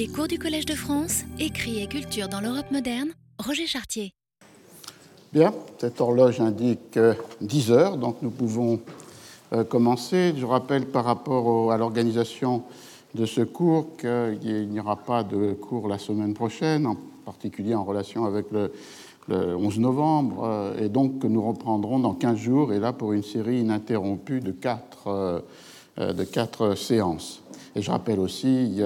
Les cours du Collège de France, écrit et culture dans l'Europe moderne, Roger Chartier. Bien, cette horloge indique 10 heures, donc nous pouvons euh, commencer. Je rappelle par rapport à l'organisation de ce cours qu'il n'y aura pas de cours la semaine prochaine, en particulier en relation avec le, 11 novembre, euh, et donc que nous reprendrons dans 15 jours, et là pour une série ininterrompue de 4, euh, de quatre séances. Et je rappelle aussi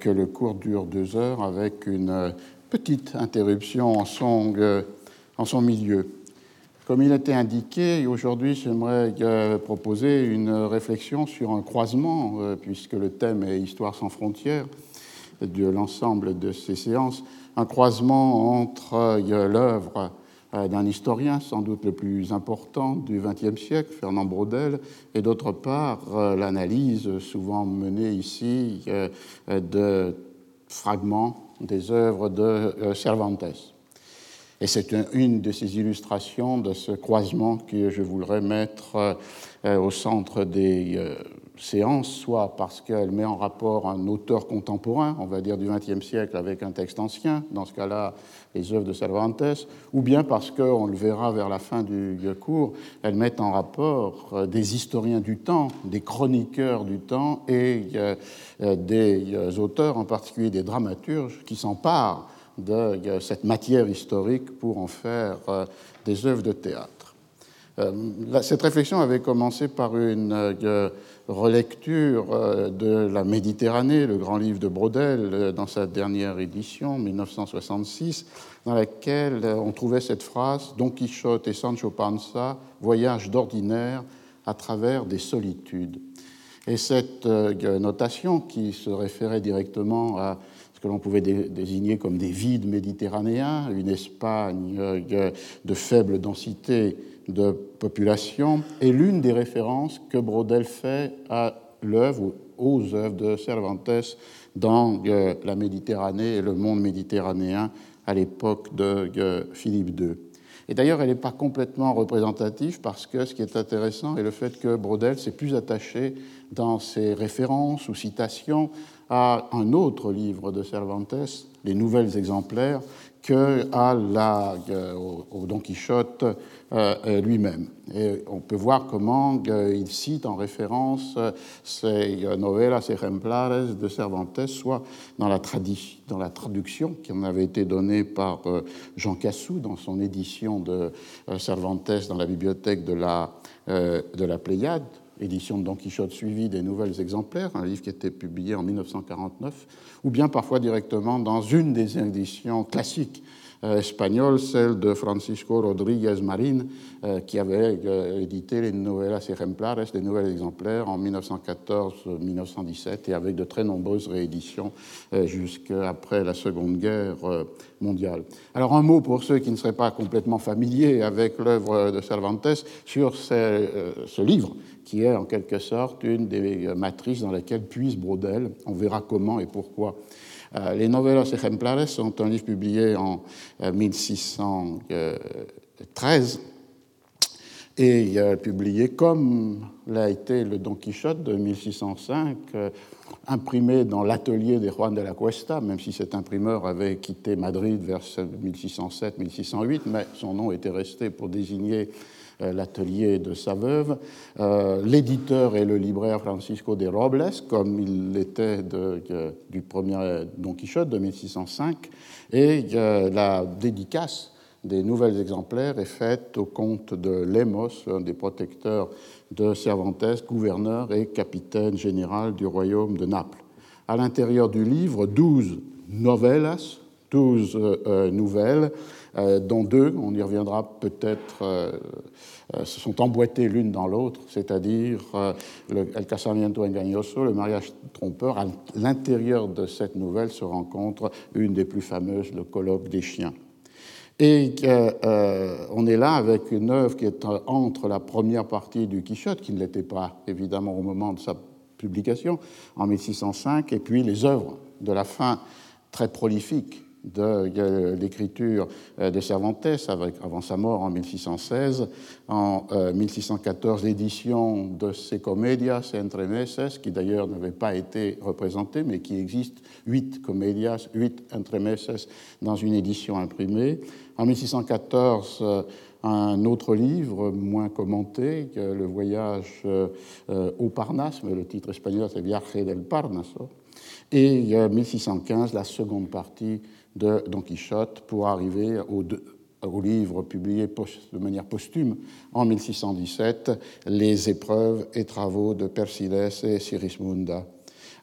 que le cours dure deux heures avec une petite interruption en son en son milieu. Comme il été indiqué, aujourd'hui j'aimerais euh, proposer une réflexion sur un croisement, euh, puisque le thème est Histoire sans frontières de l'ensemble de ces séances, un croisement entre euh, l'œuvre d'un historien, sans doute le plus important du XXe siècle, Fernand Braudel, et d'autre part l'analyse souvent menée ici de fragments des œuvres de Cervantes. Et c'est une de ces illustrations de ce croisement que je voudrais mettre euh, au centre des euh, soit parce qu'elle met en rapport un auteur contemporain, on va dire du XXe siècle, avec un texte ancien, dans ce cas-là les œuvres de Cervantes, ou bien parce qu'on le verra vers la fin du cours, elle met en rapport euh, des historiens du temps, des chroniqueurs du temps et des auteurs, en particulier des dramaturges, qui s'emparent de cette matière historique pour en faire euh, des œuvres de théâtre. Euh, cette réflexion avait commencé par une euh, relecture de La Méditerranée, le grand livre de Brodel, dans sa dernière édition, 1966, dans laquelle on trouvait cette phrase Don Quichotte et Sancho Panza voyagent d'ordinaire à travers des solitudes. Et cette notation, qui se référait directement à ce que l'on pouvait désigner comme des vides méditerranéens, une Espagne euh, de faible densité de population, est l'une des références que Brodel fait à l'œuvre, aux œuvres de Cervantes dans euh, la Méditerranée et le monde méditerranéen à l'époque de euh, Philippe II. Et d'ailleurs, elle n'est pas complètement représentative parce que ce qui est intéressant est le fait que Brodel s'est plus attaché dans ses références ou citations à un autre livre de Cervantes, les Nouvelles exemplaires, que à euh, Don Quichotte euh, euh, lui-même. Et on peut voir comment il cite en référence ces novelas ejemplares de Cervantes, soit dans la, dans la traduction qui en avait été donnée par Jean Cassou dans son édition de Cervantes dans la bibliothèque de la, de la Pléiade, édition de Don Quichotte suivie des nouvelles exemplaires, un livre qui était publié en 1949, ou bien parfois directement dans une des éditions classiques euh, espagnoles, celle de Francisco Rodríguez Marín, euh, qui avait euh, édité les Novelas Ejemplares, les nouvelles exemplaires, en 1914-1917, et avec de très nombreuses rééditions jusqu'après la Seconde Guerre mondiale. Alors un mot pour ceux qui ne seraient pas complètement familiers avec l'œuvre de Cervantes sur ce livre qui est en quelque sorte une des matrices dans laquelle puise Brodel. On verra comment et pourquoi. Euh, les Novelas Ejemplares sont un livre publié en 1613 euh, et euh, publié comme l'a été le Don Quichotte de 1605, imprimé dans l'atelier des Juan de la Cuesta, même si cet imprimeur avait quitté Madrid vers 1607-1608, mais son nom était resté pour désigner l'atelier de sa veuve. Euh, l'éditeur est le libraire Francisco de Robles, comme il l'était du premier Don Quichotte de 1605, et la dédicace des nouvelles exemplaires est faite au comte de Lemos, un des protecteurs de Cervantes, gouverneur et capitaine général du royaume de Naples. À l'intérieur du livre, douze novellas, douze euh, nouvelles, euh, dont deux, on y reviendra peut-être, euh, euh, se sont emboîtées l'une dans l'autre, c'est-à-dire le El Casamiento Engañoso, le mariage trompeur. À l'intérieur de cette nouvelle se rencontre une des plus fameuses, le colloque des chiens. Et on est là avec une œuvre qui est entre la première partie du Quichotte, qui ne l'était pas évidemment au moment de sa publication, en 1605, et puis les œuvres de la fin très prolifique de l'écriture de Cervantes, avant sa mort en 1616. En 1614, l'édition de ses Comedias entre meses, qui d'ailleurs n'avait pas été représentée, mais qui existe, huit Comedias, huit entre meses, dans une édition imprimée. En 1614, un autre livre moins commenté, Le voyage au Parnasse, mais le titre espagnol c'est Viaje del Parnaso, et 1615, la seconde partie de Don Quichotte pour arriver au, livre publié de manière posthume en 1617, Les épreuves et travaux de Persiles et Sirismunda.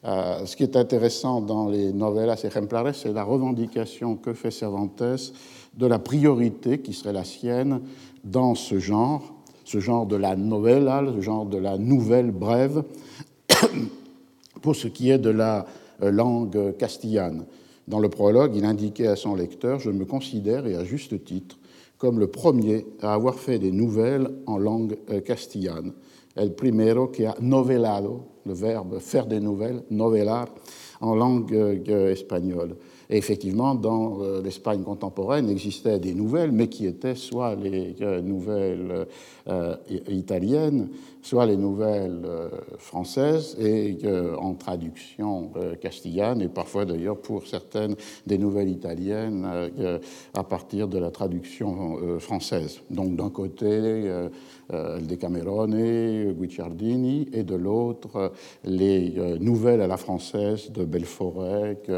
Euh, ce qui est intéressant dans les novellas ejemplares, c'est la revendication que fait Cervantes de la priorité qui serait la sienne dans ce genre, ce genre de la novella, ce genre de la nouvelle brève, pour ce qui est de la euh, langue castillane. Dans le prologue, il indiquait à son lecteur Je me considère, et à juste titre, comme le premier à avoir fait des nouvelles en langue euh, castillane. El primero que a novelado, le verbe faire des nouvelles, novelar, en langue euh, espagnole. Et effectivement, dans euh, l'Espagne contemporaine existaient des nouvelles, mais qui étaient soit les euh, nouvelles euh, italiennes, soit les nouvelles françaises, et en traduction castillane, et parfois d'ailleurs pour certaines des nouvelles italiennes à partir de la traduction française. Donc d'un côté, el Decamerone, Guicciardini, et de l'autre, les nouvelles à la française de Belforec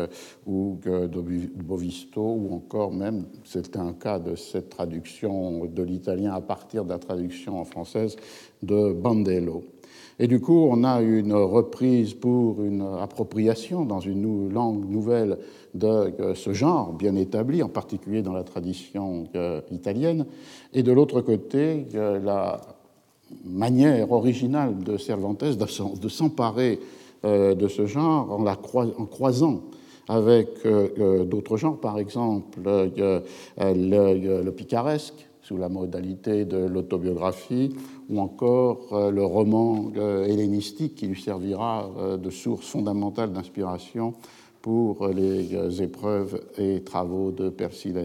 ou de Bovisto, ou encore même, c'était un cas de cette traduction de l'italien à partir de la traduction en française de Bandello. Et du coup, on a une reprise pour une appropriation dans une langue nouvelle de ce genre bien établi, en particulier dans la tradition euh, italienne, et de l'autre côté, la manière originale de Cervantes de s'emparer euh, de ce genre en, la croisant avec euh, euh, d'autres genres, par exemple euh, le, picaresque, sous la modalité de l'autobiographie, ou encore le roman hellénistique qui lui servira de source fondamentale d'inspiration pour les épreuves et travaux de Persiles.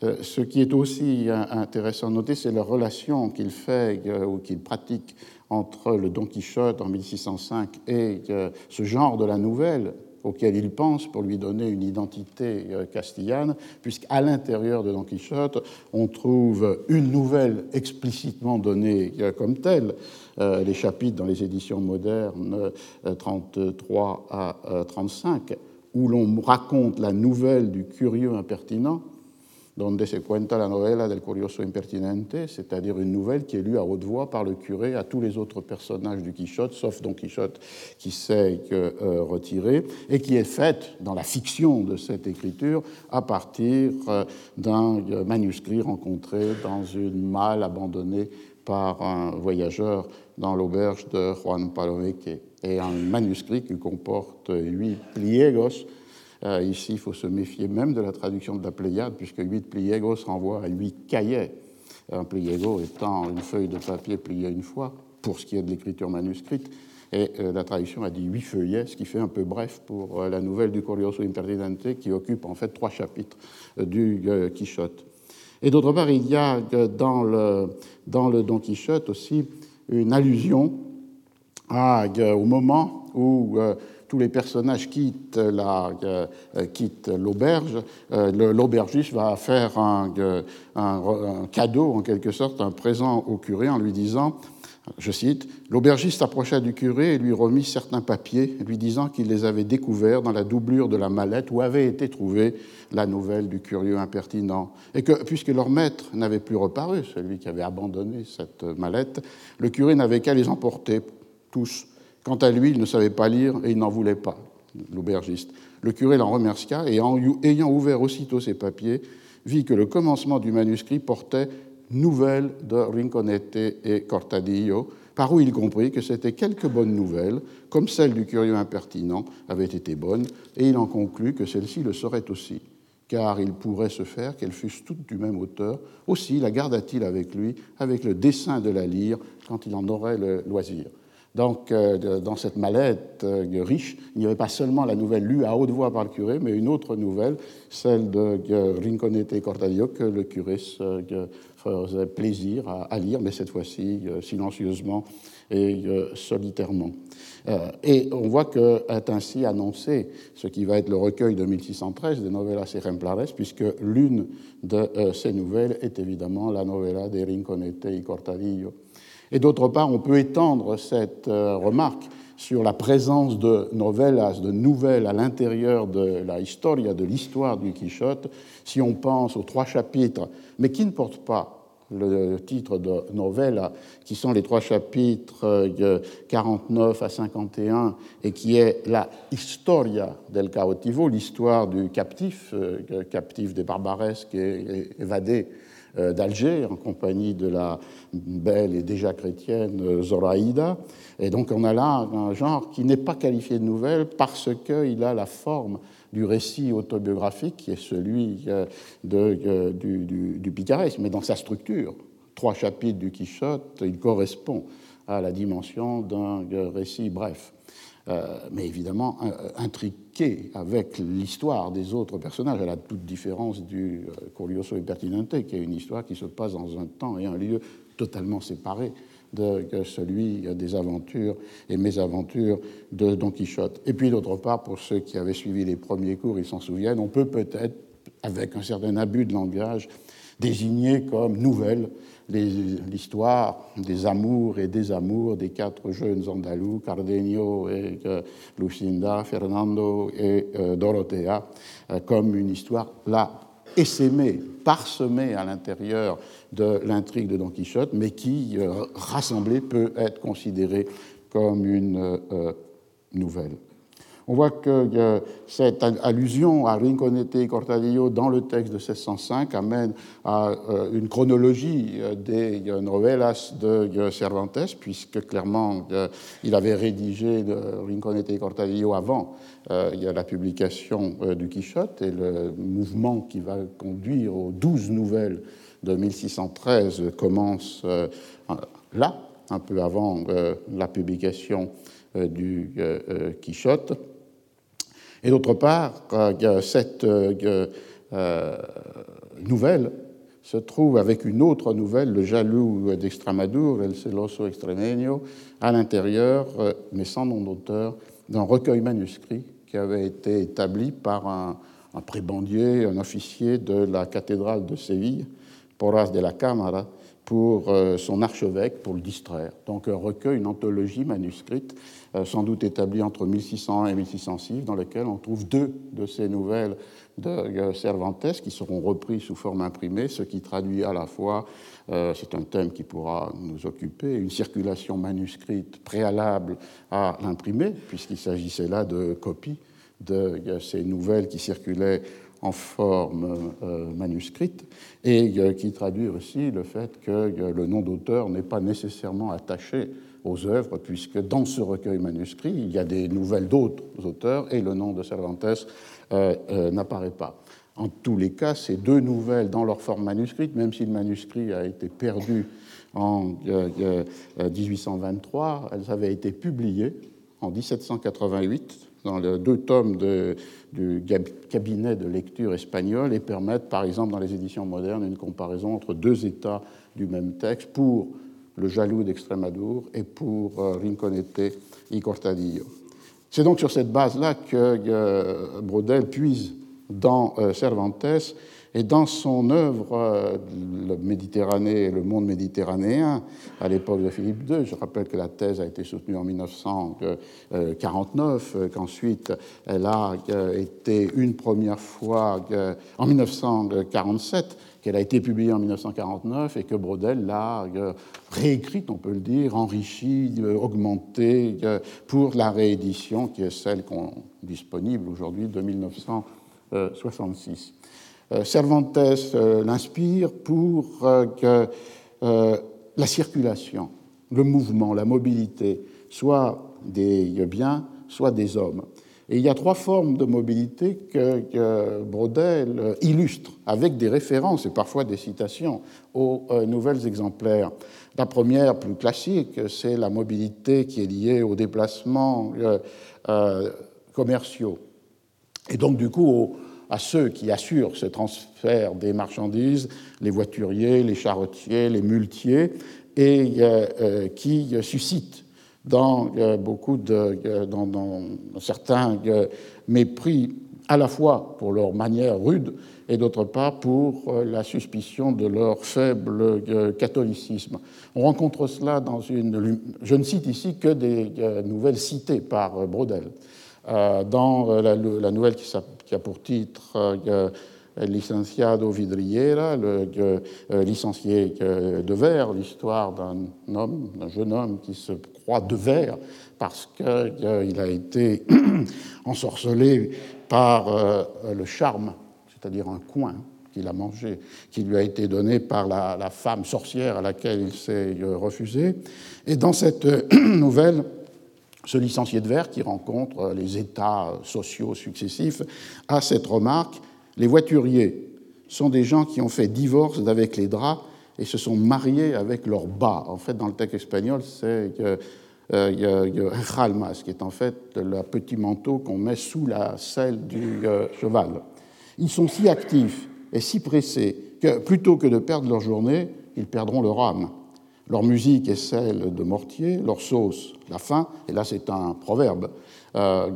Ce qui est aussi intéressant à noter, c'est la relation qu'il fait ou qu'il pratique entre le Don Quichotte en 1605 et ce genre de la nouvelle, auquel il pense pour lui donner une identité euh, castillane, puisqu'à l'intérieur de Don Quichotte, on trouve une nouvelle explicitement donnée euh, comme telle, euh, les chapitres dans les éditions modernes 33 à 35, où l'on raconte la nouvelle du curieux impertinent, donde se cuenta la novela del curioso impertinente, c'est-à-dire une nouvelle qui est lue à haute voix par le curé à tous les autres personnages du Quichotte, sauf Don Quichotte qui s'est euh, retiré, et qui est faite dans la fiction de cette écriture à partir euh, d'un euh, manuscrit rencontré dans une malle abandonnée par un voyageur dans l'auberge de Juan Palomeque, et un manuscrit qui comporte huit pliegos, euh, ici, il faut se méfier même de la traduction de la Pléiade, puisque huit pliegos renvoie à huit cahiers. Un pliego étant une feuille de papier pliée une fois, pour ce qui est de l'écriture manuscrite. Et euh, la traduction a dit huit feuillets, ce qui fait un peu bref pour euh, la nouvelle du Curioso Impertinente, qui occupe en fait trois chapitres du Quichotte. Et d'autre part, il y a dans le, dans le Don Quichotte aussi une allusion au moment où tous les personnages quittent, euh, quittent l'auberge, euh, l'aubergiste va faire un, un, cadeau, en quelque sorte, un présent au curé en lui disant, je cite, L'aubergiste approcha du curé et lui remit certains papiers, lui disant qu'il les avait découverts dans la doublure de la mallette où avait été trouvée la nouvelle du curieux impertinent. Et que, puisque leur maître n'avait plus reparu, celui qui avait abandonné cette mallette, le curé n'avait qu'à les emporter tous Quant à lui, il ne savait pas lire et il n'en voulait pas, l'aubergiste. Le curé l'en remercia et, ayant ouvert aussitôt ses papiers, vit que le commencement du manuscrit portait Nouvelles de Rinconete et Cortadillo, par où il comprit que c'était quelques bonnes nouvelles, comme celle du curieux impertinent avait été bonne, et il en conclut que celle-ci le serait aussi, car il pourrait se faire qu'elles fussent toutes du même auteur. Aussi la garda-t-il avec lui, avec le dessein de la lire quand il en aurait le loisir. Donc, euh, dans cette mallette euh, riche, il n'y avait pas seulement la nouvelle lue à haute voix par le curé, mais une autre nouvelle, celle de Rinconete Cortadio, que le curé se faisait plaisir à, lire, mais cette fois-ci silencieusement et solitairement. et on voit qu'est ainsi annoncé ce qui va être le recueil de 1613 de Novelas Ejemplares, puisque l'une de ces nouvelles est évidemment la novella de Rinconete y Cortadillo. Et d'autre part, on peut étendre cette euh, remarque sur la présence de novellas, de nouvelles à l'intérieur de la historia, de l'histoire du Quichotte, si on pense aux trois chapitres, mais qui ne portent pas le titre de novella, qui sont les trois chapitres 49 euh, à 51, et qui est la Historia del Cautivo, l'histoire du captif, euh, captif des barbaresques et évadé d'Alger en compagnie de la belle et déjà chrétienne euh, Zoraïda. Et donc on a là un genre qui n'est pas qualifié de nouvelle parce qu'il a la forme du récit autobiographique qui est celui euh, de, du, du, du mais dans sa structure. Trois chapitres du Quichotte, il correspond à la dimension d'un récit bref. Euh, mais évidemment euh, intriqué avec l'histoire des autres personnages, à la toute différence du euh, Curioso et Pertinente, qui est une histoire qui se passe dans un temps et un lieu totalement séparés de celui des aventures et mésaventures de Don Quichotte. Et puis d'autre part, pour ceux qui avaient suivi les premiers cours, ils s'en souviennent, on peut peut-être, avec un certain abus de langage, désigner comme nouvelle l'histoire des amours et des amours des quatre jeunes andalous, Cardenio et euh, Lucinda, Fernando et euh, Dorothea, euh, comme une histoire là essaimée, parsemée à l'intérieur de l'intrigue de Don Quichotte, mais qui, rassemblée, peut être considérée comme une nouvelle. On voit que cette allusion à Rinconete et Cortadillo dans le texte de 1605 amène à euh, une chronologie euh, des novellas de Cervantes, puisque clairement il avait rédigé Rinconete et Cortadillo avant la publication euh, du Quichotte et le mouvement qui va conduire aux douze nouvelles de 1613 commence là, un peu avant la publication du Quichotte. Et d'autre part, euh, cette euh, euh, nouvelle se trouve avec une autre nouvelle, Le jaloux d'Extramadour, El celoso extremeño, à l'intérieur, mais sans nom d'auteur, d'un recueil manuscrit qui avait été établi par un, un, prébendier, un officier de la cathédrale de Séville, Porras de la Cámara, pour son archevêque, pour le distraire. Donc un recueil, une anthologie manuscrite euh, sans doute établi entre 1601 et 1606, dans lequel on trouve deux de ces nouvelles de euh, Cervantes qui seront reprises sous forme imprimée, ce qui traduit à la fois, euh, c'est un thème qui pourra nous occuper, une circulation manuscrite préalable à l'imprimé, puisqu'il s'agissait là de copies de ces nouvelles qui circulaient en forme manuscrite et qui traduit aussi le fait que le nom d'auteur n'est pas nécessairement attaché aux œuvres, puisque dans ce recueil manuscrit, il y a des nouvelles d'autres auteurs et le nom de Cervantes euh, euh, n'apparaît pas. En tous les cas, ces deux nouvelles, dans leur forme manuscrite, même si le manuscrit a été perdu en 1823, euh, elles avaient été publiées en 1788 dans les deux tomes du cabinet de lecture espagnol et permettent, par exemple, dans les éditions modernes, une comparaison entre deux états du même texte pour le jaloux d'Extrémadour et pour euh, Rinconete y Cortadillo. C'est donc sur cette base-là que euh, Brodel puise dans euh, Cervantes et dans son œuvre Le Méditerranée et le monde méditerranéen à l'époque de Philippe II. Je rappelle que la thèse a été soutenue en 1949, qu'ensuite elle a été une première fois en 1947 qu'elle a été publiée en 1949 et que Brodel l'a euh, réécrite, on peut le dire, enrichie, euh, augmentée euh, pour la réédition qui est celle qu'on disponible aujourd'hui de 1966. Cervantes l'inspire pour que la circulation, le mouvement, la mobilité, soit des biens, soit des hommes, Et il y a trois formes de mobilité que, Brodel illustre avec des références et parfois des citations aux euh, nouvelles exemplaires. La première, plus classique, c'est la mobilité qui est liée aux déplacements euh, euh, commerciaux. Et donc, du coup, à ceux qui assurent ce transfert des marchandises, les voituriers, les charretiers, les muletiers, et qui suscitent dans beaucoup de dans, certains mépris à la fois pour leur manière rude et d'autre part pour euh, la suspicion de leur faible euh, catholicisme. On rencontre cela dans une. Je ne cite ici que des euh, nouvelles citées par Brodel. Dans la, nouvelle qui, a pour titre Licenciado Vidriera, le licencié de verre, l'histoire d'un homme, d'un jeune homme qui se croit de verre parce qu'il a été ensorcelé par le charme c'est-à-dire un coin qu'il a mangé, qui lui a été donné par la, femme sorcière à laquelle il s'est euh, refusé. Et dans cette euh, nouvelle, ce licencié de verre qui rencontre euh, les états sociaux successifs a cette remarque les voituriers sont des gens qui ont fait divorce avec les draps et se sont mariés avec leurs bas. En fait, dans le texte espagnol, c'est euh, qui est en fait le petit manteau qu'on met sous la selle du cheval. Ils sont si actifs et si pressés que plutôt que de perdre leur journée, ils perdront leur âme. Leur musique est celle de Mortier, leur sauce, la faim, et là c'est un proverbe euh,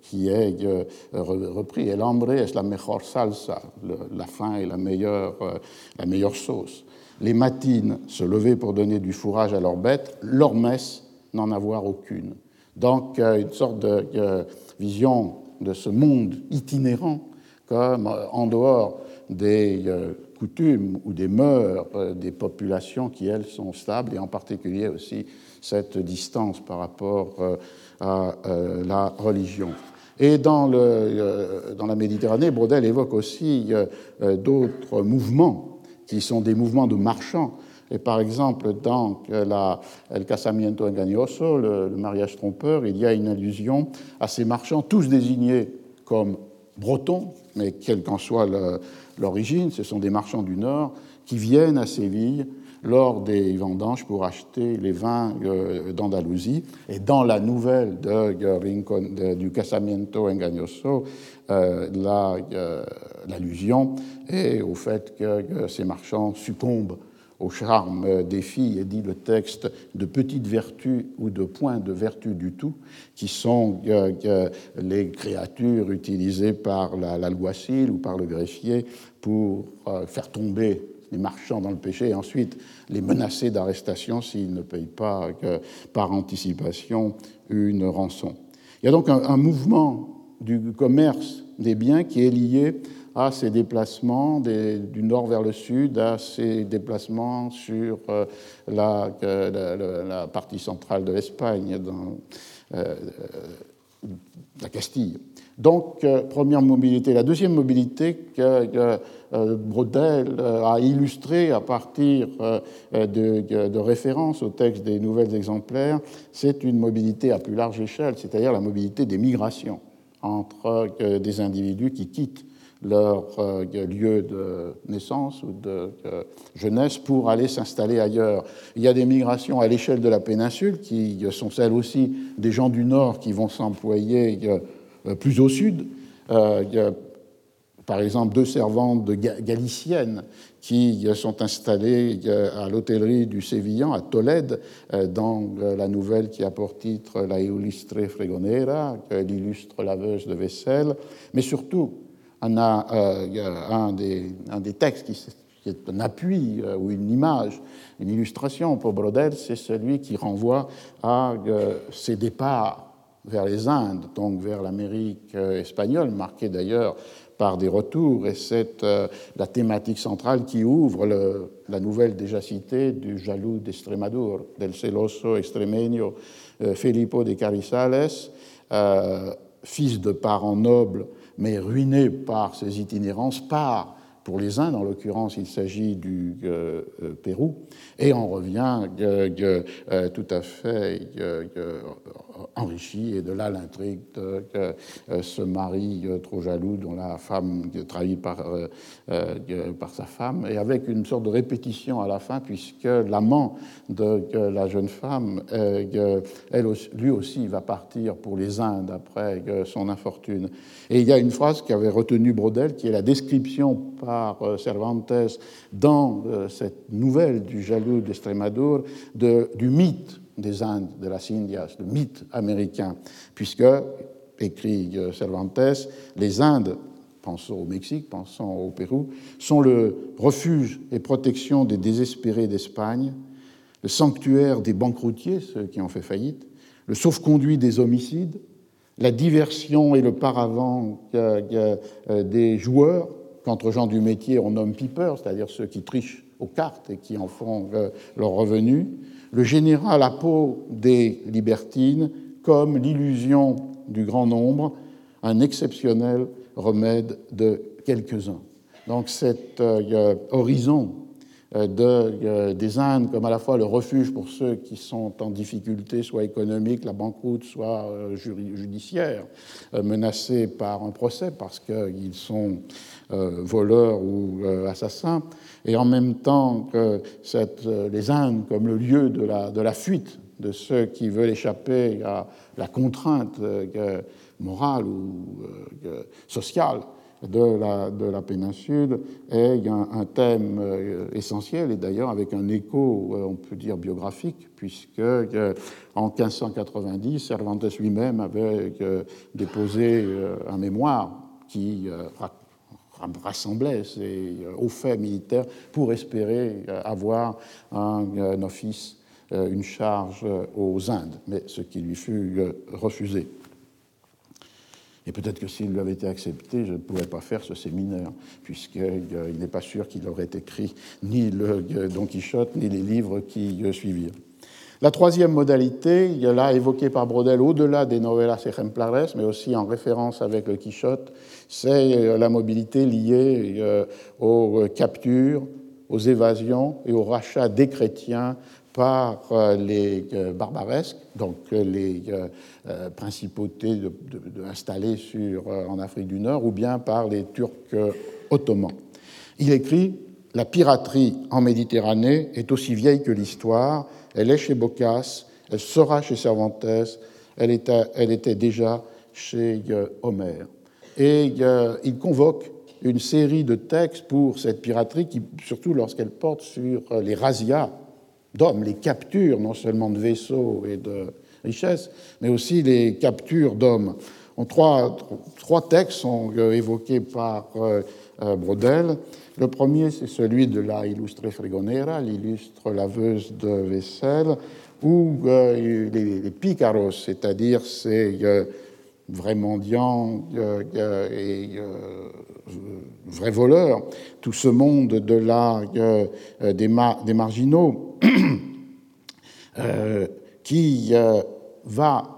qui est euh, repris, el hambre es la mejor salsa, la faim est la meilleure, euh, la meilleure sauce. Les matines se lever pour donner du fourrage à leurs bêtes, leur messe n'en avoir aucune. Donc une sorte de vision de ce monde itinérant comme en dehors des euh, coutumes ou des mœurs euh, des populations qui, elles, sont stables, et en particulier aussi cette distance par rapport euh, à la religion. Et dans, le, dans, la Méditerranée, Brodel évoque aussi d'autres mouvements qui sont des mouvements de marchands. Et par exemple, dans la, El casamiento engañoso, le, le mariage trompeur, il y a une allusion à ces marchands, tous désignés comme bretons, mais quelle qu'en soit l'origine, ce sont des marchands du Nord qui viennent à Séville lors des vendanges pour acheter les vins euh, d'Andalousie. Et dans la nouvelle de, du Casamiento Engañoso, euh, euh, l'allusion est au fait que ces marchands succombent au charme des filles, et dit le texte, de petites vertus ou de points de vertu du tout, qui sont euh, les créatures utilisées par l'alguacil ou par le greffier pour euh, faire tomber les marchands dans le péché et ensuite les menacer d'arrestation s'ils ne payent pas par anticipation une rançon. Il y a donc un mouvement du commerce des biens qui est lié à ces déplacements du nord vers le sud, à ces déplacements sur euh, la, la, partie centrale de l'Espagne, dans euh, la Castille. Donc, euh, première mobilité. La deuxième mobilité que Brodel a illustrée à partir de, de, références au texte des nouvelles exemplaires, c'est une mobilité à plus large échelle, c'est-à-dire la mobilité des migrations entre des individus qui quittent leur euh, lieu de naissance ou de euh, jeunesse pour aller s'installer ailleurs. Il y a des migrations à l'échelle de la péninsule qui sont celles aussi des gens du Nord qui vont s'employer euh, plus au sud. Par exemple, deux servantes galiciennes qui sont installées à l'hôtellerie du Sévillan, à Tolède, dans la nouvelle qui a pour titre La Illustre Fregonera, l'illustre laveuse de vaisselle, mais surtout euh, un, des, textes qui, est un appui euh, ou une image, une illustration pour Brodel, c'est celui qui renvoie à euh, ses départs vers les Indes, donc vers l'Amérique espagnole, marqué d'ailleurs par des retours, et c'est la thématique centrale qui ouvre la nouvelle déjà citée du jaloux d'Estremadure, del celoso extremeño Felipo de Carizales, fils de parents nobles mais ruiné par ses itinérances, part pour les Indes, en l'occurrence il s'agit du euh, euh, Pérou, et on revient euh, tout à fait enrichi, et de là l'intrigue de ce mari trop jaloux dont la femme trahie par, par sa femme, et avec une sorte de répétition à la fin, puisque l'amant de la jeune femme, elle, lui aussi va partir pour les Indes après son infortune. Et il y a une phrase qui avait retenu Brodel, qui est la description par euh, Cervantes dans euh, cette nouvelle du jaloux d'Estrémadour du mythe des Indes, de las Indias, le mythe américain, puisque, écrit euh, Cervantes, les Indes, pensons au Mexique, pensons au Pérou, sont le refuge et protection des désespérés d'Espagne, le sanctuaire des banqueroutiers, ceux qui ont fait faillite, le sauf-conduit des homicides, la diversion et le paravent des joueurs, qu'entre gens du métier on nomme piper, c'est-à-dire ceux qui trichent aux cartes et qui en font euh, leur revenu, le général à peau des libertines comme l'illusion du grand nombre, un exceptionnel remède de quelques-uns. Donc cet euh, horizon euh, de, euh, des Indes comme à la fois le refuge pour ceux qui sont en difficulté, soit économique, la banqueroute, soit judiciaire, menacés par un procès parce qu'ils sont voleurs ou assassins, et en même temps que cette, les Indes comme le lieu de la, fuite de ceux qui veulent échapper à la contrainte morale ou sociale de la, de la péninsule est un, un thème euh, essentiel et d'ailleurs avec un écho, euh, on peut dire, biographique, puisque euh, en 1590, Cervantes lui-même avait déposé un mémoire qui rassemblait ces hauts faits militaires pour espérer avoir un office, une charge aux Indes, mais ce qui lui fut refusé. Et peut-être que s'il lui avait été accepté, je ne pourrais pas faire ce séminaire, puisqu'il n'est pas sûr qu'il aurait écrit ni le Don Quichotte, ni les livres qui suivirent. La troisième modalité, là évoquée par Brodel au-delà des novelas ejemplares, mais aussi en référence avec le Quichotte, c'est euh, la mobilité liée euh, aux captures, aux évasions et aux rachats des chrétiens par euh, les euh, barbaresques, donc euh, les principautés installées en Afrique du Nord, ou bien par les Turcs ottomans. Il écrit La piraterie en Méditerranée est aussi vieille que l'histoire, elle est chez Boccace, elle sera chez Cervantes, elle était déjà chez Homère. Et il convoque une série de textes pour cette piraterie, qui, surtout lorsqu'elle porte sur les razzias d'hommes, les captures non seulement de vaisseaux et de richesses, mais aussi les captures d'hommes. Trois, trois, textes sont euh, évoqués par euh, euh, Brodel. Le premier, c'est celui de la Illustre Fregonera, l'illustre laveuse de vaisselle, où les, les, picaros, c'est-à-dire ces vrais mendiants et vrais voleurs, tout ce monde de la, des, des marginaux, Euh, qui euh, va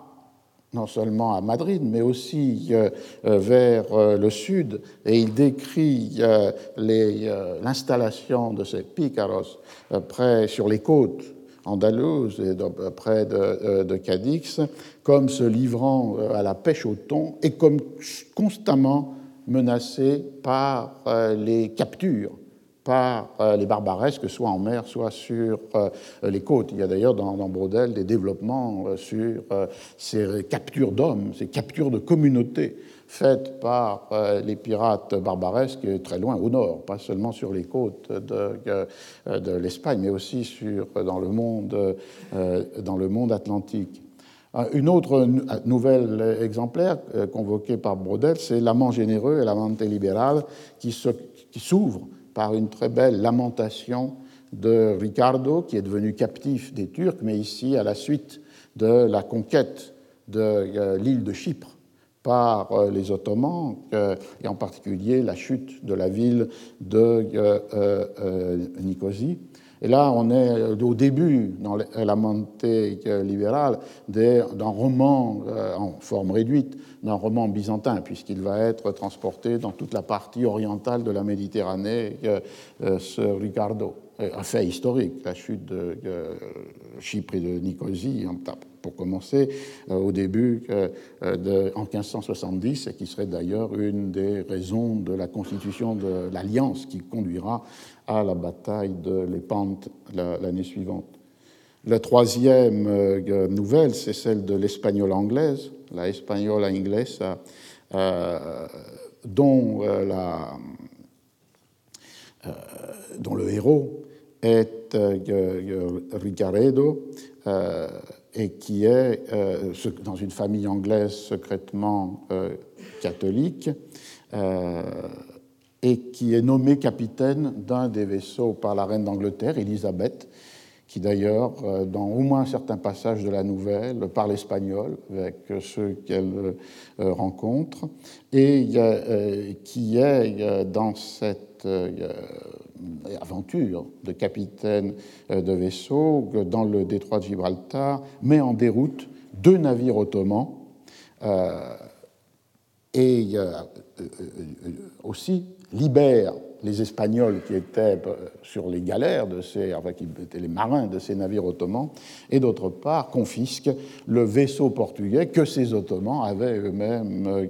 non seulement à Madrid, mais aussi euh, vers le sud, et il décrit l'installation de ces picaros près, sur les côtes andalouses, et près de, de, Cadix, comme se livrant à la pêche au thon et comme constamment menacés par les captures par euh, les barbaresques, soit en mer, soit sur euh, les côtes. Il y a d'ailleurs dans, Brodel des développements euh, sur ces captures d'hommes, ces captures de communautés faites par les pirates barbaresques très loin au nord, pas seulement sur les côtes de, de l'Espagne, mais aussi sur, dans, le monde, dans le monde atlantique. Une autre nouvelle exemplaire convoquée par Brodel, c'est L'amant généreux et l'amante libérale qui s'ouvre par une très belle lamentation de Ricardo, qui est devenu captif des Turcs, mais ici à la suite de la conquête de euh, l'île de Chypre par euh, les Ottomans, et en particulier la chute de la ville de euh, Nicosie. Et là, on est au début, dans la montée libérale, d'un roman en forme réduite, d'un roman byzantin, puisqu'il va être transporté dans toute la partie orientale de la Méditerranée, ce Ricardo un fait historique, la chute de, Chypre et de Nicosie, pour commencer, euh, au début, euh, en 1570, et qui serait d'ailleurs une des raisons de la constitution de l'alliance qui conduira à la bataille de Lépante l'année suivante. La troisième euh, nouvelle, c'est celle de l'espagnole anglaise, la espagnole inglesa, dont, dont le héros est euh, Ricaredo, euh, et qui est euh, dans une famille anglaise secrètement catholique, et qui est nommé capitaine d'un des vaisseaux par la reine d'Angleterre, Élisabeth, qui d'ailleurs, dans au moins certains passages de la nouvelle, parle espagnol avec ceux qu'elle rencontre, et qui est dans cette aventure de capitaine euh, de vaisseau dans le détroit de Gibraltar met en déroute deux navires ottomans euh, et euh, aussi libère les Espagnols qui étaient sur les galères de ces, enfin, qui étaient les marins de ces navires ottomans, et d'autre part confisque le vaisseau portugais que ces Ottomans avaient eux-mêmes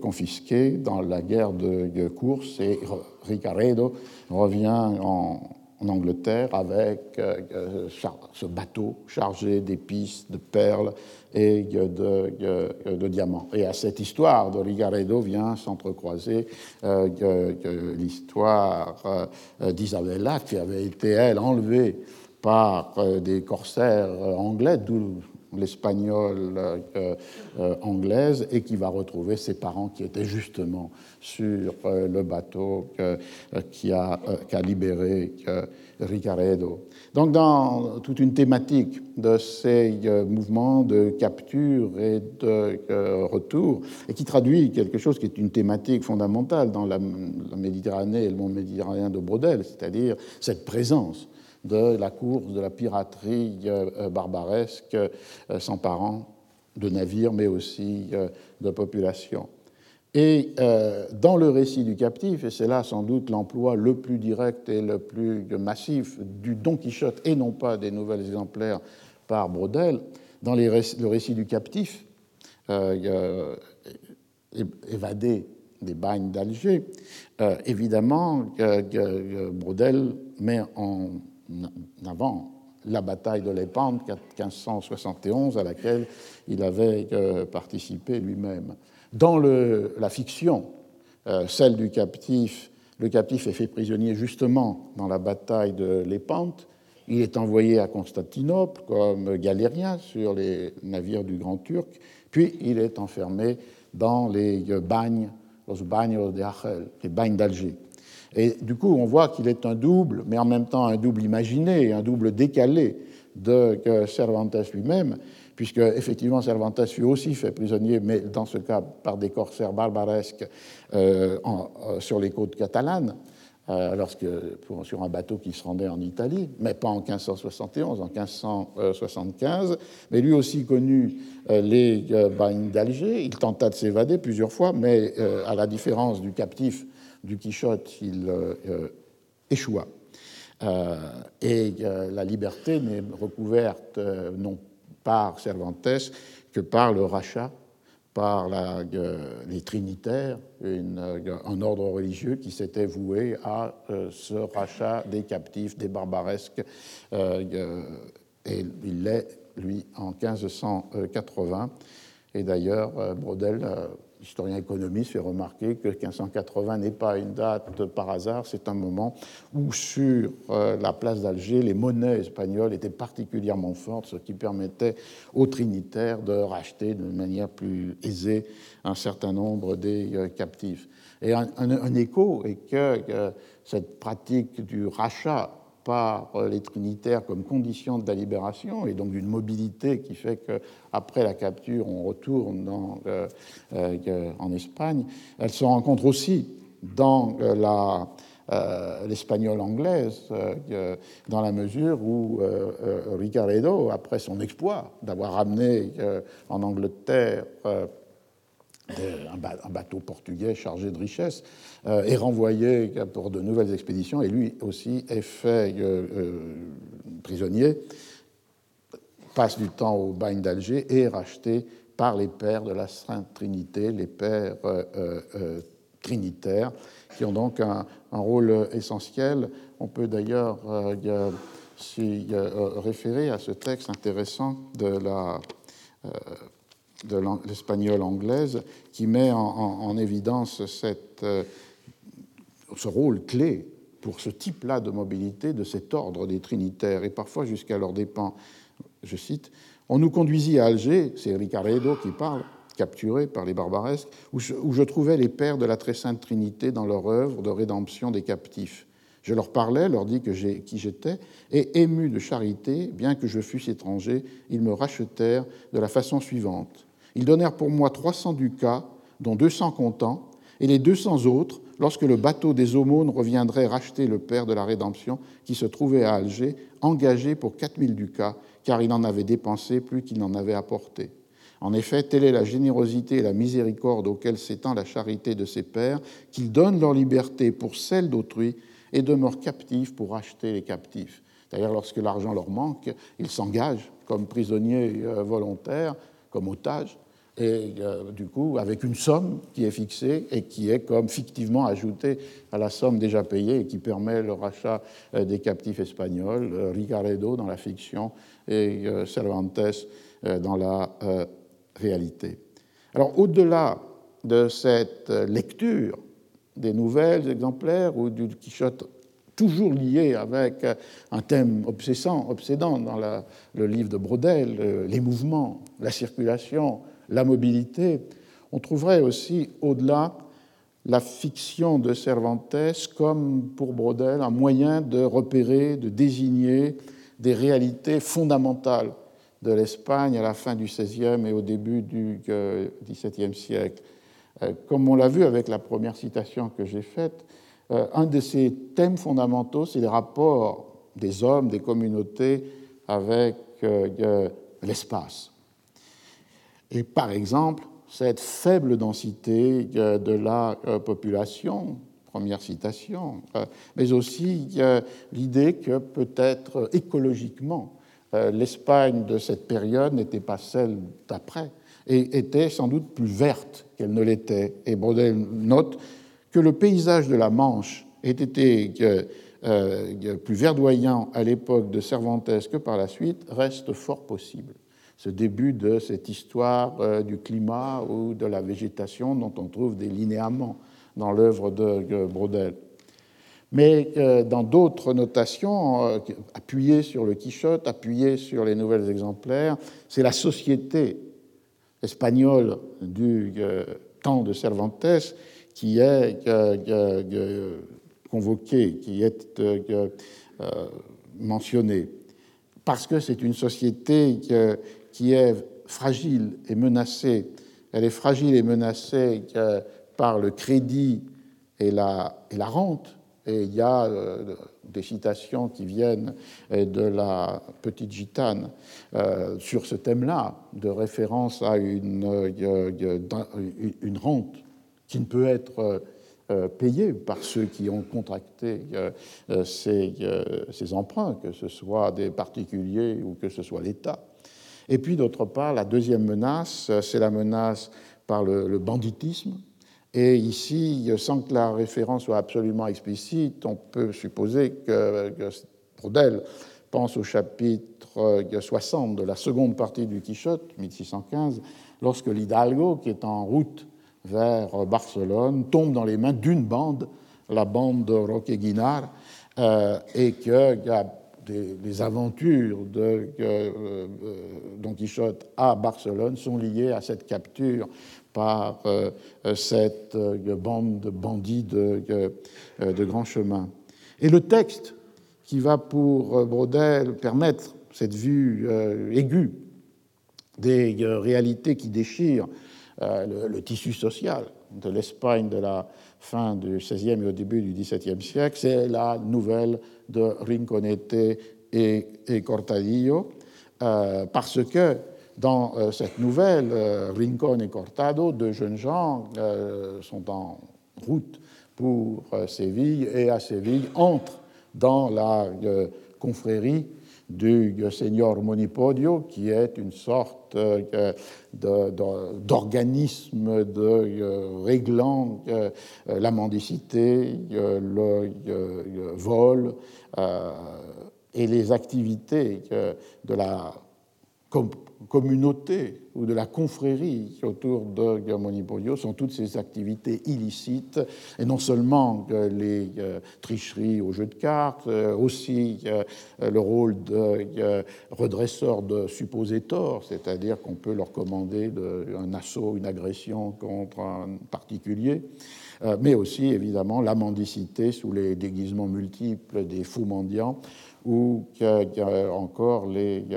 confisqué dans la guerre de course. Et Ricaredo revient en, Angleterre avec euh, euh, ce bateau chargé d'épices, de perles et de, diamants. Et à cette histoire de Ricaredo vient s'entrecroiser euh, l'histoire d'Isabella, qui avait été, elle, enlevée par des corsaires anglais, d'où l'espagnole euh, euh, anglaise, et qui va retrouver ses parents qui étaient justement sur euh, le bateau qui a, libéré Ricaredo. Donc dans toute une thématique de ces mouvements de capture et de retour, et qui traduit quelque chose qui est une thématique fondamentale dans la, la Méditerranée et le monde méditerranéen de Brodel, c'est-à-dire cette présence de la course, de la piraterie euh, euh, barbaresque euh, s'emparant de navires, mais aussi de populations. Et dans le récit du captif, et c'est là sans doute l'emploi le plus direct et le plus massif du Don Quichotte, et non pas des nouvelles exemplaires par Brodel, dans le récit du captif, évadé des bagnes d'Alger, évidemment, Brodel met en avant la bataille de Lépante 1571 à laquelle il avait euh, participé lui-même. Dans la fiction, euh, celle du captif, le captif est fait prisonnier justement dans la bataille de Lépante. Il est envoyé à Constantinople comme galérien sur les navires du Grand Turc, puis il est enfermé dans les bagnes, los de les bagnes d'Alger. Et du coup, on voit qu'il est un double, mais en même temps un double imaginé, un double décalé de Cervantes lui-même, puisque effectivement Cervantes fut aussi fait prisonnier, mais dans ce cas par des corsaires barbaresques euh, euh, sur les côtes catalanes, euh, sur un bateau qui se rendait en Italie, mais pas en 1571, en 1575. Mais lui aussi connu les bagnes d'Alger. Il tenta de s'évader plusieurs fois, mais à la différence du captif du Quichotte, il euh, euh, échoua. Euh, et la liberté n'est recouverte non par Cervantes que par le rachat par la, les Trinitaires, un ordre religieux qui s'était voué à ce rachat des captifs, des barbaresques. et il l'est, lui, en 1580. Et d'ailleurs, Brodel historien économiste fait remarquer que 1580 n'est pas une date par hasard, c'est un moment où sur euh, la place d'Alger, les monnaies espagnoles étaient particulièrement fortes, ce qui permettait aux trinitaires de racheter de manière plus aisée un certain nombre des euh, captifs. Et un, écho est que cette pratique du rachat par les Trinitaires comme condition de la libération et donc d'une mobilité qui fait qu'après la capture, on retourne euh, euh, en Espagne. Elle se rencontre aussi dans euh, la l'espagnol anglaise, dans la mesure où Ricaredo, après son exploit d'avoir amené en Angleterre un bateau portugais chargé de richesses, est renvoyé pour de nouvelles expéditions et lui aussi est fait prisonnier, passe du temps au bagne d'Alger et est racheté par les pères de la Sainte Trinité, les pères euh, euh, euh, trinitaires, qui ont donc un, rôle essentiel. On peut d'ailleurs s'y référer à ce texte intéressant de la de l'espagnol anglaise qui met en, évidence cette, ce rôle clé pour ce type-là de mobilité de cet ordre des trinitaires et parfois jusqu'à leur dépens. Je cite on nous conduisit à Alger, c'est Ricaredo qui parle, capturé par les barbaresques, où je, trouvais les pères de la très sainte Trinité dans leur œuvre de rédemption des captifs. Je leur parlais, leur dis que qui j'étais, et ému de charité, bien que je fusse étranger, ils me rachetèrent de la façon suivante. Ils donnèrent pour moi 300 ducats, dont 200 comptants, et les 200 autres lorsque le bateau des aumônes reviendrait racheter le père de la rédemption qui se trouvait à Alger, engagé pour 4000 ducats, car il en avait dépensé plus qu'il n'en avait apporté. En effet, telle est la générosité et la miséricorde auxquelles s'étend la charité de ses pères, qu'ils donnent leur liberté pour celle d'autrui et demeurent captifs pour acheter les captifs. D'ailleurs, lorsque l'argent leur manque, ils s'engagent comme prisonniers euh, volontaires, comme otages, et euh, du coup avec une somme qui est fixée et qui est comme fictivement ajoutée à la somme déjà payée et qui permet le rachat euh, des captifs espagnols, euh, Ricaredo dans la fiction et Cervantes dans la réalité. Alors au-delà de cette lecture des nouvelles exemplaires ou du Quichotte toujours lié avec un thème obsédant dans le livre de Brodel, les mouvements, la circulation, la mobilité, on trouverait aussi au-delà la fiction de Cervantes comme pour Brodel un moyen de repérer, de désigner des réalités fondamentales de l'Espagne à la fin du XVIe et au début du XVIIe siècle. Euh, comme on l'a vu avec la première citation que j'ai faite, euh, un de ces thèmes fondamentaux, c'est les rapports des hommes, des communautés avec euh, l'espace. Et par exemple, cette faible densité euh, de la euh, population, première citation, euh, mais aussi l'idée que peut-être écologiquement, l'Espagne de cette période n'était pas celle d'après et était sans doute plus verte qu'elle ne l'était. Et Brodel note que le paysage de la Manche ait été plus verdoyant à l'époque de Cervantes que par la suite reste fort possible ce début de cette histoire euh, du climat ou de la végétation dont on trouve des linéaments dans l'œuvre de Brodel. Mais euh, dans d'autres notations, euh, appuyées sur le Quichotte, appuyées sur les nouvelles exemplaires, c'est la société espagnole du temps de Cervantes qui est convoquée, qui est mentionnée, parce que c'est une société est fragile et menacée. Elle est fragile et menacée par le crédit et la, rente. Et il y a euh, des citations qui viennent euh, de la petite gitane euh, sur ce thème-là, de référence à une, une rente qui ne peut être payée par ceux qui ont contracté ces emprunts, que ce soit des particuliers ou que ce soit l'État. Et puis d'autre part, la deuxième menace, c'est la menace par le, banditisme. Et ici, sans que la référence soit absolument explicite, on peut supposer que, Brodel pense au chapitre 60 de la seconde partie du Quichotte, 1615, lorsque l'Hidalgo, qui est en route vers Barcelone, tombe dans les mains d'une bande, la bande de Roque Guinard, euh, et que des, aventures de euh, Don Quichotte à Barcelone sont liées à cette capture par euh, cette euh, bande de bandits de, de grand chemin. Et le texte qui va pour Brodel permettre cette vue aiguë des réalités qui déchirent le, tissu social de l'Espagne de la fin du XVIe et au début du XVIIe siècle, c'est la nouvelle de Rinconete et, Cortadillo, euh, parce que dans euh, cette nouvelle, euh, Rincon et Cortado, deux jeunes gens, sont en route pour Séville et à Séville entrent dans la confrérie du Seigneur Monipodio, qui est une sorte euh, d'organisme de, euh, réglant euh, la mendicité, le vol et les activités de la communauté ou de la confrérie autour de Monipodio sont toutes ces activités illicites, et non seulement les euh, tricheries au jeu de cartes, euh, aussi euh, le rôle de redresseur de supposés torts, c'est-à-dire qu'on peut leur commander un assaut, une agression contre un particulier, mais aussi évidemment la mendicité sous les déguisements multiples des fous mendiants ou encore la,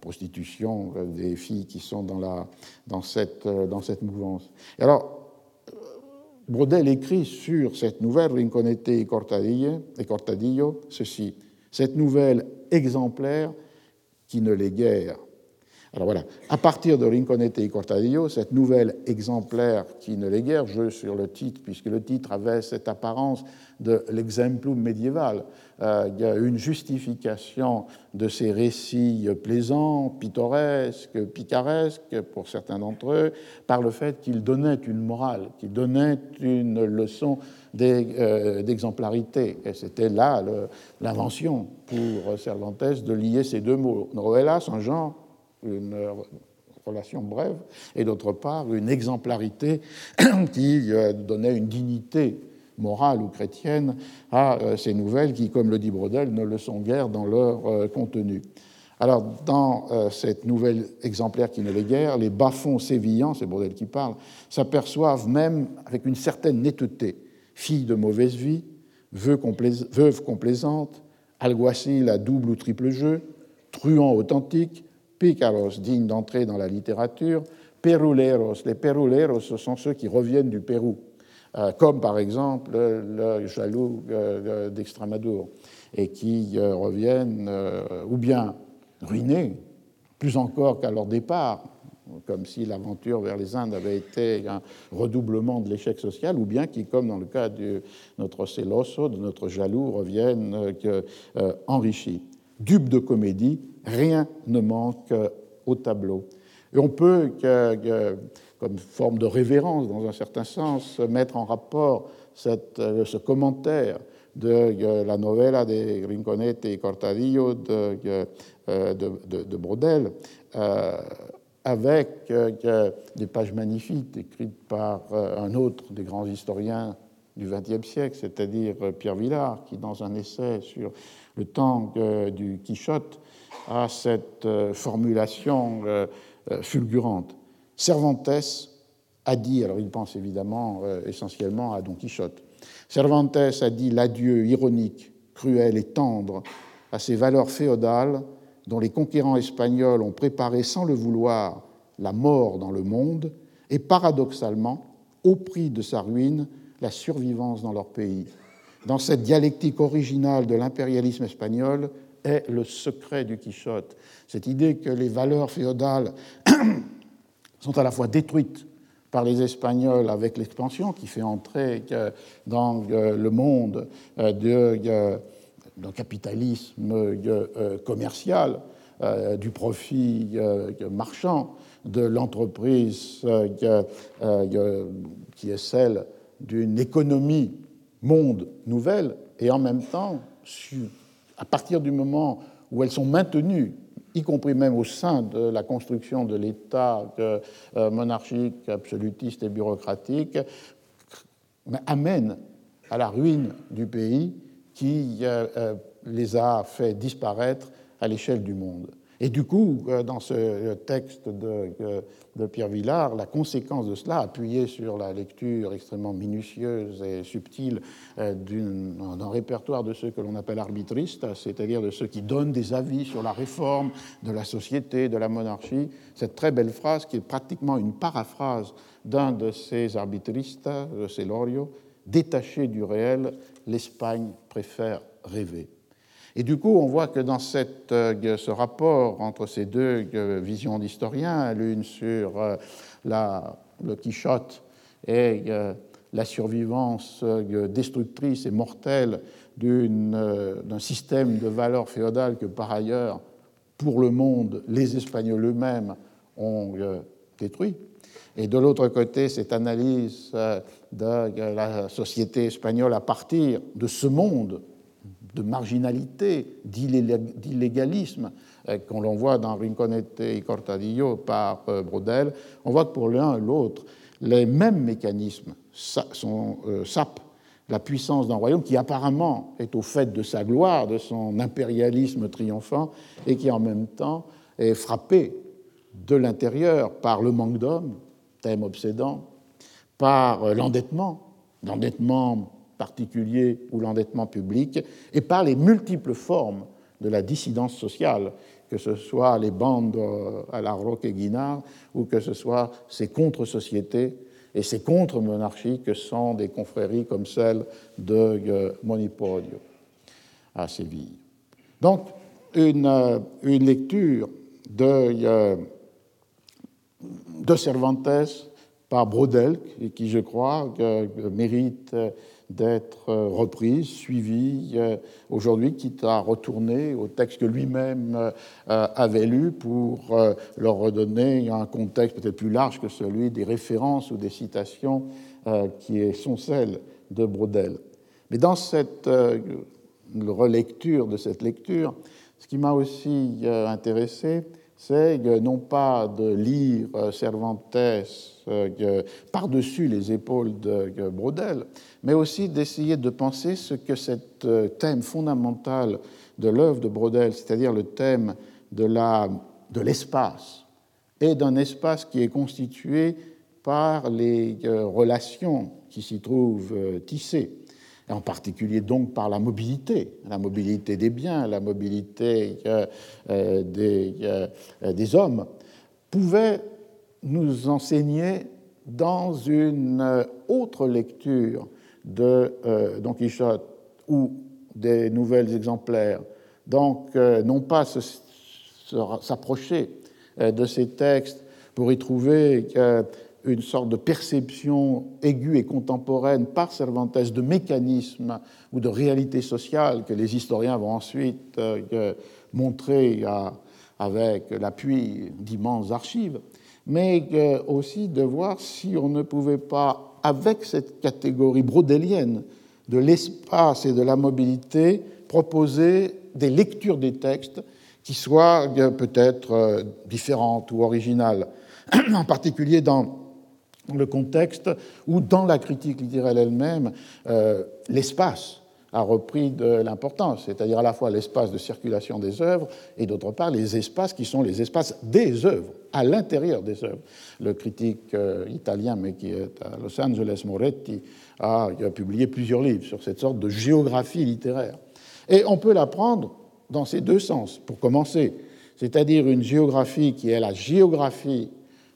prostitution des filles qui sont dans, dans, cette, mouvance. Alors, Brodel écrit sur cette nouvelle Rinconete et Cortadillo ceci cette nouvelle exemplaire qui ne l'est guère. Alors voilà, à partir de Rinconete et Cortadillo, cette nouvelle exemplaire qui ne l'est guère, je sur le titre, puisque le titre avait cette apparence de l'exemplum médiéval. Euh, y une justification de ces récits plaisants, pittoresques, picaresques pour certains d'entre eux, par le fait qu'ils donnaient une morale, qu'ils donnaient une leçon euh, d'exemplarité. Et c'était là l'invention pour Cervantes de lier ces deux mots. Novelas, un genre, une relation brève, et d'autre part une exemplarité qui euh, donnait une dignité morale ou chrétienne à euh, ces nouvelles qui, comme le dit Brodel, ne le sont guère dans leur euh, contenu. Alors, dans euh, cette nouvelle exemplaire qui ne l'est guère, les bas-fonds sévillants, c'est Brodel qui parle, s'aperçoivent même avec une certaine netteté, fille de mauvaise vie, veuve complaisante, alguacil à double ou triple jeu, truand authentique, picaros digne d'entrer dans la littérature, peruleros. Les peruleros, ce sont ceux qui reviennent du Pérou. Euh, comme par exemple le jaloux euh, d'Extramadour, et qui euh, reviennent ou bien ruinés, plus encore qu'à leur départ, comme si l'aventure vers les Indes avait été un redoublement de l'échec social, ou bien qui, comme dans le cas de notre celoso, de notre jaloux, reviennent enrichis. Dupe de comédie, rien ne manque au tableau. Et on peut comme forme de révérence, dans un certain sens, mettre en rapport euh, ce commentaire de euh, la novella de Rinconete et Cortadillo euh, de, de Brodel, avec des pages magnifiques écrites par un autre des grands historiens du XXe siècle, c'est-à-dire Pierre Villard, qui, dans un essai sur le temps du Quichotte, a cette formulation fulgurante. Cervantes a dit, alors il pense évidemment euh, essentiellement à Don Quichotte, Cervantes a dit l'adieu ironique, cruel et tendre à ces valeurs féodales dont les conquérants espagnols ont préparé sans le vouloir la mort dans le monde et paradoxalement, au prix de sa ruine, la survivance dans leur pays. Dans cette dialectique originale de l'impérialisme espagnol est le secret du Quichotte, cette idée que les valeurs féodales sont à la fois détruites par les Espagnols avec l'expansion qui fait entrer dans euh, le monde euh, d'un capitalisme euh, commercial, du profit marchand, de l'entreprise qui est celle d'une économie monde nouvelle, et en même temps, à partir du moment où elles sont maintenues y compris même au sein de la construction de l'État euh, monarchique, absolutiste et bureaucratique, amène à la ruine du pays qui euh, euh, les a fait disparaître à l'échelle du monde. Et du coup, euh, dans ce texte de, Pierre Villard, la conséquence de cela, appuyée sur la lecture extrêmement minutieuse et subtile euh, d'un répertoire de ceux que l'on appelle arbitristes, c'est-à-dire de ceux qui donnent des avis sur la réforme de la société, de la monarchie, cette très belle phrase qui est pratiquement une paraphrase d'un de ces arbitristes, de ces Lorio, détaché du réel, l'Espagne préfère rêver. Et du coup, on voit que dans euh, ce rapport entre ces deux euh, visions d'historiens, l'une sur euh, le Quichotte et la survivance destructrice et mortelle d'un système de valeurs féodales que par ailleurs, pour le monde, les Espagnols eux-mêmes ont détruit. Et de l'autre côté, cette analyse de la société espagnole à partir de ce monde de marginalité, d'illégalisme, euh, qu'on l'on voit dans Rinconete et Cortadillo par euh, Brodel, on voit que pour l'un et l'autre, les mêmes mécanismes euh, sapent la puissance d'un royaume qui apparemment est au fait de sa gloire, de son impérialisme triomphant, et qui en même temps est frappé de l'intérieur par le manque d'hommes, thème obsédant, par l'endettement, l'endettement particulier ou l'endettement public, et par les multiples formes de la dissidence sociale, que ce soit les bandes euh, à la Roque et Guinard, ou que ce soit ces contre-sociétés et ces contre-monarchies que sont des confréries comme celle de euh, Monipodio à Séville. Donc, une, euh, une lecture de, de Cervantes par Brodel, qui, je crois, mérite d'être euh, reprise, suivie euh, aujourd'hui, quitte à retourner au texte que lui-même euh, avait lu pour leur redonner un contexte peut-être plus large que celui des références ou des citations qui sont celles de Brodel. Mais dans cette relecture de cette lecture, ce qui m'a aussi intéressé, c'est non pas de lire Cervantes par-dessus les épaules de Brodel, mais aussi d'essayer de penser ce que cet euh, thème fondamental de l'œuvre de Brodel, c'est-à-dire le thème de l'espace, et d'un espace qui est constitué par les euh, relations qui s'y trouvent euh, tissées, et en particulier donc par la mobilité, la mobilité des biens, la mobilité des, des hommes, pouvait nous enseigner dans une autre lecture de euh, Don Quichotte ou des nouvelles exemplaires. Donc, euh, non pas s'approcher euh, de ces textes pour y trouver une sorte de perception aiguë et contemporaine par Cervantes de mécanismes ou de réalité sociale que les historiens vont ensuite montrer avec l'appui d'immenses archives, mais aussi de voir si on ne pouvait pas avec cette catégorie brodélienne de l'espace et de la mobilité, proposer des lectures des textes qui soient euh, peut-être euh, différentes ou originales, en particulier dans le contexte où, dans la critique littéraire elle-même, euh, l'espace a repris de l'importance, c'est-à-dire à la fois l'espace de circulation des œuvres et d'autre part les espaces qui sont les espaces des œuvres, à l'intérieur des œuvres. Le critique euh, italien, mais qui est à Los Angeles, Moretti, a, publié plusieurs livres sur cette sorte de géographie littéraire. Et on peut l'apprendre dans ces deux sens, pour commencer, c'est-à-dire une géographie qui est la géographie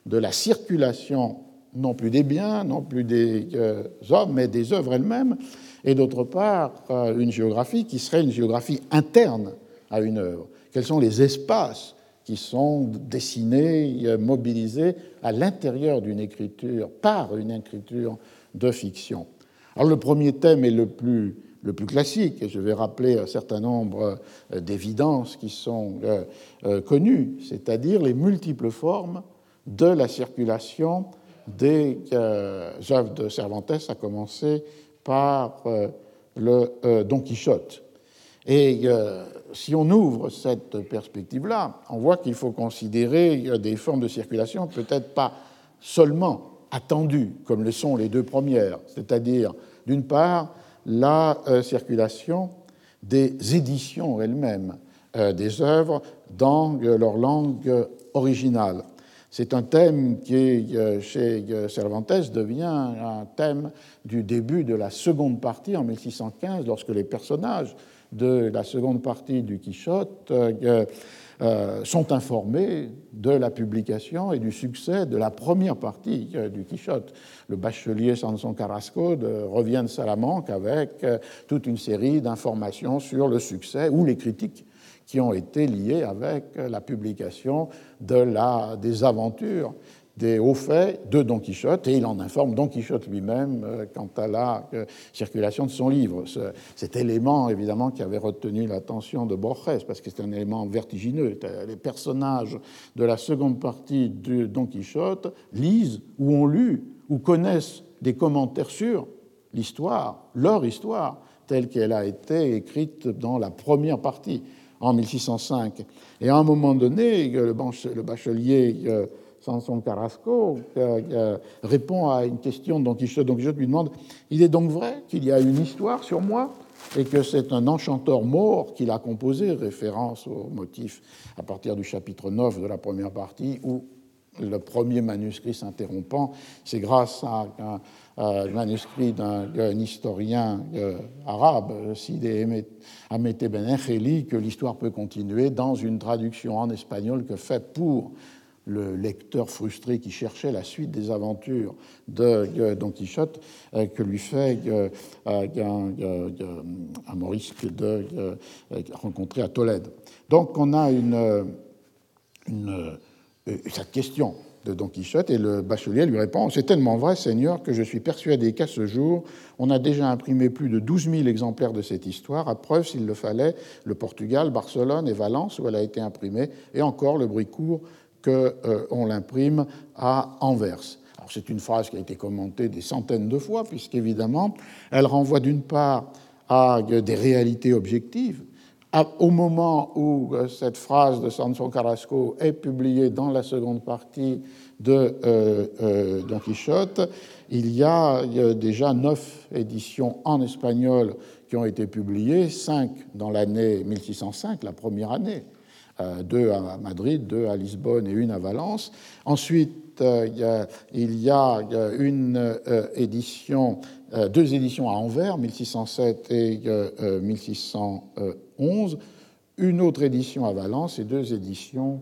de la circulation non plus des biens, non plus des euh, hommes, mais des œuvres elles-mêmes, et d'autre part euh, une géographie qui serait une géographie interne à une œuvre. Quels sont les espaces qui sont dessinés, euh, mobilisés à l'intérieur d'une écriture, par une écriture de fiction? Alors le premier thème est le plus, le plus classique, et je vais rappeler un certain nombre d'évidences qui sont connues, c'est-à-dire les multiples formes de la circulation des euh, œuvres de Cervantes, à commencer par euh, le euh, Don Quichotte. Et si on ouvre cette perspective-là, on voit qu'il faut considérer des formes de circulation peut-être pas seulement attendues, comme le sont les deux premières, c'est-à-dire, d'une part, la circulation des éditions elles-mêmes des œuvres dans leur langue originale. C'est un thème qui, chez Cervantes, devient un thème du début de la seconde partie en 1615, lorsque les personnages de la seconde partie du Quichotte euh, sont informés de la publication et du succès de la première partie euh, du Quichotte. Le bachelier Sanson Carrasco revient de Salamanque avec euh, toute une série d'informations sur le succès ou les critiques qui ont été liées avec la publication de la, des aventures des hauts faits de Don Quichotte, et il en informe Don Quichotte lui-même euh, quant à la euh, circulation de son livre. cet élément, évidemment, qui avait retenu l'attention de Borges, parce que c'est un élément vertigineux. Les personnages de la seconde partie de Don Quichotte lisent ou ont lu ou connaissent des commentaires sur l'histoire, leur histoire, telle qu'elle a été écrite dans la première partie en 1605. Et à un moment donné, le bachelier euh, Sanson Carrasco, répond à une question de Don Quichotte. Don Quichotte lui demande Il est donc vrai qu'il y a une histoire sur moi et que c'est un enchanteur mort qui l'a composé, référence au motif à partir du chapitre 9 de la première partie, où le premier manuscrit s'interrompant, c'est grâce à un, manuscrit d'un historien euh, arabe, Sidi Amete Ben que l'histoire peut continuer dans une traduction en espagnol que fait pour le lecteur frustré qui cherchait la suite des aventures de Don Quichotte euh, que lui fait euh, euh, un Maurice de rencontrer à Tolède. Donc on a une, cette question de Don Quichotte et le bachelier lui répond C'est tellement vrai, Seigneur, que je suis persuadé qu'à ce jour, on a déjà imprimé plus de 12 000 exemplaires de cette histoire, à preuve, s'il le fallait, le Portugal, Barcelone et Valence, où elle a été imprimée, et encore le bruit court qu'on euh, l'imprime à Anvers. C'est une phrase qui a été commentée des centaines de fois, puisqu'évidemment, elle renvoie d'une part à des réalités objectives. Au moment où euh, cette phrase de Sanson Carrasco est publiée dans la seconde partie de euh, Don Quichotte, il y a déjà neuf éditions en espagnol qui ont été publiées, cinq dans l'année 1605, la première année euh, deux à Madrid, deux à Lisbonne et une à Valence. Ensuite, euh, il y a euh, deux éditions à Anvers, 1607 et 1611, une autre édition à Valence et deux éditions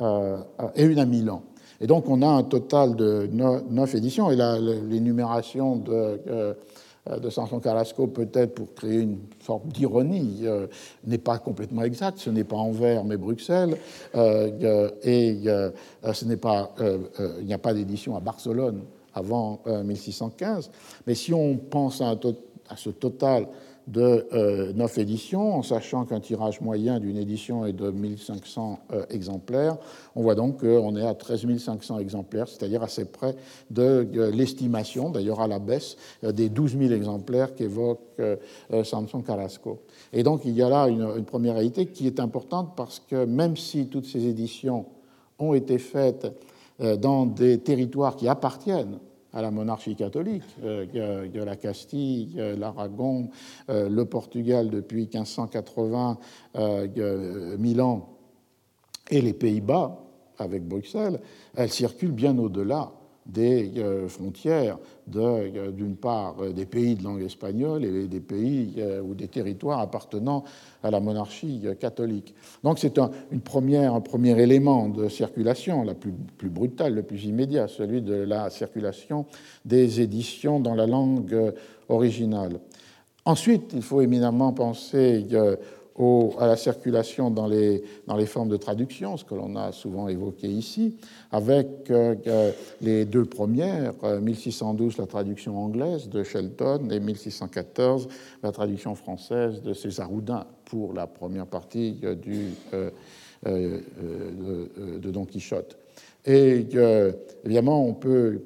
et une à Milan. Et donc on a un total de neuf éditions et l'énumération de euh, de Samson Carrasco, peut-être pour créer une sorte d'ironie, euh, n'est pas complètement exact. Ce n'est pas Anvers, mais Bruxelles. Euh, et ce n'est pas, il n'y a pas d'édition à Barcelone avant 1615. Mais si on pense à ce total de euh, neuf éditions, en sachant qu'un tirage moyen d'une édition est de 1500 euh, exemplaires. On voit donc qu'on est à 13 500 exemplaires, c'est-à-dire assez près de, l'estimation, d'ailleurs à la baisse, euh, des 12 000 exemplaires qu'évoque Samson Carrasco. Et donc il y a là une, une première réalité qui est importante parce que même si toutes ces éditions ont été faites dans des territoires qui appartiennent à la monarchie catholique, euh, la Castille, l'Aragon, euh, le Portugal depuis 1580, euh, Milan et les Pays-Bas avec Bruxelles, elle circule bien au-delà des euh, frontières euh, d'une part euh, des pays de langue espagnole et des pays ou des territoires appartenant à la monarchie catholique. Donc c'est un, un premier élément de circulation, la plus, plus, brutale, le plus immédiat, celui de la circulation des éditions dans la langue originale. Ensuite, il faut éminemment penser à la circulation dans les, dans les formes de traduction, ce que l'on a souvent évoqué ici, avec euh, euh, les deux premières, 1612 euh, la traduction anglaise de Shelton et 1614 la traduction française de César Houdin pour la première partie du, de, Don Quichotte. Et évidemment, on peut,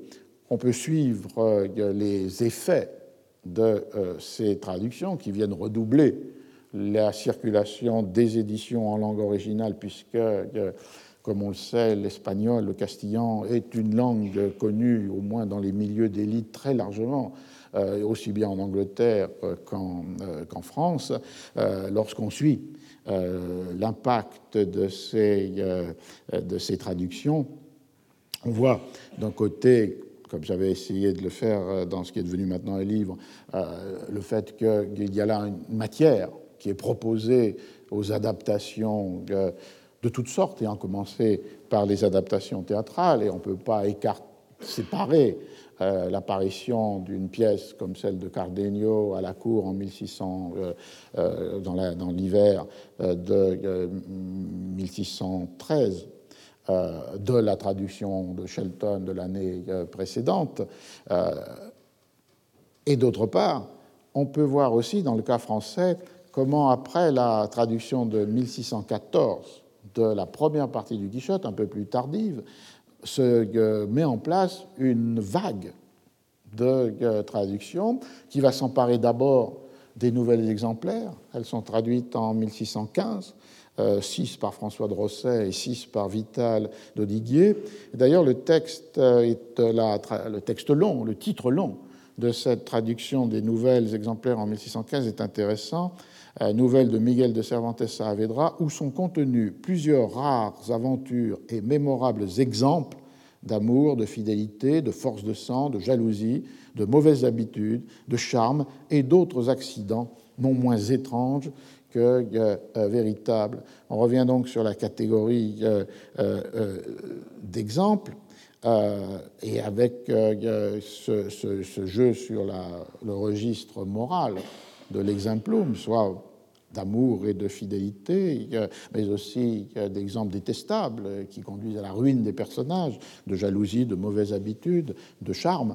on peut suivre les effets de ces traductions qui viennent redoubler la circulation des éditions en langue originale, puisque, euh, comme on le sait, l'espagnol, le castillan est une langue connue, au moins dans les milieux d'élite, très largement, euh, aussi bien en Angleterre euh, qu'en France, lorsqu'on suit l'impact de, ces, de ces traductions, on voit d'un côté comme j'avais essayé de le faire dans ce qui est devenu maintenant un livre, le fait qu'il y a là une matière qui est proposée aux adaptations de toutes sortes, ayant commencé par les adaptations théâtrales, et on ne peut pas séparer euh, l'apparition d'une pièce comme celle de Cardenio à la cour en 1600, euh, euh, dans l'hiver de 1613 de la traduction de Shelton de l'année précédente. et d'autre part, on peut voir aussi dans le cas français comment après la traduction de 1614 de la première partie du Quichotte, un peu plus tardive, se euh, met en place une vague de euh, traductions qui va s'emparer d'abord des nouvelles exemplaires. Elles sont traduites en 1615, euh, six par François de Rosset et six par Vital d'Audiguier. D'ailleurs, le texte est long, le titre long de cette traduction des nouvelles exemplaires en 1615 est intéressant nouvelle de Miguel de Cervantes Saavedra, où sont contenus plusieurs rares aventures et mémorables exemples d'amour, de fidélité, de force de sang, de jalousie, de mauvaises habitudes, de charme et d'autres accidents non moins étranges que euh, véritables. On revient donc sur la catégorie euh, euh, d'exemples. et avec ce, jeu sur le registre moral de l'exemplum, soit d'amour et de fidélité, mais aussi d'exemples détestables qui conduisent à la ruine des personnages, de jalousie, de mauvaises habitudes, de charme.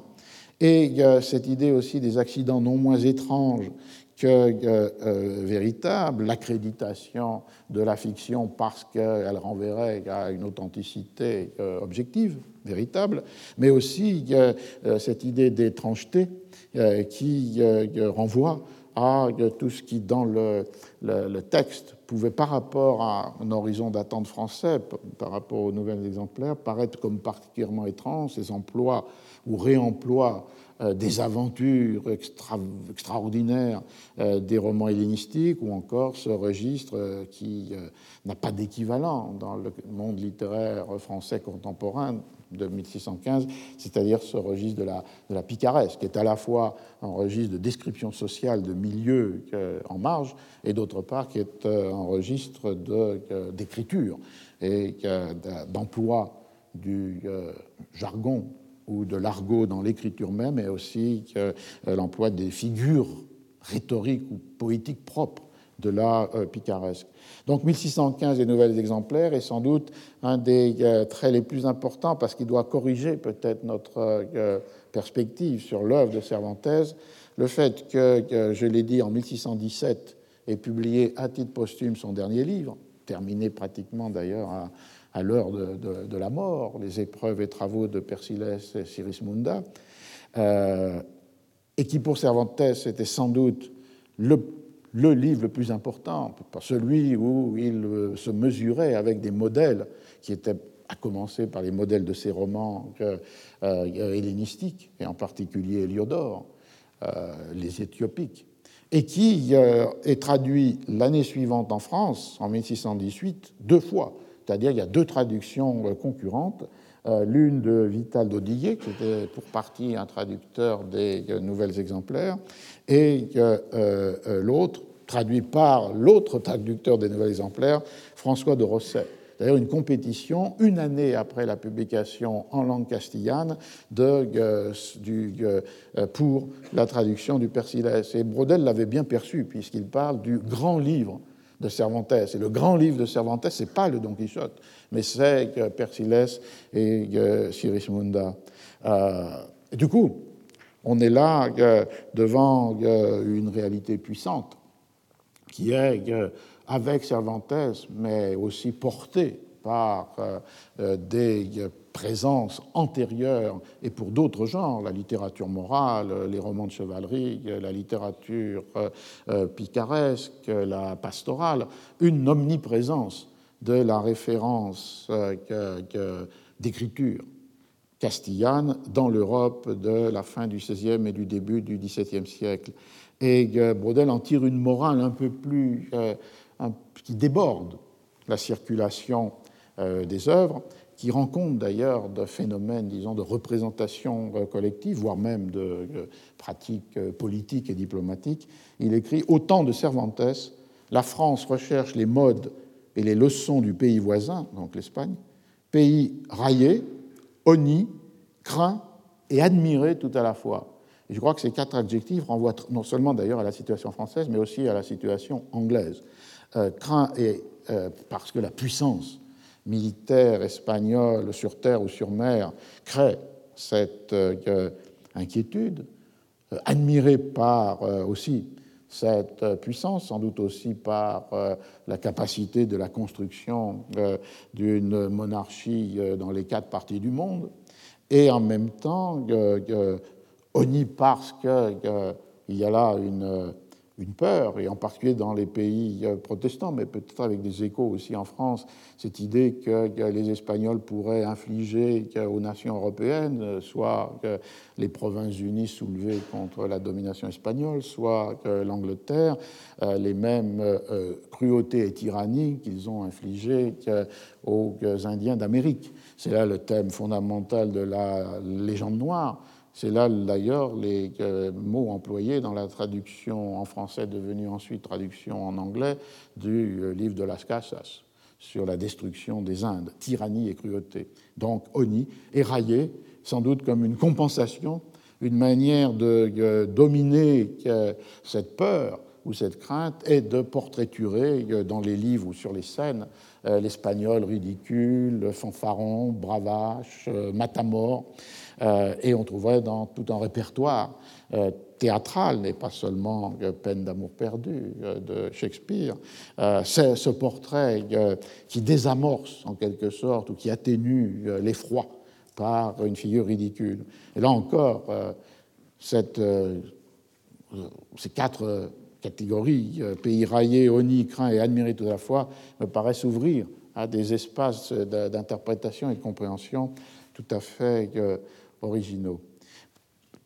Et a cette idée aussi des accidents non moins étranges que euh, euh, véritable, l'accréditation de la fiction parce qu'elle renverrait à une authenticité euh, objective, véritable, mais aussi cette idée d'étrangeté qui renvoie à tout ce qui, dans le, texte, pouvait, par rapport à un horizon d'attente français, par rapport aux nouvelles exemplaires, paraître comme particulièrement étrange, ces emplois ou réemplois euh, des aventures extraordinaires euh, des romans hellénistiques, ou encore ce registre euh, qui n'a pas d'équivalent dans le monde littéraire français contemporain, de 1615, c'est-à-dire ce registre de la, de la picaresque, qui est à la fois un registre de description sociale de milieux en marge, et d'autre part qui est euh, un registre d'écriture et d'emploi du euh, jargon ou de l'argot dans l'écriture même, et aussi l'emploi des figures rhétoriques ou poétiques propres de la euh, picaresque. Donc 1615 des nouvelles exemplaires est sans doute un des euh, traits les plus importants parce qu'il doit corriger peut-être notre euh, perspective sur l'œuvre de Cervantes. Le fait que, je l'ai dit, en 1617 est publié à titre posthume son dernier livre, terminé pratiquement d'ailleurs à, l'heure de, la mort, les épreuves et travaux de Persiles et Sirismunda, et qui pour Cervantes était sans doute le le livre le plus important, celui où il euh, se mesurait avec des modèles qui étaient à commencer par les modèles de ses romans euh, hellénistiques, et en particulier Héliodore, euh, les Éthiopiques, et qui est traduit l'année suivante en France, en 1618, deux fois. C'est-à-dire il y a deux traductions concurrentes, l'une de Vital d'Audillet, qui était pour partie un traducteur des nouvelles exemplaires, et l'autre traduit par l'autre traducteur des Nouvelles Exemplaires, François de Rosset. D'ailleurs, une compétition, une année après la publication en langue castillane de, euh, euh, pour la traduction du Persilès. Et Brodel l'avait bien perçu, puisqu'il parle du grand livre de Cervantes. Et le grand livre de Cervantes, ce n'est pas le Don Quichotte, mais c'est euh, Persilès et Sirismunda. Et du coup, on est là devant une réalité puissante qui est euh, avec Cervantes, mais aussi porté par euh, euh, des présences antérieures et pour d'autres genres, la littérature morale, les romans de chevalerie, la littérature picaresque, la pastorale, une omniprésence de la référence d'écriture castillane dans l'Europe de la fin du XVIe et du début du XVIIe siècle. Et Brodel en tire une morale un peu plus euh, qui déborde la circulation des œuvres, qui rend compte d'ailleurs de phénomènes, disons, de représentation collective, voire même de pratiques politiques et diplomatiques. Il écrit Autant de Cervantes, la France recherche les modes et les leçons du pays voisin, donc l'Espagne, pays raillé, honni, craint et admiré tout à la fois. Et je crois que ces quatre adjectifs renvoient non seulement d'ailleurs à la situation française, mais aussi à la situation anglaise. Euh, craint et, euh, parce que la puissance militaire espagnole sur terre ou sur mer crée cette euh, inquiétude, admiré par aussi cette puissance, sans doute aussi par la capacité de la construction d'une monarchie dans les quatre parties du monde, et en même temps honni parce qu'il y a là une, une, peur, et en particulier dans les pays euh, protestants, mais peut-être avec des échos aussi en France, cette idée que les Espagnols pourraient infliger aux nations européennes, soit que les provinces unies soulevées contre la domination espagnole, soit que l'Angleterre, euh, les mêmes euh, cruautés et tyrannies qu'ils ont infligées aux Indiens d'Amérique. C'est là le thème fondamental de la légende noire. C'est là d'ailleurs les euh, mots employés dans la traduction en français devenue ensuite traduction en anglais du euh, livre de Las Casas sur la destruction des Indes, tyrannie et cruauté. Donc Oni est raillé sans doute comme une compensation, une manière de euh, dominer cette peur ou cette crainte et de portraiturer dans les livres ou sur les scènes l'espagnol ridicule, fanfaron, bravache, matamor. Euh, et on trouverait dans tout un répertoire euh, théâtral, n'est pas seulement Peine d'amour perdu euh, de Shakespeare, ce portrait qui désamorce en quelque sorte ou qui atténue l'effroi par une figure ridicule. Et là encore, ces quatre catégories, pays raillé, honni, craint et admiré tout à la fois, me paraissent ouvrir à des espaces d'interprétation et de compréhension tout à fait originaux.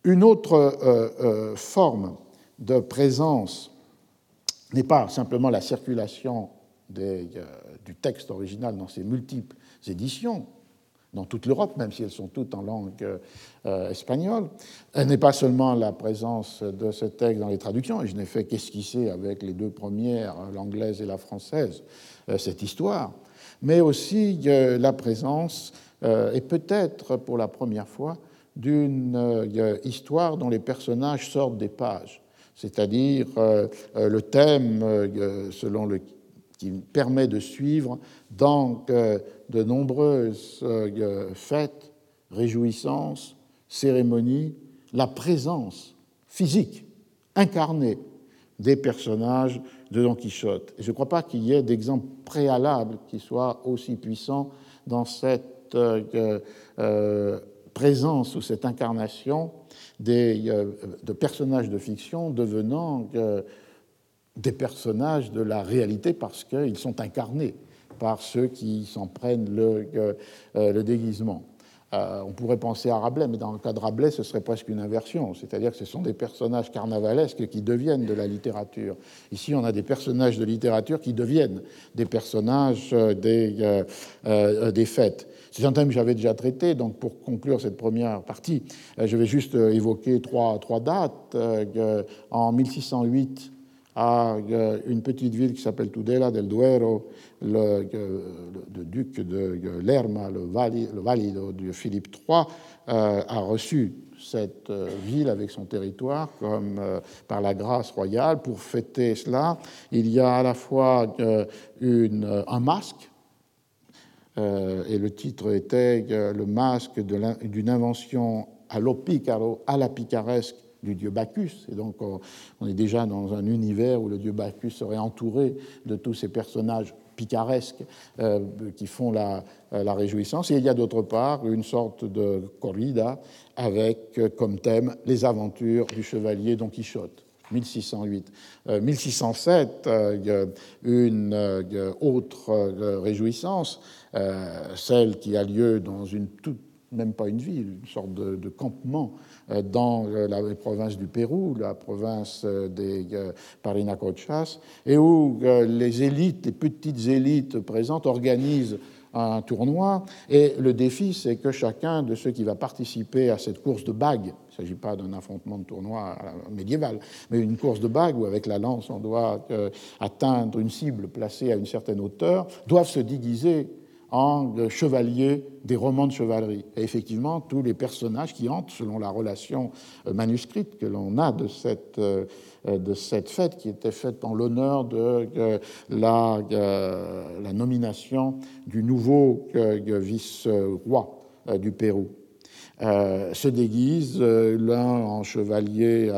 Une autre euh, euh, forme de présence n'est pas simplement la circulation euh, du texte original dans ses multiples éditions, dans toute l'Europe, même si elles sont toutes en langue espagnole. Elle n'est pas seulement la présence de ce texte dans les traductions, et je n'ai fait qu'esquisser avec les deux premières, l'anglaise et la française, cette histoire, mais aussi la présence, et peut-être pour la première fois, d'une euh, histoire dont les personnages sortent des pages, c'est-à-dire euh, euh, le thème selon le, qui permet de suivre dans de nombreuses fêtes, réjouissances, cérémonies, la présence physique, incarnée des personnages de Don Quichotte. Je ne crois pas qu'il y ait d'exemple préalable qui soit aussi puissant dans cette présence ou cette incarnation des, euh, de personnages de fiction devenant euh, des personnages de la réalité parce qu'ils sont incarnés par ceux qui s'en prennent le, euh, le déguisement. on pourrait penser à Rabelais, mais dans le cas de Rabelais, ce serait presque une inversion, c'est-à-dire que ce sont des personnages carnavalesques qui deviennent de la littérature. Ici, on a des personnages de littérature qui deviennent des personnages des, des fêtes. C'est un thème que j'avais déjà traité, donc pour conclure cette première partie, euh, je vais juste euh, évoquer trois, dates. Euh, en 1608, à une petite ville qui s'appelle Tudela del Duero, le, duc de Lerma, le, valido de Philippe III, a reçu cette ville avec son territoire par la grâce royale. Pour fêter cela, il y a à la fois un masque et le titre était euh, Le masque d'une invention à l'opicaro, à la picaresque du dieu Bacchus. Et donc, on est déjà dans un univers où le dieu Bacchus serait entouré de tous ces personnages picaresques euh, qui font la, la, réjouissance. Et il y a d'autre part une sorte de corrida avec comme thème les aventures du chevalier Don Quichotte. 1608. 1607, une autre réjouissance euh, celle qui a lieu dans une toute même pas une ville, une sorte de, campement dans la province du Pérou, la province des Parinacochas, et où les élites, les petites élites présentes organisent un tournoi. Et le défi, c'est que chacun de ceux qui va participer à cette course de bagues, il ne s'agit pas d'un affrontement de tournoi médiéval, mais une course de bagues où avec la lance on doit euh, atteindre une cible placée à une certaine hauteur, doivent se déguiser en chevaliers des romans de chevalerie. Et effectivement, tous les personnages qui entrent, selon la relation euh, manuscrite que l'on a de cette euh, euh, fête qui était faite en l'honneur de euh, euh, la, nomination du nouveau vice-roi du Pérou. Se déguise l'un en chevalier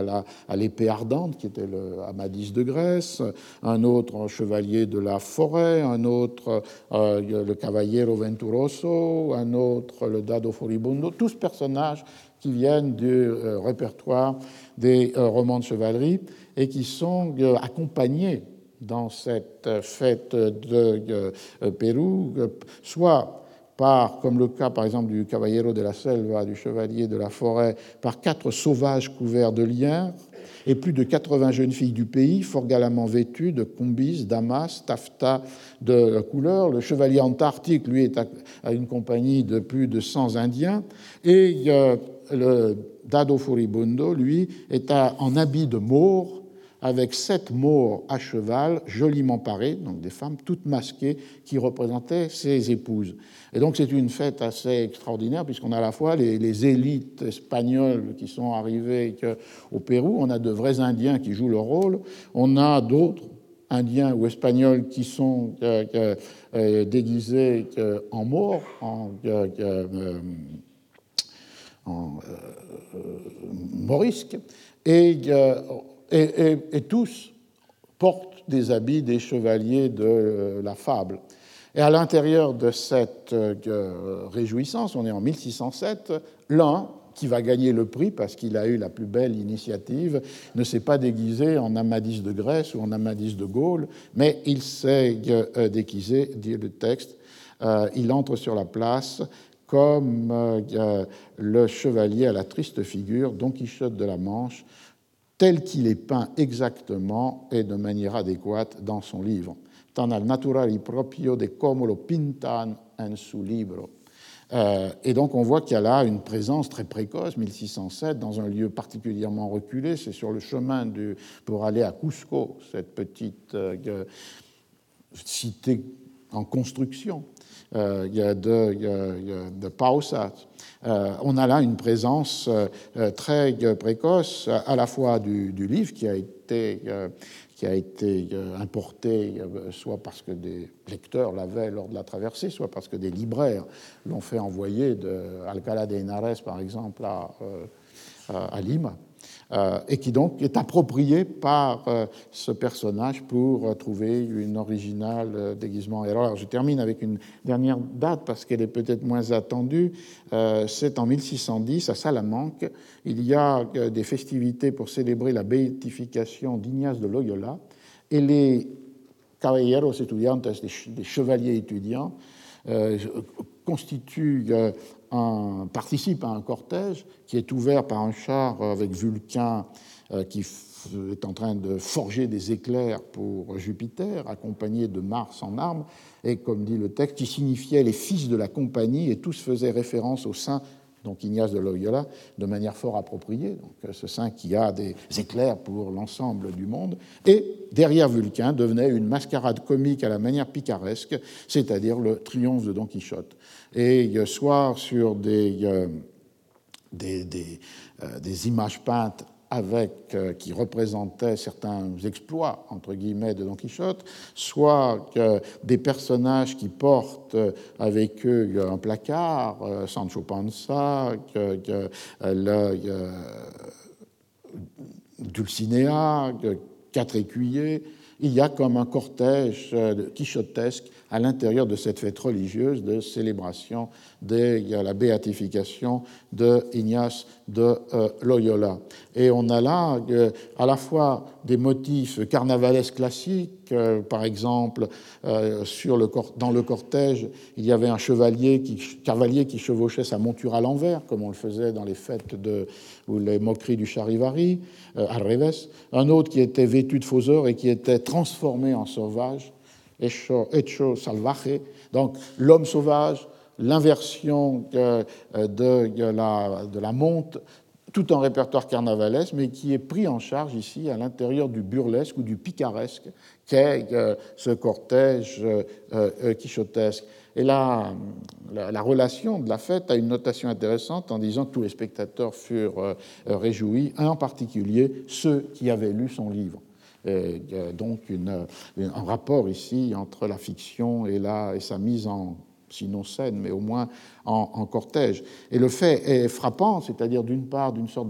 à l'épée ardente, qui était le Amadis de Grèce, un autre en chevalier de la forêt, un autre le Cavallero Venturoso, un autre le Dado Furibundo, tous personnages qui viennent du répertoire des euh, romans de chevalerie et qui sont euh, accompagnés dans cette fête de euh, Pérou, soit par, comme le cas par exemple du Caballero de la Selva, du chevalier de la forêt, par quatre sauvages couverts de liens, et plus de 80 jeunes filles du pays, fort galamment vêtues de combis, damas, taffetas de couleur. Le chevalier antarctique, lui, est à une compagnie de plus de 100 Indiens. Et le Dado Furibundo, lui, est en habit de maure, avec sept maures à cheval, joliment parés, donc des femmes toutes masquées, qui représentaient ses épouses. Et donc c'est une fête assez extraordinaire, puisqu'on a à la fois les, élites espagnoles qui sont arrivées au Pérou, on a de vrais Indiens qui jouent leur rôle, on a d'autres indiens ou espagnols qui sont euh, euh, déguisés en maures, en en euh, morisque, euh, et, tous portent des habits des chevaliers de euh, la fable. Et à l'intérieur de cette réjouissance, on est en 1607, l'un, qui va gagner le prix parce qu'il a eu la plus belle initiative, ne s'est pas déguisé en Amadis de Grèce ou en Amadis de Gaulle, mais il s'est déguisé, dit le texte, il entre sur la place comme euh, le chevalier à la triste figure, Don Quichotte de la Manche, tel qu'il est peint exactement et de manière adéquate dans son livre. Tan al naturali proprio de como lo pintan en su libro. Euh, et donc on voit qu'il y a là une présence très précoce, 1607, dans un lieu particulièrement reculé. C'est sur le chemin pour aller à Cusco, cette petite euh, cité en construction euh, de, de Pausat. Euh, on a là une présence euh, très précoce à la fois du, livre qui a été, qui a été importé soit parce que des lecteurs l'avaient lors de la traversée, soit parce que des libraires l'ont fait envoyer de Alcalá de Henares, par exemple, à Lima. Euh, et qui donc est approprié par euh, ce personnage pour euh, trouver une originale déguisement. Et alors, je termine avec une dernière date parce qu'elle est peut-être moins attendue. C'est en 1610 à Salamanque. Il y a des festivités pour célébrer la béatification d'Ignace de Loyola et les caballeros estudiantes, des chevaliers étudiants, constituent participe à un cortège qui est ouvert par un char avec Vulcain euh, qui est en train de forger des éclairs pour Jupiter, accompagné de Mars en armes, et comme dit le texte, qui signifiait les fils de la compagnie, et tous faisaient référence au saint donc Ignace de Loyola, de manière fort appropriée, donc euh, ce saint qui a des éclairs pour l'ensemble du monde, et derrière Vulcain devenait une mascarade comique à la manière picaresque, c'est-à-dire le triomphe de Don Quichotte. Et soit sur des, euh, des, euh, des images peintes avec, euh, qui représentaient certains exploits, entre guillemets, de Don Quichotte, soit des personnages qui portent avec eux un placard, Sancho Panza, Dulcinea, quatre écuyers, il y a comme un cortège euh, quichotesque à l'intérieur de cette fête religieuse de célébration de la béatification de Ignace de euh, Loyola. Et on a là euh, à la fois des motifs carnavalesques classiques, classiques. par exemple, dans le cortège, il y avait un chevalier qui, cavalier qui chevauchait sa monture à l'envers, comme on le faisait dans les fêtes de, ou les moqueries du charivari, à revés. Un autre qui était vêtu de fauseur et qui était transformé en sauvage, hecho, hecho salvaje, donc l'homme sauvage, l'inversion de, de, la, de la monte, tout un répertoire carnavalesque, mais qui est pris en charge ici à l'intérieur du burlesque ou du picaresque qu'est euh, ce cortège euh, euh, quichotesque. Et là, la, relation de la fête a une notation intéressante en disant que tous les spectateurs furent réjouis, en particulier ceux qui avaient lu son livre. Et, donc une, un rapport ici entre la fiction et, et sa mise en sinon scène, mais au moins en, cortège. Et le fait est frappant, c'est-à-dire d'une part d'une sorte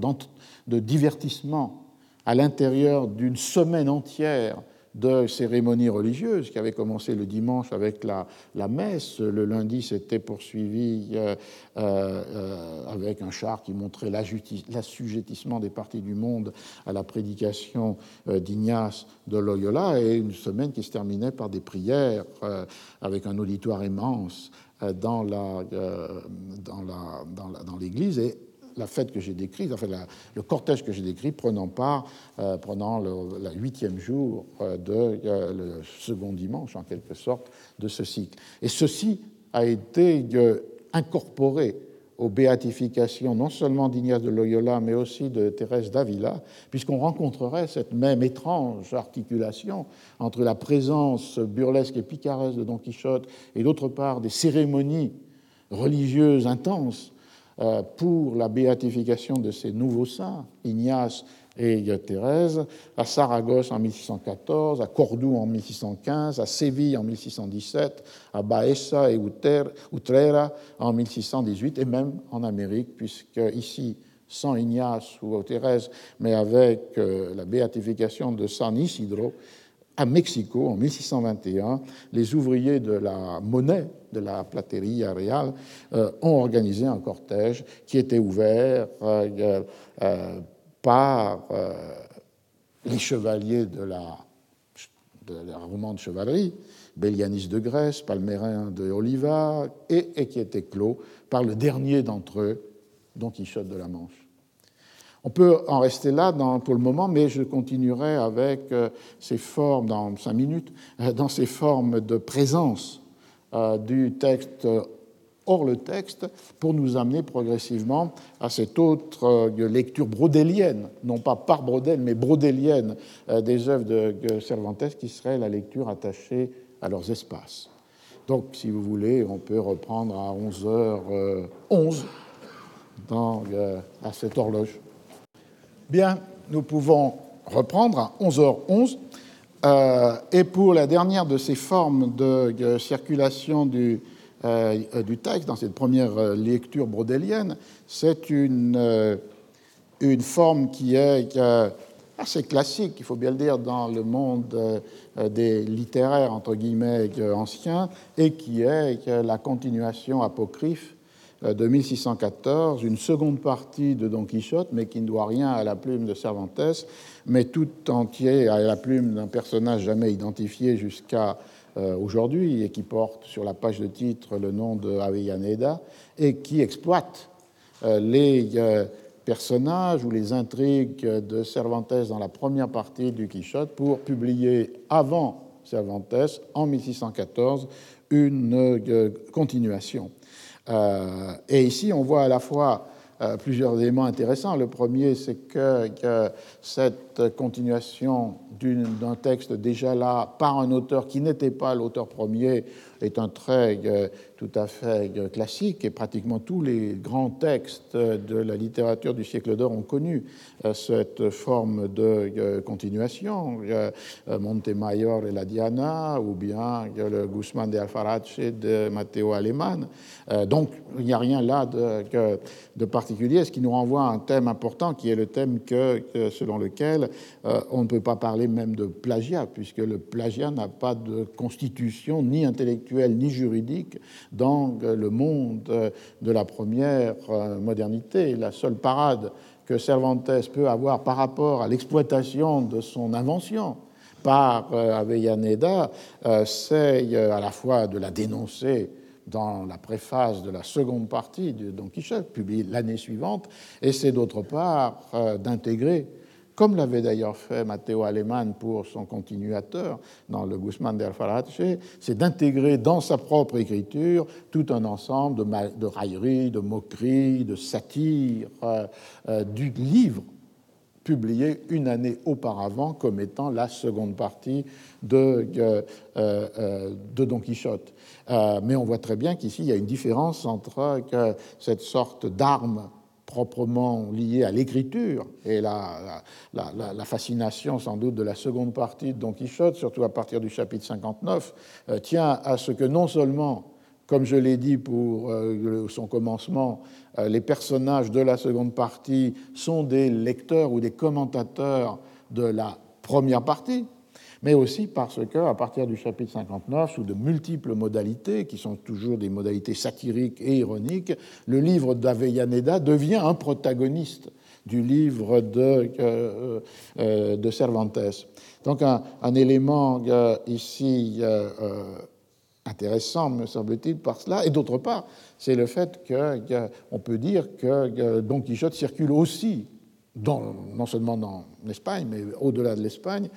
de divertissement à l'intérieur d'une semaine entière de cérémonies religieuses qui avait commencé le dimanche avec la, la messe. Le lundi s'était poursuivi euh, euh, avec un char qui montrait l'assujettissement des parties du monde à la prédication euh, d'Ignace de Loyola et une semaine qui se terminait par des prières avec un auditoire immense dans l'église. Dans, dans et la fête que j'ai décrite, enfin le cortège que j'ai décrit, prenant part, euh, prenant le huitième jour euh, de euh, le second dimanche, en quelque sorte, de ce cycle. Et ceci a été incorporé aux béatifications non seulement d'Ignace de Loyola, mais aussi de Thérèse d'Avila, puisqu'on rencontrerait cette même étrange articulation entre la présence burlesque et picaresque de Don Quichotte et d'autre part des cérémonies religieuses intenses euh, pour la béatification de ces nouveaux saints, Ignace et Thérèse, à Saragosse en 1614, à Cordoue en 1615, à Séville en 1617, à Baessa et Utrera en 1618, et même en Amérique, puisque ici, sans Ignace ou Thérèse, mais avec euh, la béatification de San Isidro, à Mexico, en 1621, les ouvriers de la monnaie de la Plateria Real euh, ont organisé un cortège qui était ouvert euh, euh, par les chevaliers de la, de la romande chevalerie, Bélianis de Grèce, Palmérin de Oliva, et, et qui était clos par le dernier d'entre eux, Don Quichotte de la Manche. On peut en rester là pour le moment, mais je continuerai avec euh, ces formes, dans cinq minutes, euh, dans ces formes de présence euh, du texte hors le texte pour nous amener progressivement à cette autre lecture brodélienne, non pas par Brodel, mais brodélienne des œuvres de Cervantes, qui serait la lecture attachée à leurs espaces. Donc, si vous voulez, on peut reprendre à 11h11 dans, à cette horloge. Bien, nous pouvons reprendre à 11h11. Euh, et pour la dernière de ces formes de, circulation du, euh, du, texte, dans cette première euh, lecture brodélienne, c'est une, une forme qui est assez classique, il faut bien le dire, dans le monde des littéraires, entre guillemets, anciens, et qui est la continuation apocryphe euh, de 1614, une seconde partie de Don Quichotte, mais qui ne doit rien à la plume de Cervantes, mais tout entier à la plume d'un personnage jamais identifié jusqu'à euh, aujourd'hui et qui porte sur la page de titre le nom de Avellaneda et qui exploite euh, les personnages ou les intrigues de Cervantes dans la première partie du Quichotte pour publier avant Cervantes, en 1614, une continuation. Euh, et ici, on voit à la fois euh, plusieurs éléments intéressants. Le premier, c'est que, que, cette continuation d'un texte déjà là par un auteur qui n'était pas l'auteur premier est un trait euh, tout à fait euh, classique et pratiquement tous les grands textes de la littérature du siècle d'or ont connu euh, cette forme de continuation. Montemayor et la Diana ou bien le Guzmán de Alfarache de Matteo Aleman. Donc il n'y a rien là de, de, particulier, ce qui nous renvoie à un thème important qui est le thème que, selon lequel on ne peut pas parler même de plagiat, puisque le plagiat n'a pas de constitution ni intellectuelle ni juridique dans le monde de la première euh, modernité. La seule parade que Cervantes peut avoir par rapport à l'exploitation de son invention, par Avellaneda, c'est à la fois de la dénoncer dans la préface de la seconde partie de Don Quichotte, publiée l'année suivante, et c'est d'autre part d'intégrer comme l'avait d'ailleurs fait Matteo Alemann pour son continuateur dans le Guzmán de Alfarache, c'est d'intégrer dans sa propre écriture tout un ensemble de, railleries, de moqueries, de satires euh, euh, du livre publié une année auparavant comme étant la seconde partie de, euh, de Don Quichotte. mais on voit très bien qu'ici, il y a une différence entre cette sorte d'arme proprement lié à l'écriture et la, la, fascination sans doute de la seconde partie de Don Quichotte, surtout à partir du chapitre 59, euh, tient à ce que non seulement, comme je l'ai dit pour euh, son commencement, euh, les personnages de la seconde partie sont des lecteurs ou des commentateurs de la première partie, mais aussi parce que, à partir du chapitre 59, sous de multiples modalités, qui sont toujours des modalités satiriques et ironiques, le livre d'Avellaneda devient un protagoniste du livre de, euh, euh, Cervantes. Donc un, élément euh, ici intéressant, me semble-t-il, par cela, et d'autre part, c'est le fait qu'on peut dire que Don Quichotte circule aussi non seulement dans l'Espagne, mais au-delà de l'Espagne,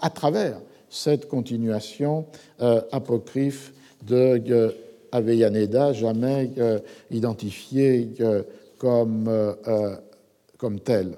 à travers cette continuation euh, apocryphe de euh, Avellaneda, jamais euh, identifiée comme, comme telle.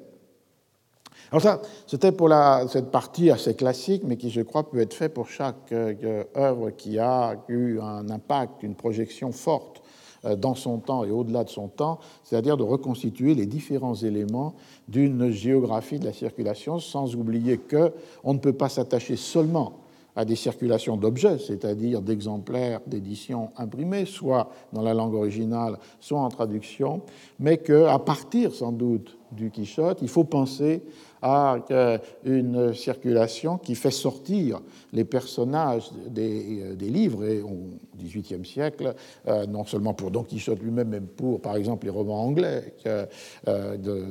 Alors ça, c'était pour cette partie assez classique, mais qui, je crois, peut être fait pour chaque œuvre qui a eu un impact, une projection forte euh, dans son temps et au-delà de son temps, c'est-à-dire de reconstituer les différents éléments d'une géographie de la circulation, sans oublier que on ne peut pas s'attacher seulement à des circulations d'objets, c'est-à-dire d'exemplaires d'éditions imprimées, soit dans la langue originale, soit en traduction, mais qu'à partir sans doute du Quichotte, il faut penser à une circulation qui fait sortir les personnages des, euh, livres, et au XVIIIe siècle, euh, non seulement pour Don Quichotte lui-même, mais pour, par exemple, les romans anglais euh, de,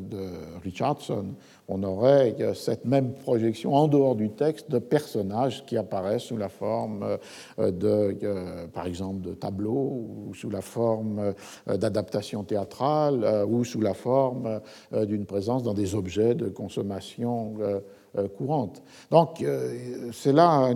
Richardson, on aurait cette même projection en dehors du texte de personnages qui apparaissent sous la forme de, par exemple, de tableaux, ou sous la forme d'adaptations théâtrales, ou sous la forme d'une présence dans des objets de consommation courante. Donc euh, c'est là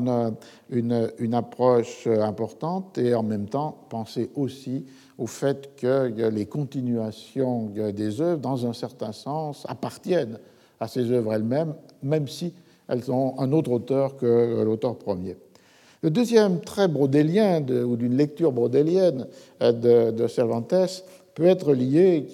une, une, approche importante et en même temps penser aussi au fait que les continuations des œuvres, dans un certain sens, appartiennent à ces œuvres elles-mêmes, même si elles ont un autre auteur que l'auteur premier. Le deuxième trait brodélien ou d'une lecture brodélienne euh, de, Cervantes peut être lié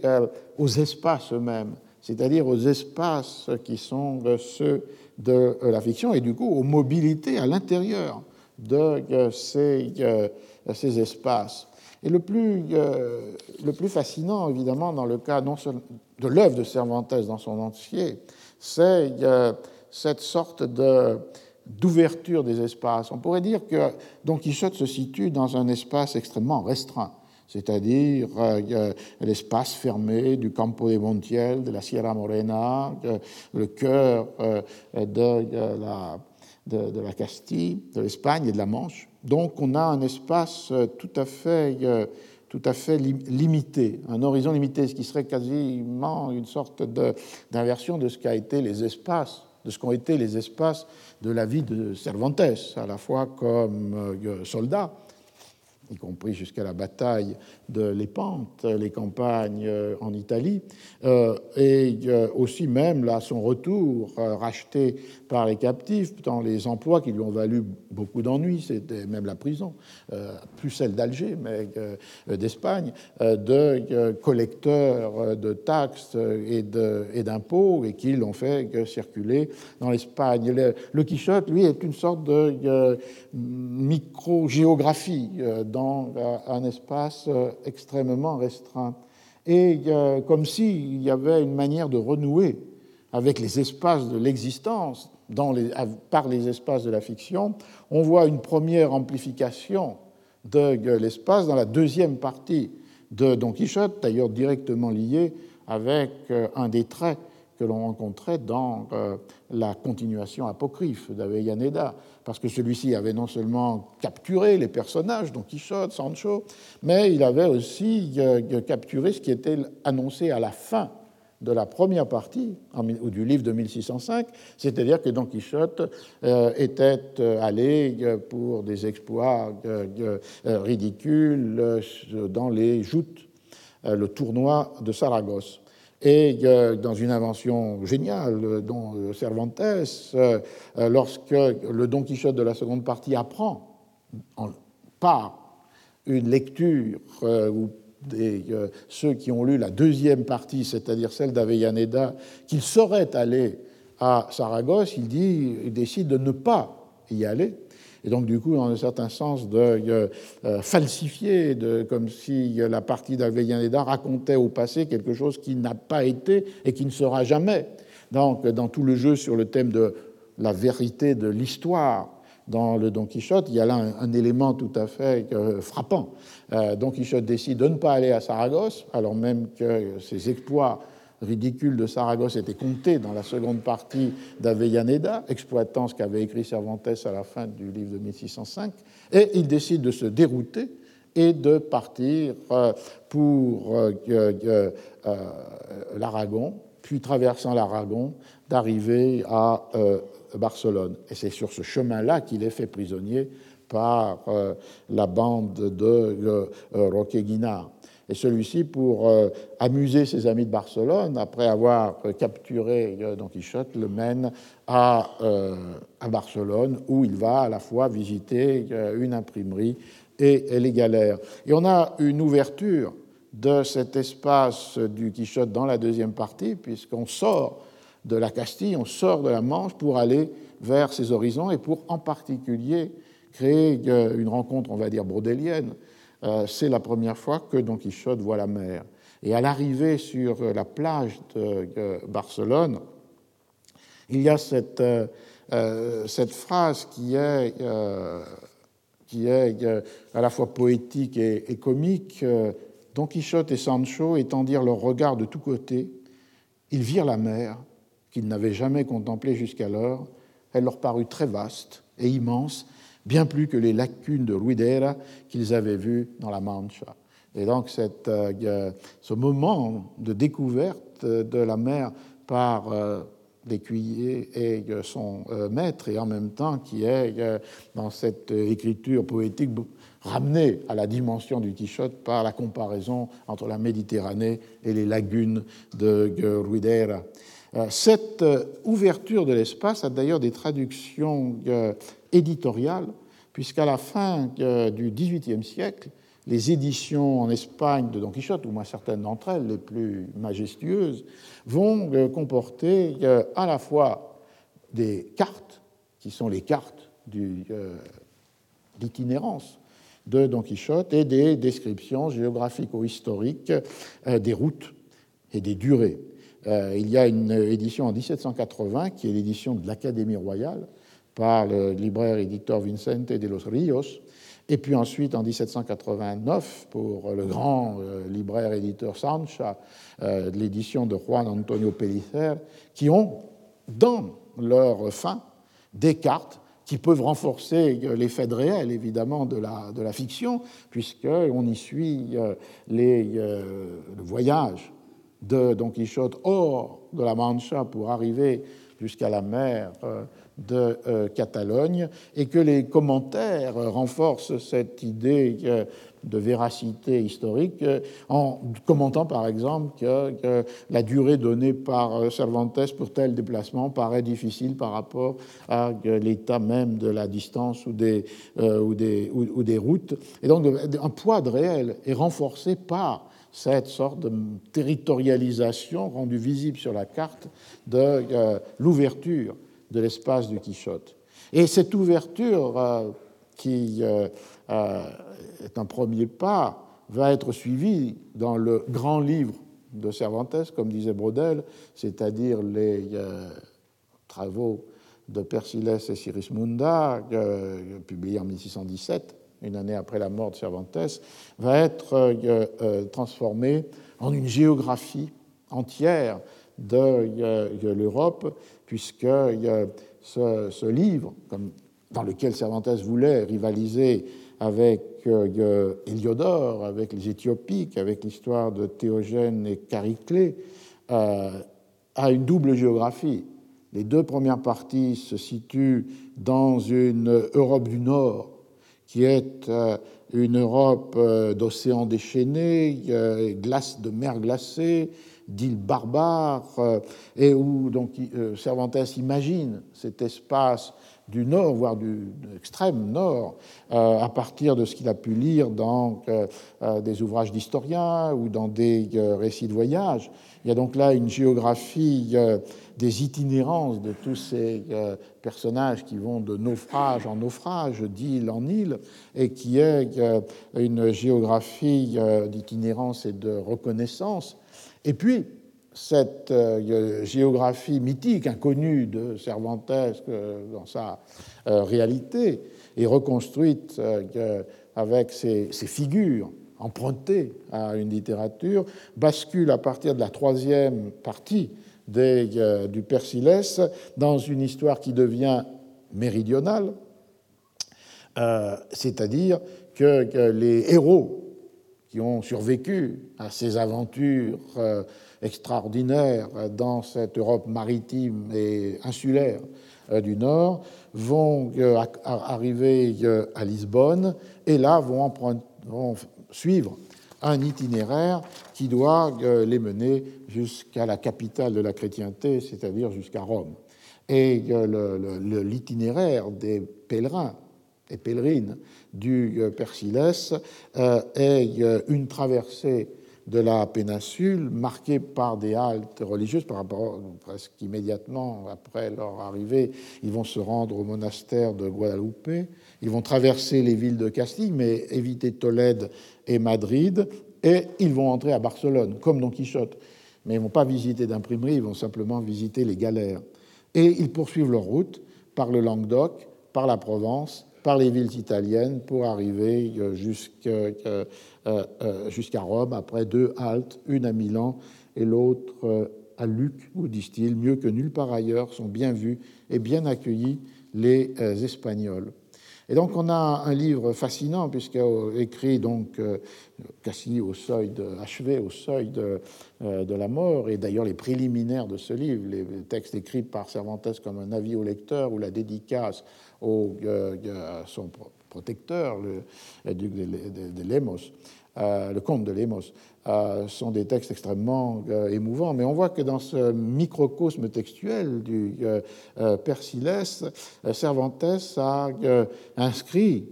aux espaces eux-mêmes c'est-à-dire aux espaces qui sont ceux de la fiction et du coup aux mobilités à l'intérieur de ces, ces, espaces. Et le plus, le plus fascinant, évidemment, dans le cas non de l'œuvre de Cervantes dans son entier, c'est cette sorte de d'ouverture des espaces. On pourrait dire que Don Quichotte se situe dans un espace extrêmement restreint c'est-à-dire euh, l'espace fermé du Campo de Montiel, de la Sierra Morena, le cœur euh, de, la, Castille, de l'Espagne et de la Manche. Donc on a un espace euh, tout à fait, tout à fait limité, un horizon limité, ce qui serait quasiment une sorte d'inversion de, ce qu'a été les espaces de ce qu'ont été les espaces de la vie de Cervantes, à la fois comme soldat y compris jusqu'à la bataille de Lépante, les campagnes euh, en Italie, euh, et euh, aussi même là son retour racheté par les captifs dans les emplois qui lui ont valu beaucoup d'ennuis, c'était même la prison, plus celle d'Alger, mais d'Espagne, de collecteurs de taxes et d'impôts et, qui l'ont fait circuler dans l'Espagne. Le, Quichotte, lui, est une sorte de micro-géographie un espace extrêmement restreint. Et comme s'il y avait une manière de renouer avec les espaces de l'existence par les espaces de la fiction, on voit une première amplification de l'espace dans la deuxième partie de Don Quichotte, d'ailleurs directement liée avec euh, un des traits que l'on rencontrait dans euh, la continuation apocryphe d'Avellaneda, parce que celui-ci avait non seulement capturé les personnages, Don Quichotte, Sancho, mais il avait aussi euh, capturé ce qui était annoncé à la fin de la première partie ou du livre de 1605, c'est-à-dire que Don Quichotte euh, était allé pour des exploits ridicules dans les joutes, le tournoi de Saragosse. Et dans une invention géniale dont euh, Cervantes, euh, lorsque le Don Quichotte de la seconde partie apprend par une lecture euh, ou des, ceux qui ont lu la deuxième partie, c'est-à-dire celle d'Avellaneda, qu'il serait allé à Saragosse, il décide de ne pas y aller et donc du coup, dans un certain sens, de euh, euh, falsifier, de, comme si la partie d'Avellaneda racontait au passé quelque chose qui n'a pas été et qui ne sera jamais. Donc, dans tout le jeu sur le thème de la vérité de l'histoire, dans le Don Quichotte, il y a là un, élément tout à fait euh, frappant. Don Quichotte décide de ne pas aller à Saragosse, alors même que ses exploits ridicule de Saragosse était compté dans la seconde partie d'Avellaneda, exploitant ce qu'avait écrit Cervantes à la fin du livre de 1605, et il décide de se dérouter et de partir euh, pour euh, euh, l'Aragon, puis traversant l'Aragon, d'arriver à Barcelone. Et c'est sur ce chemin-là qu'il est fait prisonnier par la bande de Roque Guinard. Et celui-ci, pour euh, amuser ses amis de Barcelone, après avoir capturé euh, Don Quichotte, le mène à, euh, Barcelone, où il va à la fois visiter une imprimerie et les galères. Et on a une ouverture de cet espace du Quichotte dans la deuxième partie, puisqu'on sort de la Castille, on sort de la Manche pour aller vers ces horizons et pour en particulier créer une rencontre, on va dire, brodélienne euh, c'est la première fois que Don Quichotte voit la mer. Et à l'arrivée sur la plage de Barcelone, il y a cette, euh, euh, cette phrase qui est, qui est à la fois poétique et, comique. Don Quichotte et Sancho étendirent leurs regards de tous côtés. Ils virent la mer, qu'ils n'avaient jamais contemplée jusqu'alors. Elle leur parut très vaste et immense, bien plus que les lacunes de Ruidera qu'ils avaient vues dans la Mancha. Et donc euh, ce moment de découverte de la mer par euh, l'écuyer et son euh, maître, et en même temps qui est dans cette écriture poétique ramené à la dimension du Quichotte par la comparaison entre la Méditerranée et les lagunes de Ruidera. Cette ouverture de l'espace a d'ailleurs des traductions éditoriale, puisqu'à la fin du XVIIIe siècle, les éditions en Espagne de Don Quichotte, ou moins certaines d'entre elles, les plus majestueuses, vont euh, comporter euh, à la fois des cartes, qui sont les cartes euh, d'itinérance de Don Quichotte, et des descriptions géographico-historiques des routes et des durées. Il y a une édition en 1780 qui est l'édition de l'Académie royale, par le libraire éditeur Vicente de los Ríos, et puis ensuite en 1789 pour le grand euh, libraire éditeur Sancha, euh, l'édition de Juan Antonio Pellicer, qui ont dans leur fin des cartes qui peuvent renforcer l'effet de réel, évidemment, de la, de la fiction, puisqu'on y suit euh, les, le voyage de Don Quichotte hors de la Mancha pour arriver jusqu'à la mer de euh, Catalogne et que les commentaires renforcent cette idée de véracité historique en commentant par exemple que, la durée donnée par euh, Cervantes pour tel déplacement paraît difficile par rapport à l'état même de la distance euh, ou, des routes. Et donc un poids de réel est renforcé par cette sorte de territorialisation rendue visible sur la carte de l'ouverture de l'espace du Quichotte. Et cette ouverture, euh, qui euh, euh, est un premier pas, va être suivie dans le grand livre de Cervantes, comme disait Brodel, c'est-à-dire les travaux de Persiles et Sirismunda, publiés en 1617, une année après la mort de Cervantes, va être transformé en une géographie entière de l'Europe, puisque ce, ce livre, dans lequel Cervantes voulait rivaliser avec Héliodore, avec les Éthiopiques, avec l'histoire de Théogène et Chariclée, euh, a une double géographie. Les deux premières parties se situent dans une Europe du Nord, qui est euh, une Europe euh, d'océans déchaînés, glace de mer glacée, d'îles barbares, et où donc Cervantes imagine cet espace du nord, voire du, de l'extrême nord, euh, à partir de ce qu'il a pu lire dans euh, euh, des ouvrages d'historiens ou dans des récits de voyage. Il y a donc là une géographie des itinérances de tous ces personnages qui vont de naufrage en naufrage, d'île en île, et qui est une géographie d'itinérance et de reconnaissance. Et puis, cette euh, géographie mythique, inconnue de Cervantes dans sa euh, réalité, est reconstruite euh, avec ces, figures empruntées à une littérature, bascule à partir de la troisième partie du Persilès dans une histoire qui devient méridionale, c'est-à-dire que, les héros qui ont survécu à ces aventures extraordinaires dans cette Europe maritime et insulaire euh, du Nord vont euh, arriver euh, à Lisbonne et là vont, vont suivre un itinéraire qui doit les mener jusqu'à la capitale de la chrétienté, c'est-à-dire jusqu'à Rome. Et l'itinéraire des pèlerins et pèlerines du Persilès est une traversée de la péninsule, marquée par des haltes religieuses par rapport presque immédiatement après leur arrivée. Ils vont se rendre au monastère de Guadalupe, ils vont traverser les villes de Castille, mais éviter Tolède et Madrid, et ils vont entrer à Barcelone, comme Don Quichotte. Mais ils ne vont pas visiter d'imprimerie, ils vont simplement visiter les galères. Et ils poursuivent leur route par le Languedoc, par la Provence, par les villes italiennes pour arriver jusqu'à euh, euh, jusqu'à Rome, après deux haltes, une à Milan et l'autre euh, à Luc, où, disent-ils, mieux que nulle part ailleurs, sont bien vus et bien accueillis les Espagnols. Et donc on a un livre fascinant, puisque écrit donc quasi au seuil achevé au seuil de la mort, et d'ailleurs les préliminaires de ce livre, les textes écrits par Cervantes comme un avis au lecteur ou la dédicace au, à son protecteur, le, duc de, Lemos, euh, le comte de Lemos, euh, sont des textes extrêmement euh, émouvants. Mais on voit que dans ce microcosme textuel du Persilès, Cervantes a inscrit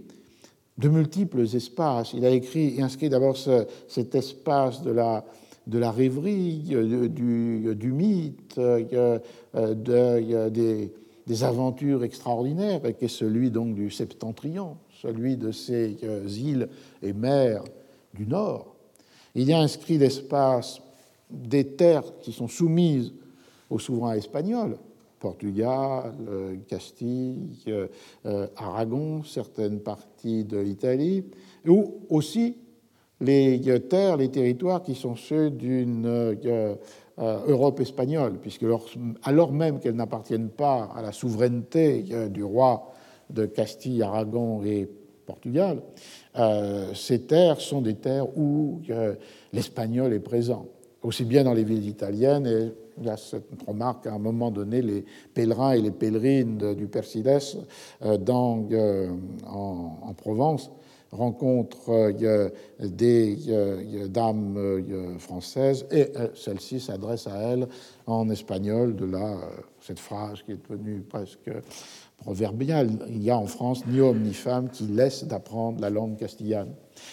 de multiples espaces. Il a écrit inscrit d'abord cet espace de la, de la rêverie, du, du mythe, de, des des aventures extraordinaires, et qui est celui donc du septentrion, celui de ces euh, îles et mers du Nord. Il y a inscrit l'espace des terres qui sont soumises au souverain espagnol, Portugal, euh, Castille, euh, Aragon, certaines parties de l'Italie, ou aussi les terres, les territoires qui sont ceux d'une Europe espagnole, puisque alors même qu'elles n'appartiennent pas à la souveraineté euh, du roi de Castille, Aragon et Portugal, euh, ces terres sont des terres où l'espagnol est présent, aussi bien dans les villes italiennes, et il y a cette remarque à un moment donné, les pèlerins et les pèlerines du Persiles dans, en, Provence rencontre euh, des dames euh, françaises et euh, celle-ci s'adresse à elle en espagnol, de là cette phrase qui est devenue presque proverbiale. Il y a en France ni homme ni femme qui laisse d'apprendre la langue castillane.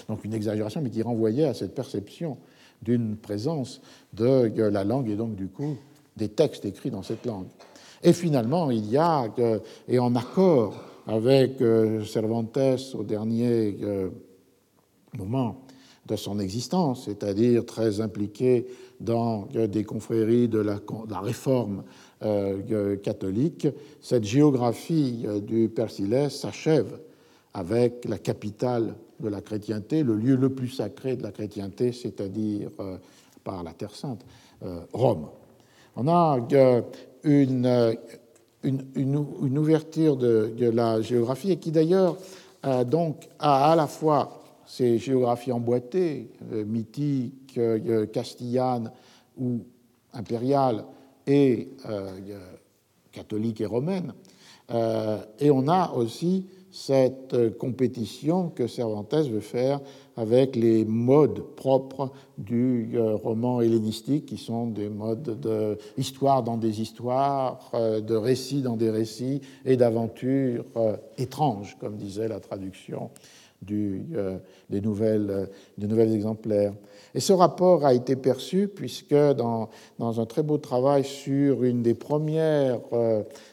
Donc une exagération, mais qui renvoyait à cette perception d'une présence de la langue et donc du coup des textes écrits dans cette langue. Et finalement, il y a, et en accord avec euh, Cervantes au dernier euh, moment de son existence, c'est-à-dire très impliqué dans euh, des confréries de la, réforme catholique, cette géographie du Persilès s'achève avec la capitale de la chrétienté, le lieu le plus sacré de la chrétienté, c'est-à-dire par la Terre Sainte, Rome. On a une, une, ouverture de, la géographie et qui d'ailleurs donc a à la fois ces géographies emboîtées, mythiques, castillanes ou impériales, et catholiques et romaines, et on a aussi cette compétition que Cervantes veut faire avec les modes propres du euh, roman hellénistique, qui sont des modes d'histoire dans des histoires, euh, de récits dans des récits et d'aventures euh, étranges, comme disait la traduction du, des, nouvelles, des nouvelles exemplaires. Et ce rapport a été perçu puisque dans, dans un très beau travail sur une des premières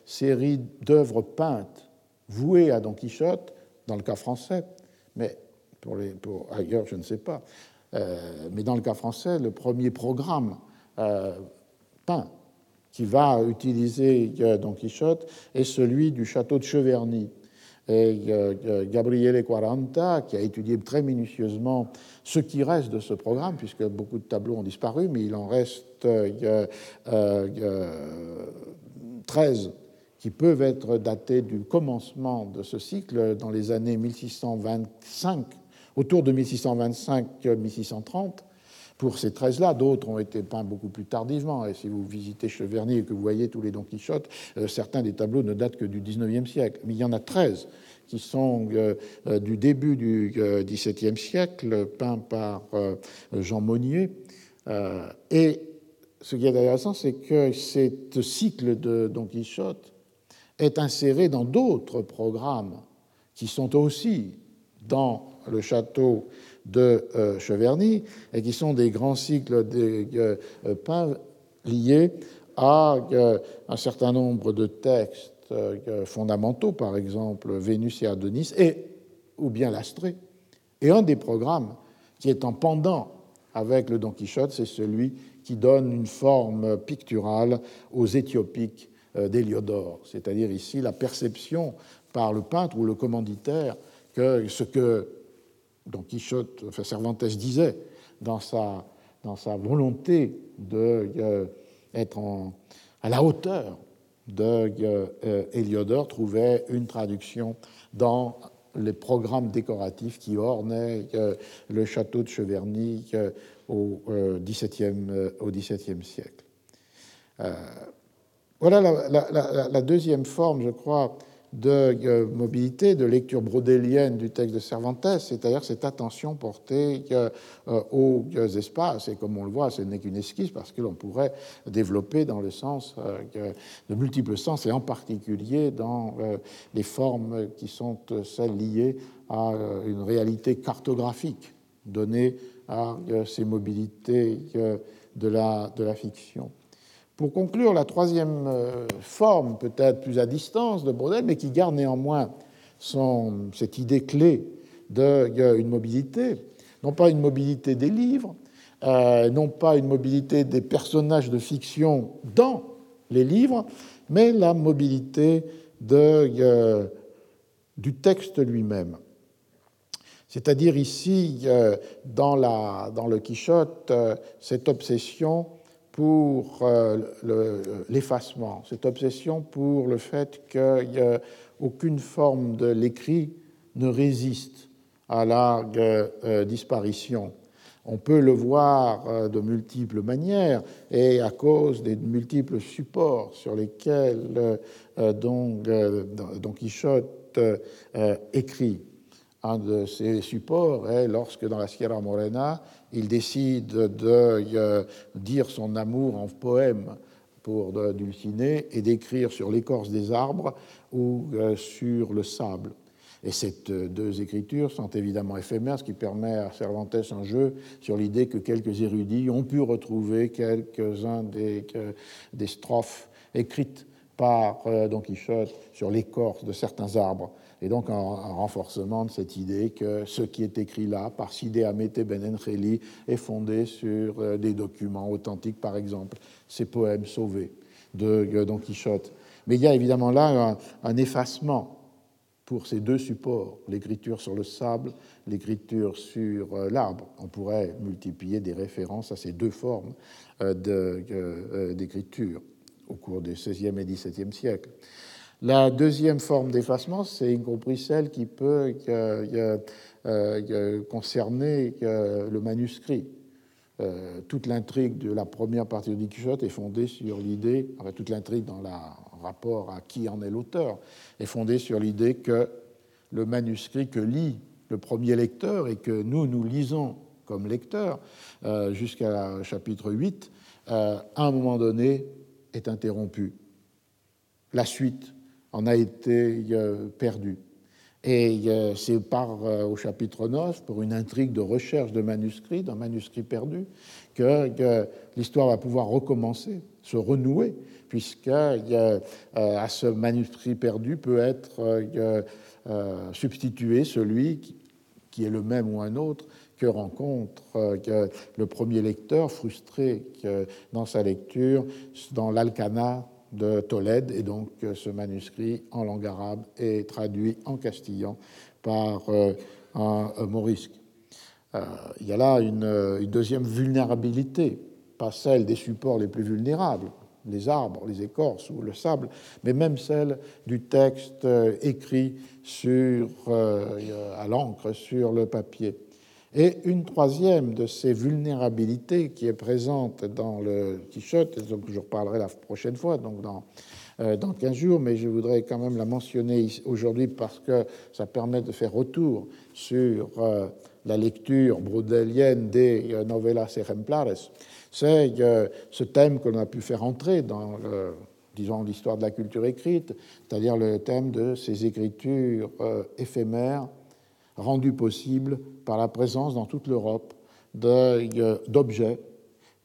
séries d'œuvres peintes voué à Don Quichotte, dans le cas français, mais ailleurs, je ne sais pas. Euh, mais dans le cas français, le premier programme euh, peint qui va utiliser euh, Don Quichotte est celui du château de Cheverny. Et Gabriele Quaranta, qui a étudié très minutieusement ce qui reste de ce programme, puisque beaucoup de tableaux ont disparu, mais il en reste 13 qui peuvent être datés du commencement de ce cycle dans les années 1625, autour de 1625-1630. Pour ces 13-là, d'autres ont été peints beaucoup plus tardivement. Et si vous visitez Cheverny et que vous voyez tous les Don Quichotte, euh, certains des tableaux ne datent que du 19e siècle. Mais il y en a 13 qui sont euh, euh, du début du XVIIe siècle, peints par Jean Monnier. et ce qui est intéressant, c'est que ce cycle de Don Quichotte est inséré dans d'autres programmes qui sont aussi dans le château de euh, Cheverny et qui sont des grands cycles de euh, peints liés à euh, un certain nombre de textes fondamentaux, par exemple Vénus et Adonis, et, ou bien l'Astrée. Et un des programmes qui est en pendant avec le Don Quichotte, c'est celui qui donne une forme picturale aux Éthiopiques euh, d'Héliodore, c'est-à-dire ici la perception par le peintre ou le commanditaire que ce que Don Quichotte, Cervantes disait dans sa, volonté d'être euh, à la hauteur de euh, trouvait une traduction dans les programmes décoratifs qui ornaient le château de Cheverny au XVIIe siècle. Voilà la, deuxième forme, je crois, de euh, mobilité, de lecture brodélienne du texte de Cervantes, c'est-à-dire cette attention portée euh, aux espaces. Et comme on le voit, ce n'est qu'une esquisse parce que l'on pourrait développer dans le sens euh, de multiples sens, et en particulier dans les formes qui sont celles liées à une réalité cartographique donnée à ces mobilités de la, de la fiction. Pour conclure, la troisième euh, forme, peut-être plus à distance de Brodel, mais qui garde néanmoins son, cette idée clé d'une mobilité, non pas une mobilité des livres, euh, non pas une mobilité des personnages de fiction dans les livres, mais la mobilité de, euh, du texte lui-même. C'est-à-dire ici, dans, la, dans, le Quichotte, cette obsession pour euh, l'effacement, cette obsession pour le fait qu'aucune forme de l'écrit ne résiste à la euh, disparition. On peut le voir euh, de multiples manières et à cause des multiples supports sur lesquels Don Quichotte écrit. Un de ces supports est lorsque dans la Sierra Morena, il décide de euh, dire son amour en poème pour Dulcinée et d'écrire sur l'écorce des arbres ou euh, sur le sable. Et ces euh, deux écritures sont évidemment éphémères, ce qui permet à Cervantes un jeu sur l'idée que quelques érudits ont pu retrouver quelques-uns des, des, strophes écrites par Don Quichotte sur l'écorce de certains arbres et donc un, renforcement de cette idée que ce qui est écrit là par Sidi Amete Ben Encheli est fondé sur euh, des documents authentiques, par exemple ces poèmes sauvés de Don Quichotte. Mais il y a évidemment là un, effacement pour ces deux supports, l'écriture sur le sable, l'écriture sur euh, l'arbre. On pourrait multiplier des références à ces deux formes euh, d'écriture au cours du XVIe et XVIIe siècle. La deuxième forme d'effacement, c'est y compris celle qui peut concerner le manuscrit. Euh, toute l'intrigue de la première partie de Don Quichotte est fondée sur l'idée, enfin, toute l'intrigue dans le rapport à qui en est l'auteur, est fondée sur l'idée que le manuscrit que lit le premier lecteur et que nous, nous lisons comme lecteurs euh, jusqu'à chapitre 8, euh, à un moment donné, est interrompu. La suite en a été perdue. Et c'est par, euh, au chapitre 9, pour une intrigue de recherche de manuscrits, d'un manuscrit perdu, que, l'histoire va pouvoir recommencer, se renouer, puisque euh, à ce manuscrit perdu peut être euh, substitué celui qui, est le même ou un autre que rencontre le premier lecteur frustré dans sa lecture dans l'Alcana de Tolède, et donc euh, ce manuscrit en langue arabe est traduit en castillan par euh, un, morisque. Euh, il y a là une, deuxième vulnérabilité, pas celle des supports les plus vulnérables, les arbres, les écorces ou le sable, mais même celle du texte écrit à l'encre sur le papier. Et une troisième de ces vulnérabilités qui est présente dans le t-shirt, et donc je reparlerai la prochaine fois, donc dans, euh, dans 15 jours, mais je voudrais quand même la mentionner aujourd'hui parce que ça permet de faire retour sur euh, la lecture brodelienne des euh, novellas exemplares. C'est ce thème que l'on a pu faire entrer dans disons, l'histoire de la culture écrite, c'est-à-dire le thème de ces écritures éphémères rendu possible par la présence dans toute l'Europe d'objets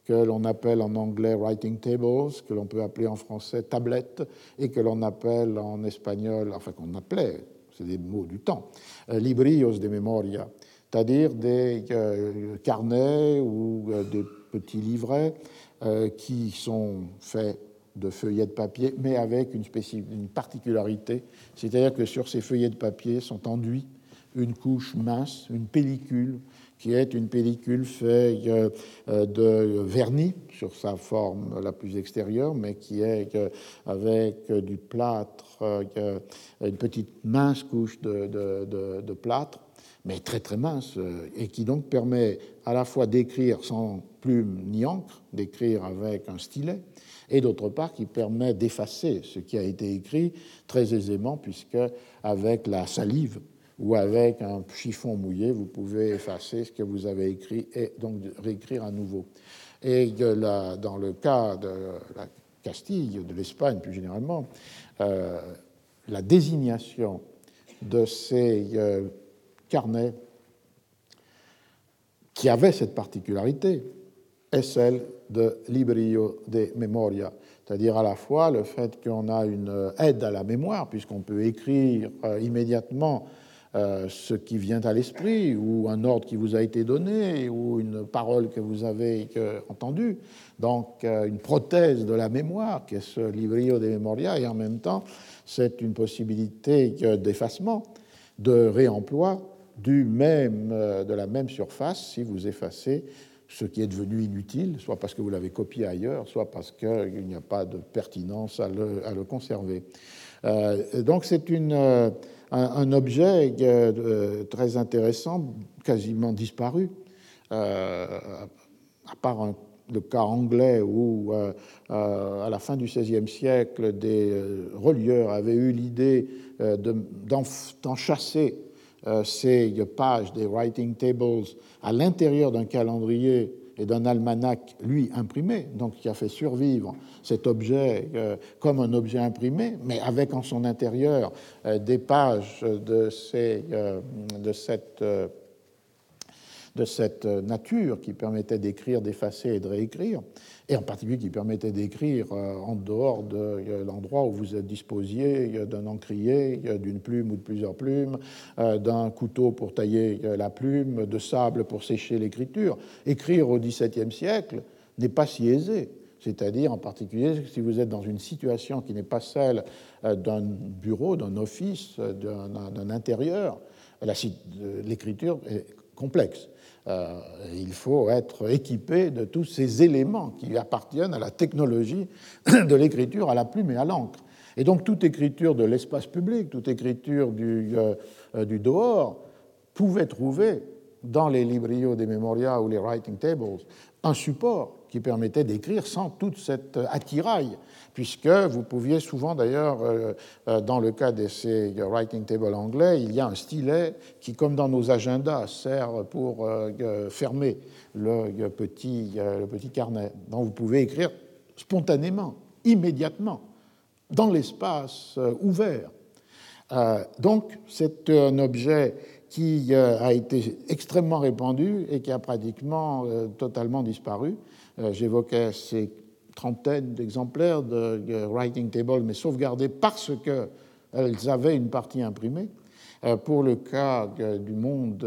que l'on appelle en anglais writing tables, que l'on peut appeler en français tablettes, et que l'on appelle en espagnol, enfin qu'on appelait, c'est des mots du temps, euh, librios de memoria, c'est-à-dire des euh, carnets ou euh, des petits livrets qui sont faits de feuillets de papier, mais avec une, une particularité, c'est-à-dire que sur ces feuillets de papier sont enduits une couche mince, une pellicule, qui est une pellicule faite euh, de vernis sur sa forme la plus extérieure, mais qui est euh, avec du plâtre, euh, une petite mince couche de, de, plâtre, mais très très mince, et qui donc permet à la fois d'écrire sans plume ni encre, d'écrire avec un stylet, et d'autre part qui permet d'effacer ce qui a été écrit très aisément, puisque avec la salive, ou avec un chiffon mouillé, vous pouvez effacer ce que vous avez écrit et donc réécrire à nouveau. Et dans le cas de la Castille, de l'Espagne plus généralement, euh, la désignation de ces euh, carnets qui avaient cette particularité est celle de librio de memoria, c'est-à-dire à la fois le fait qu'on a une aide à la mémoire, puisqu'on peut écrire euh, immédiatement euh, ce qui vient à l'esprit, ou un ordre qui vous a été donné, ou une parole que vous avez entendue. Donc, euh, une prothèse de la mémoire, qui est ce livrio de memoria, et en même temps, c'est une possibilité d'effacement, de réemploi du même, euh, de la même surface si vous effacez ce qui est devenu inutile, soit parce que vous l'avez copié ailleurs, soit parce qu'il n'y a pas de pertinence à le, à le conserver. donc c'est une un, objet euh, très intéressant, quasiment disparu, euh, à part le cas anglais où, euh, à la fin du XVIe siècle, des relieurs avaient eu l'idée d'en chasser ces pages des writing tables à l'intérieur d'un calendrier et d'un almanach, lui, imprimé, donc qui a fait survivre cet objet euh, comme un objet imprimé, mais avec en son intérieur euh, des pages de, euh, cette de cette nature qui permettait d'écrire, d'effacer et de réécrire, et en particulier qui permettait d'écrire en dehors de l'endroit où vous êtes disposié d'un encrier, d'une plume ou de plusieurs plumes, d'un couteau pour tailler la plume, de sable pour sécher l'écriture. Écrire au XVIIe siècle n'est pas si aisé. c'est-à-dire en particulier si vous êtes dans une situation qui n'est pas celle euh, d'un bureau, d'un office, d'un intérieur, l'écriture est complexe. Euh, il faut être équipé de tous ces éléments qui appartiennent à la technologie de l'écriture à la plume et à l'encre. Et donc toute écriture de l'espace public, toute écriture du, euh, du dehors pouvait trouver dans les librios des mémorias ou les writing tables un support qui permettait d'écrire sans toute cette attirail, puisque vous pouviez souvent d'ailleurs, euh, euh, dans le cas de ces writing tables anglais, il y a un stylet qui, comme dans nos agendas, sert pour euh, fermer le petit, le petit carnet. Donc vous pouvez écrire spontanément, immédiatement, dans l'espace ouvert. donc c'est un objet qui euh, a été extrêmement répandu et qui a pratiquement euh, totalement disparu. Euh, j'évoquais ces trentaines d'exemplaires de Writing Table, mais sauvegardés parce qu'elles avaient une partie imprimée. Pour le cas du monde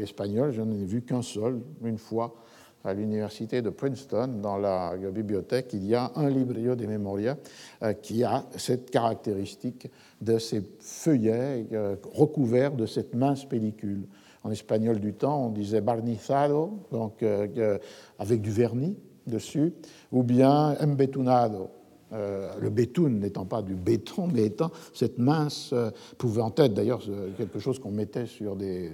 espagnol, je n'en ai vu qu'un seul, une fois, à l'université de Princeton, dans la bibliothèque, il y a un librio de memoria euh, qui a cette caractéristique de ces feuillets euh, recouverts de cette mince pellicule. En espagnol du temps, on disait barnizado, donc euh, avec du vernis dessus, ou bien embetunado, euh, le béton n'étant pas du béton, mais étant cette mince, euh, pouvant être d'ailleurs euh, quelque chose qu'on mettait sur des,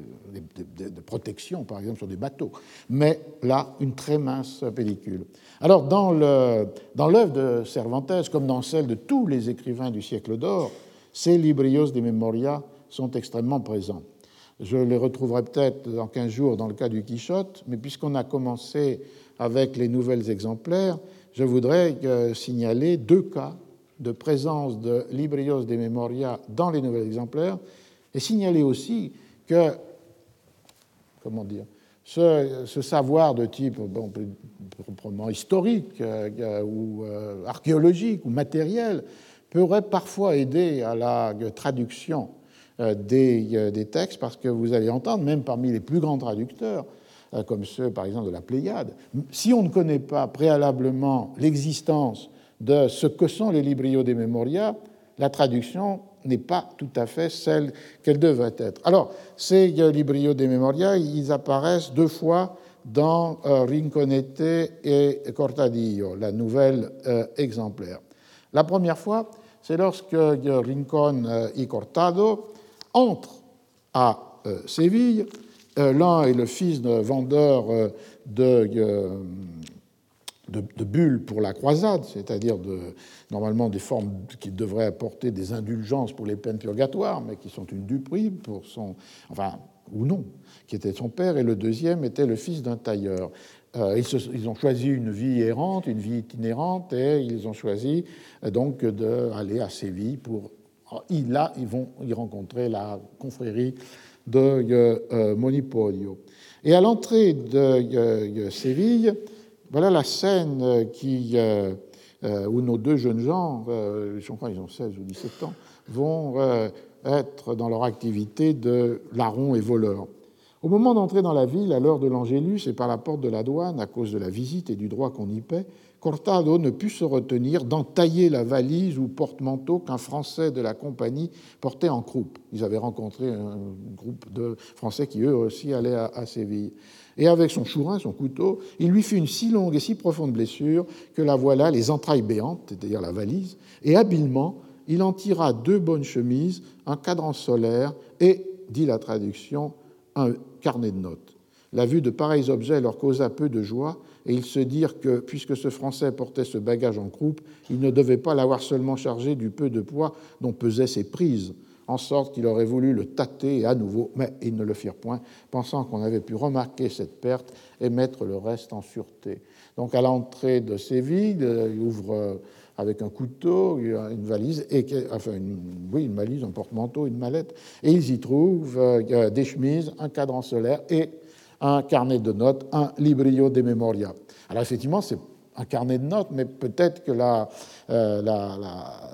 protections, par exemple sur des bateaux, mais là, une très mince pellicule. Alors, dans l'œuvre de Cervantes, comme dans celle de tous les écrivains du siècle d'or, ces librios de memoria sont extrêmement présents. Je les retrouverai peut-être dans 15 jours dans le cas du Quichotte, mais puisqu'on a commencé avec les nouvelles exemplaires, je voudrais euh, signaler deux cas de présence de Librios de Memoria dans les nouveaux exemplaires et signaler aussi que, comment dire, ce, savoir de type bon, proprement historique euh, ou euh, archéologique ou matériel pourrait parfois aider à la traduction des, textes parce que vous allez entendre, même parmi les plus grands traducteurs, comme ceux par exemple de la Pléiade, si on ne connaît pas préalablement l'existence de ce que sont les librios des Memoria, la traduction n'est pas tout à fait celle qu'elle devrait être. Alors, ces librios des Memoria, ils apparaissent deux fois dans euh, Rinconete et Cortadillo, la nouvelle euh, exemplaire. La première fois, c'est lorsque Rincon y Cortado entrent à Séville euh, l'un est le fils d'un vendeur euh, euh, de, bulles pour la croisade, c'est-à-dire de, normalement des formes qui devraient apporter des indulgences pour les peines purgatoires, mais qui sont une duperie pour son. Enfin, ou non, qui était son père, et le deuxième était le fils d'un tailleur. ils, ont choisi une vie errante, une vie itinérante, et ils ont choisi donc d'aller à Séville pour. Là, ils vont y rencontrer la confrérie de euh, Monipodio. Et à l'entrée de Séville, voilà la scène qui, euh, euh, où nos deux jeunes gens, je crois qu'ils ont 16 ou 17 ans, vont être dans leur activité de larrons et voleurs. Au moment d'entrer dans la ville, à l'heure de l'Angélus et par la porte de la douane, à cause de la visite et du droit qu'on y paie, Cortado ne put se retenir d'entailler la valise ou porte-manteau qu'un Français de la compagnie portait en croupe. Ils avaient rencontré un groupe de Français qui, eux aussi, allaient à, Séville. Et avec son chourin, son couteau, il lui fit une si longue et si profonde blessure que la voilà, les entrailles béantes, c'est-à-dire la valise, et habilement, il en tira deux bonnes chemises, un cadran solaire et, dit la traduction, un carnet de notes. La vue de pareils objets leur causa peu de joie, et ils se dirent que, puisque ce Français portait ce bagage en croupe, il ne devait pas l'avoir seulement chargé du peu de poids dont pesaient ses prises, en sorte qu'il aurait voulu le tâter à nouveau, mais ils ne le firent point, pensant qu'on avait pu remarquer cette perte et mettre le reste en sûreté. Donc à l'entrée de Séville, il ouvre euh, avec un couteau, une valise, et, enfin oui, une valise, un porte-manteau, une mallette, et ils y trouvent euh, des chemises, un cadran solaire et un carnet de notes, un librio de memoria. Alors effectivement, c'est un carnet de notes, mais peut-être que la, euh, la,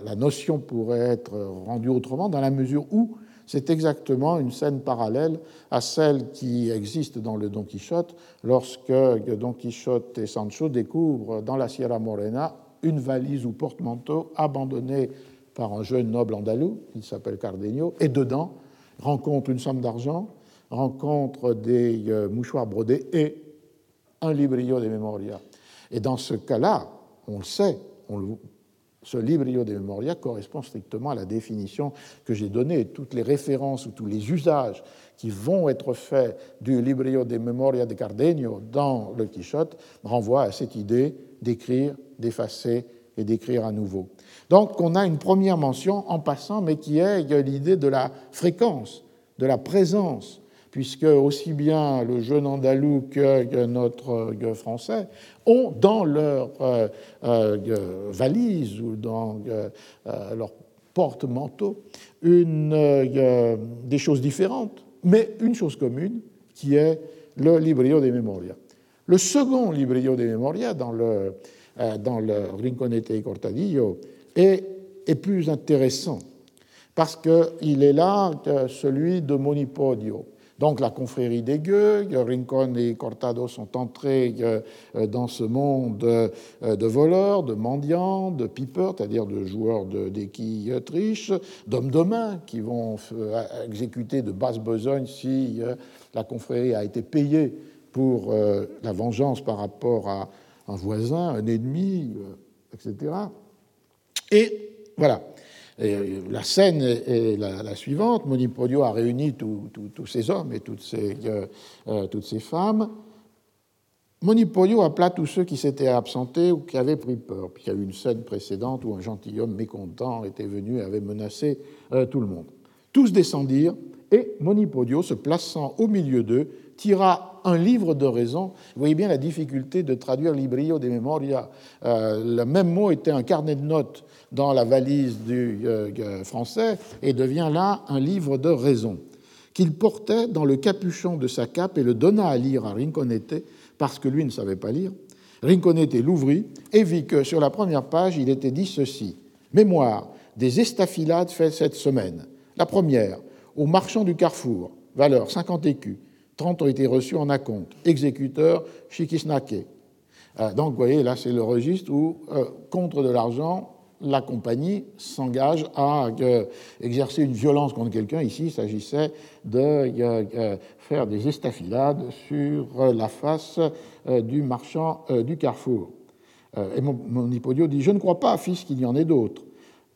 la, notion pourrait être rendue autrement dans la mesure où c'est exactement une scène parallèle à celle qui existe dans le Don Quichotte lorsque Don Quichotte et Sancho découvrent dans la Sierra Morena une valise ou porte-manteau abandonnée par un jeune noble andalou, qui s'appelle Cardenio, et dedans rencontre une somme d'argent, rencontre des euh, mouchoirs brodés et un librillo de memoria. Et dans ce cas-là, on le sait, on le, ce librillo de memoria correspond strictement à la définition que j'ai donnée. Toutes les références ou tous les usages qui vont être faits du librillo de memoria de Cardenio dans le Quichotte renvoient à cette idée d'écrire, d'effacer et d'écrire à nouveau. Donc on a une première mention en passant, mais qui est l'idée de la fréquence, de la présence puisque aussi bien le jeune andalou que notre français ont dans leur euh, euh, valise ou dans euh, leur porte-manteau des choses différentes, mais une chose commune qui est le Librio de Memoria. Le second Librio de Memoria dans le, dans le Rinconete y Cortadillo est, est plus intéressant parce qu'il est là celui de Monipodio donc la confrérie des gueux, Rincon et Cortado sont entrés euh, dans ce monde euh, de voleurs, de mendiants, de pipeurs, c'est-à-dire de joueurs d'équilles triches, d'hommes de main qui vont euh, exécuter de basse besogne si la confrérie a été payée pour la vengeance par rapport à un voisin, un ennemi, etc. Et voilà. Euh, la scène est la, suivante. Monipodio a réuni tous ces hommes et toutes ces, euh, euh, femmes. Monipodio appela tous ceux qui s'étaient absentés ou qui avaient pris peur. Puis il y a eu une scène précédente où un gentilhomme mécontent était venu et avait menacé tout le monde. Tous descendirent et Monipodio, se plaçant au milieu d'eux, tira un livre de raison. Vous voyez bien la difficulté de traduire Librio de Memoria. le même mot était un carnet de notes dans la valise du euh, français et devient là un livre de raison qu'il portait dans le capuchon de sa cape et le donna à lire à Rinconete parce que lui ne savait pas lire. Rinconete l'ouvrit et vit que sur la première page il était dit ceci Mémoire des estafilades faites cette semaine. La première, au marchand du carrefour, valeur 50 écus, 30 ont été reçus en acompte, exécuteur Chikisnake. Euh, donc, vous voyez, là, c'est le registre où, euh, contre de l'argent, la compagnie s'engage à euh, exercer une violence contre quelqu'un. Ici, il s'agissait de euh, euh, faire des estafilades sur la face du marchand du carrefour. Et mon Hippodio dit Je ne crois pas, fils, qu'il y en ait d'autres.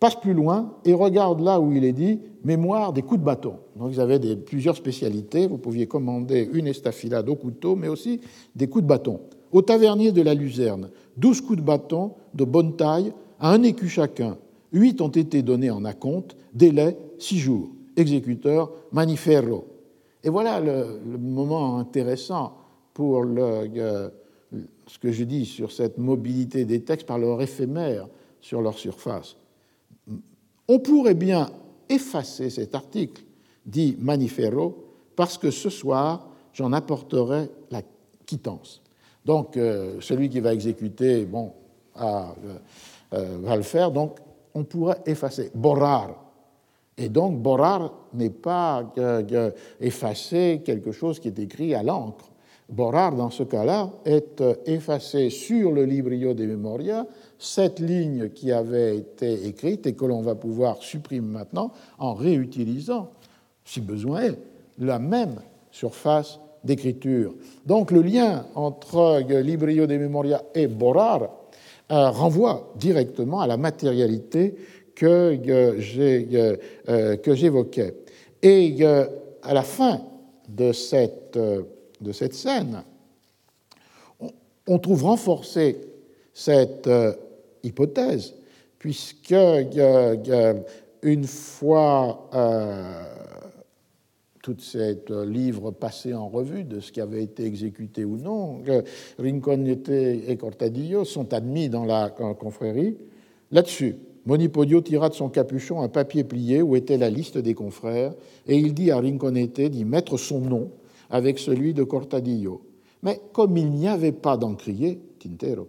Passe plus loin et regarde là où il est dit mémoire des coups de bâton. Donc, ils avaient plusieurs spécialités. Vous pouviez commander une estafilade au couteau, mais aussi des coups de bâton. Au tavernier de la Luzerne, douze coups de bâton de bonne taille à un écu chacun. Huit ont été donnés en acompte, délai six jours. Exécuteur Maniferro. Et voilà le, moment intéressant pour le, ce que je dis sur cette mobilité des textes par leur éphémère sur leur surface. On pourrait bien effacer cet article, dit Maniferro, parce que ce soir, j'en apporterai la quittance. Donc, euh, celui qui va exécuter, bon, a, euh, euh, va le faire, donc on pourrait effacer. Borrar. Et donc, borrar n'est pas effacer quelque chose qui est écrit à l'encre. Borrar, dans ce cas-là, est euh, effacer sur le librio de memoria cette ligne qui avait été écrite et que l'on va pouvoir supprimer maintenant en réutilisant, si besoin est, la même surface d'écriture. Donc le lien entre Librio de Memoria et Borrar euh, renvoie directement à la matérialité que, euh, euh, j'évoquais. Et à la fin de cette, de cette scène, on trouve renforcée cette hypothèse, puisque une fois tout ces livres passés en revue de ce qui avait été exécuté ou non, Rinconete et Cortadillo sont admis dans la confrérie. Là-dessus, Monipodio tira de son capuchon un papier plié où était la liste des confrères, et il dit à Rinconete d'y mettre son nom avec celui de Cortadillo. Mais comme il n'y avait pas d'encrier, Tintero,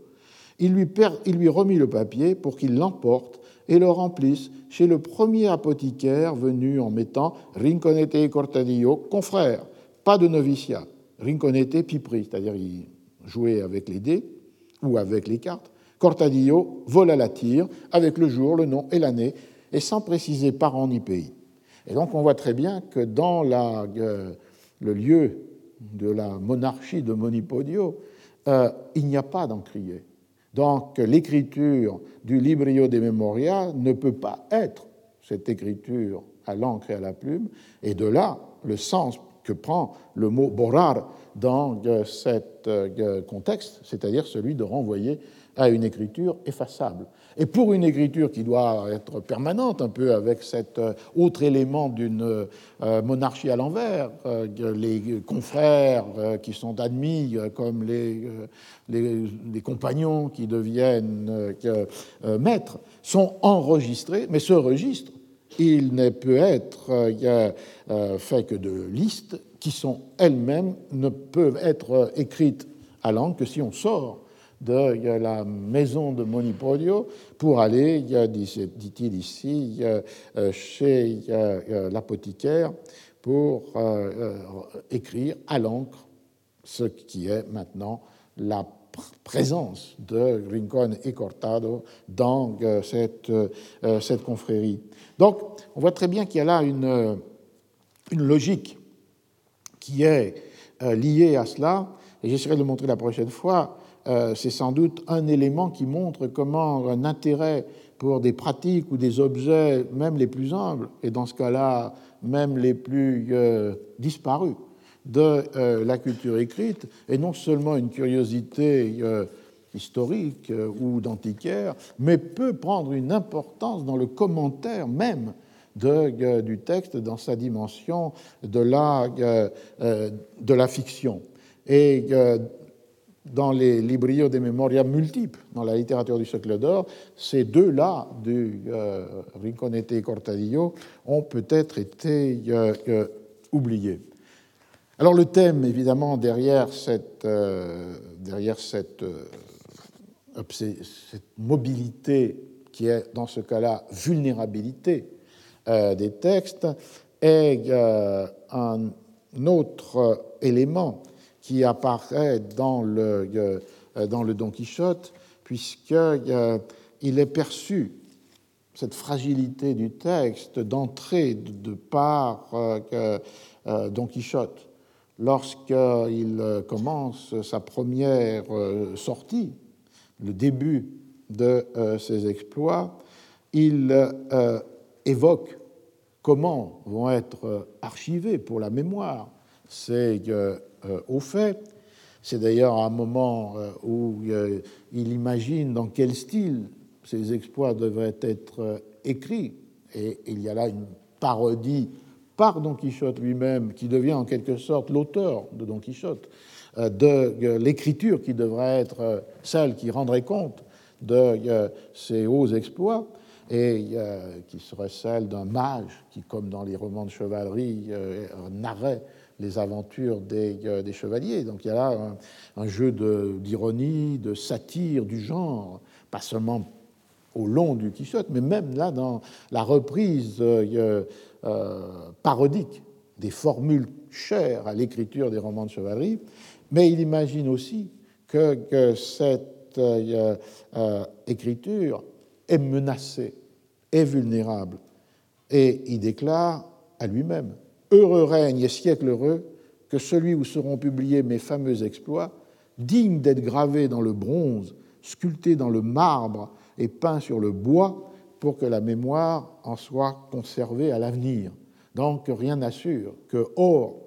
il lui remit le papier pour qu'il l'emporte et le remplissent chez le premier apothicaire venu en mettant Rinconete et Cortadillo, confrères, pas de noviciat. Rinconete, pipri, c'est-à-dire il jouait avec les dés ou avec les cartes. Cortadillo vole à la tire avec le jour, le nom et l'année, et sans préciser par an ni pays. Et donc on voit très bien que dans euh, le lieu de la monarchie de Monipodio, euh, il n'y a pas d'encrier. Donc l'écriture du Librio de Memoria ne peut pas être cette écriture à l'encre et à la plume, et de là le sens que prend le mot borar dans euh, cet euh, contexte, c'est-à-dire celui de renvoyer à une écriture effaçable. Et pour une écriture qui doit être permanente, un peu avec cet euh, autre élément d'une monarchie à l'envers, les confrères qui sont admis comme les, les, compagnons qui deviennent maîtres, sont enregistrés, mais ce registre, il ne peut être fait que de listes qui sont elles-mêmes ne peuvent être écrites à langue que si on sort de la maison de Monipodio pour aller, dit-il ici, euh, chez l'apothicaire pour euh, écrire à l'encre ce qui est maintenant la présence de Rincon et Cortado dans euh, cette, cette confrérie. Donc, on voit très bien qu'il y a là une, une logique qui est euh, lié à cela, et j'essaierai de le montrer la prochaine fois, euh, c'est sans doute un élément qui montre comment un intérêt pour des pratiques ou des objets, même les plus humbles, et dans ce cas-là, même les plus euh, disparus de la culture écrite, est non seulement une curiosité historique ou d'antiquaire, mais peut prendre une importance dans le commentaire même euh, du texte dans sa dimension de la, euh, euh, de la fiction. Et dans les librillos des mémorias multiples dans la littérature du siècle d'or, ces deux-là, du Rinconete et Cortadillo, ont peut-être été oubliés. Alors le thème, évidemment, derrière cette, derrière cette, mobilité qui est dans ce cas-là vulnérabilité euh, des textes est euh, un autre élément qui apparaît dans le, euh, dans le Don Quichotte, puisqu'il est perçu, cette fragilité du texte, d'entrée de par Don Quichotte. Lorsqu'il commence sa première sortie, le début de ses exploits, il évoque comment vont être archivés pour la mémoire ces euh, au fait. C'est d'ailleurs un moment euh, où euh, il imagine dans quel style ces exploits devraient être écrits. Et il y a là une parodie par Don Quichotte lui-même, qui devient en quelque sorte l'auteur de Don Quichotte, de l'écriture qui devrait être celle qui rendrait compte de ces hauts exploits et qui serait celle d'un mage qui, comme dans les romans de chevalerie, narrait les aventures des, euh, des, chevaliers. Donc il y a là un, jeu d'ironie, de, satire du genre, pas seulement au long du Quichotte, mais même là dans la reprise euh, parodique des formules chères à l'écriture des romans de chevalerie. Mais il imagine aussi que, que cette écriture est menacée est vulnérable. Et il déclare à lui-même Heureux règne et siècle heureux que celui où seront publiés mes fameux exploits, dignes d'être gravés dans le bronze, sculptés dans le marbre et peints sur le bois, pour que la mémoire en soit conservée à l'avenir. Donc rien n'assure que, hors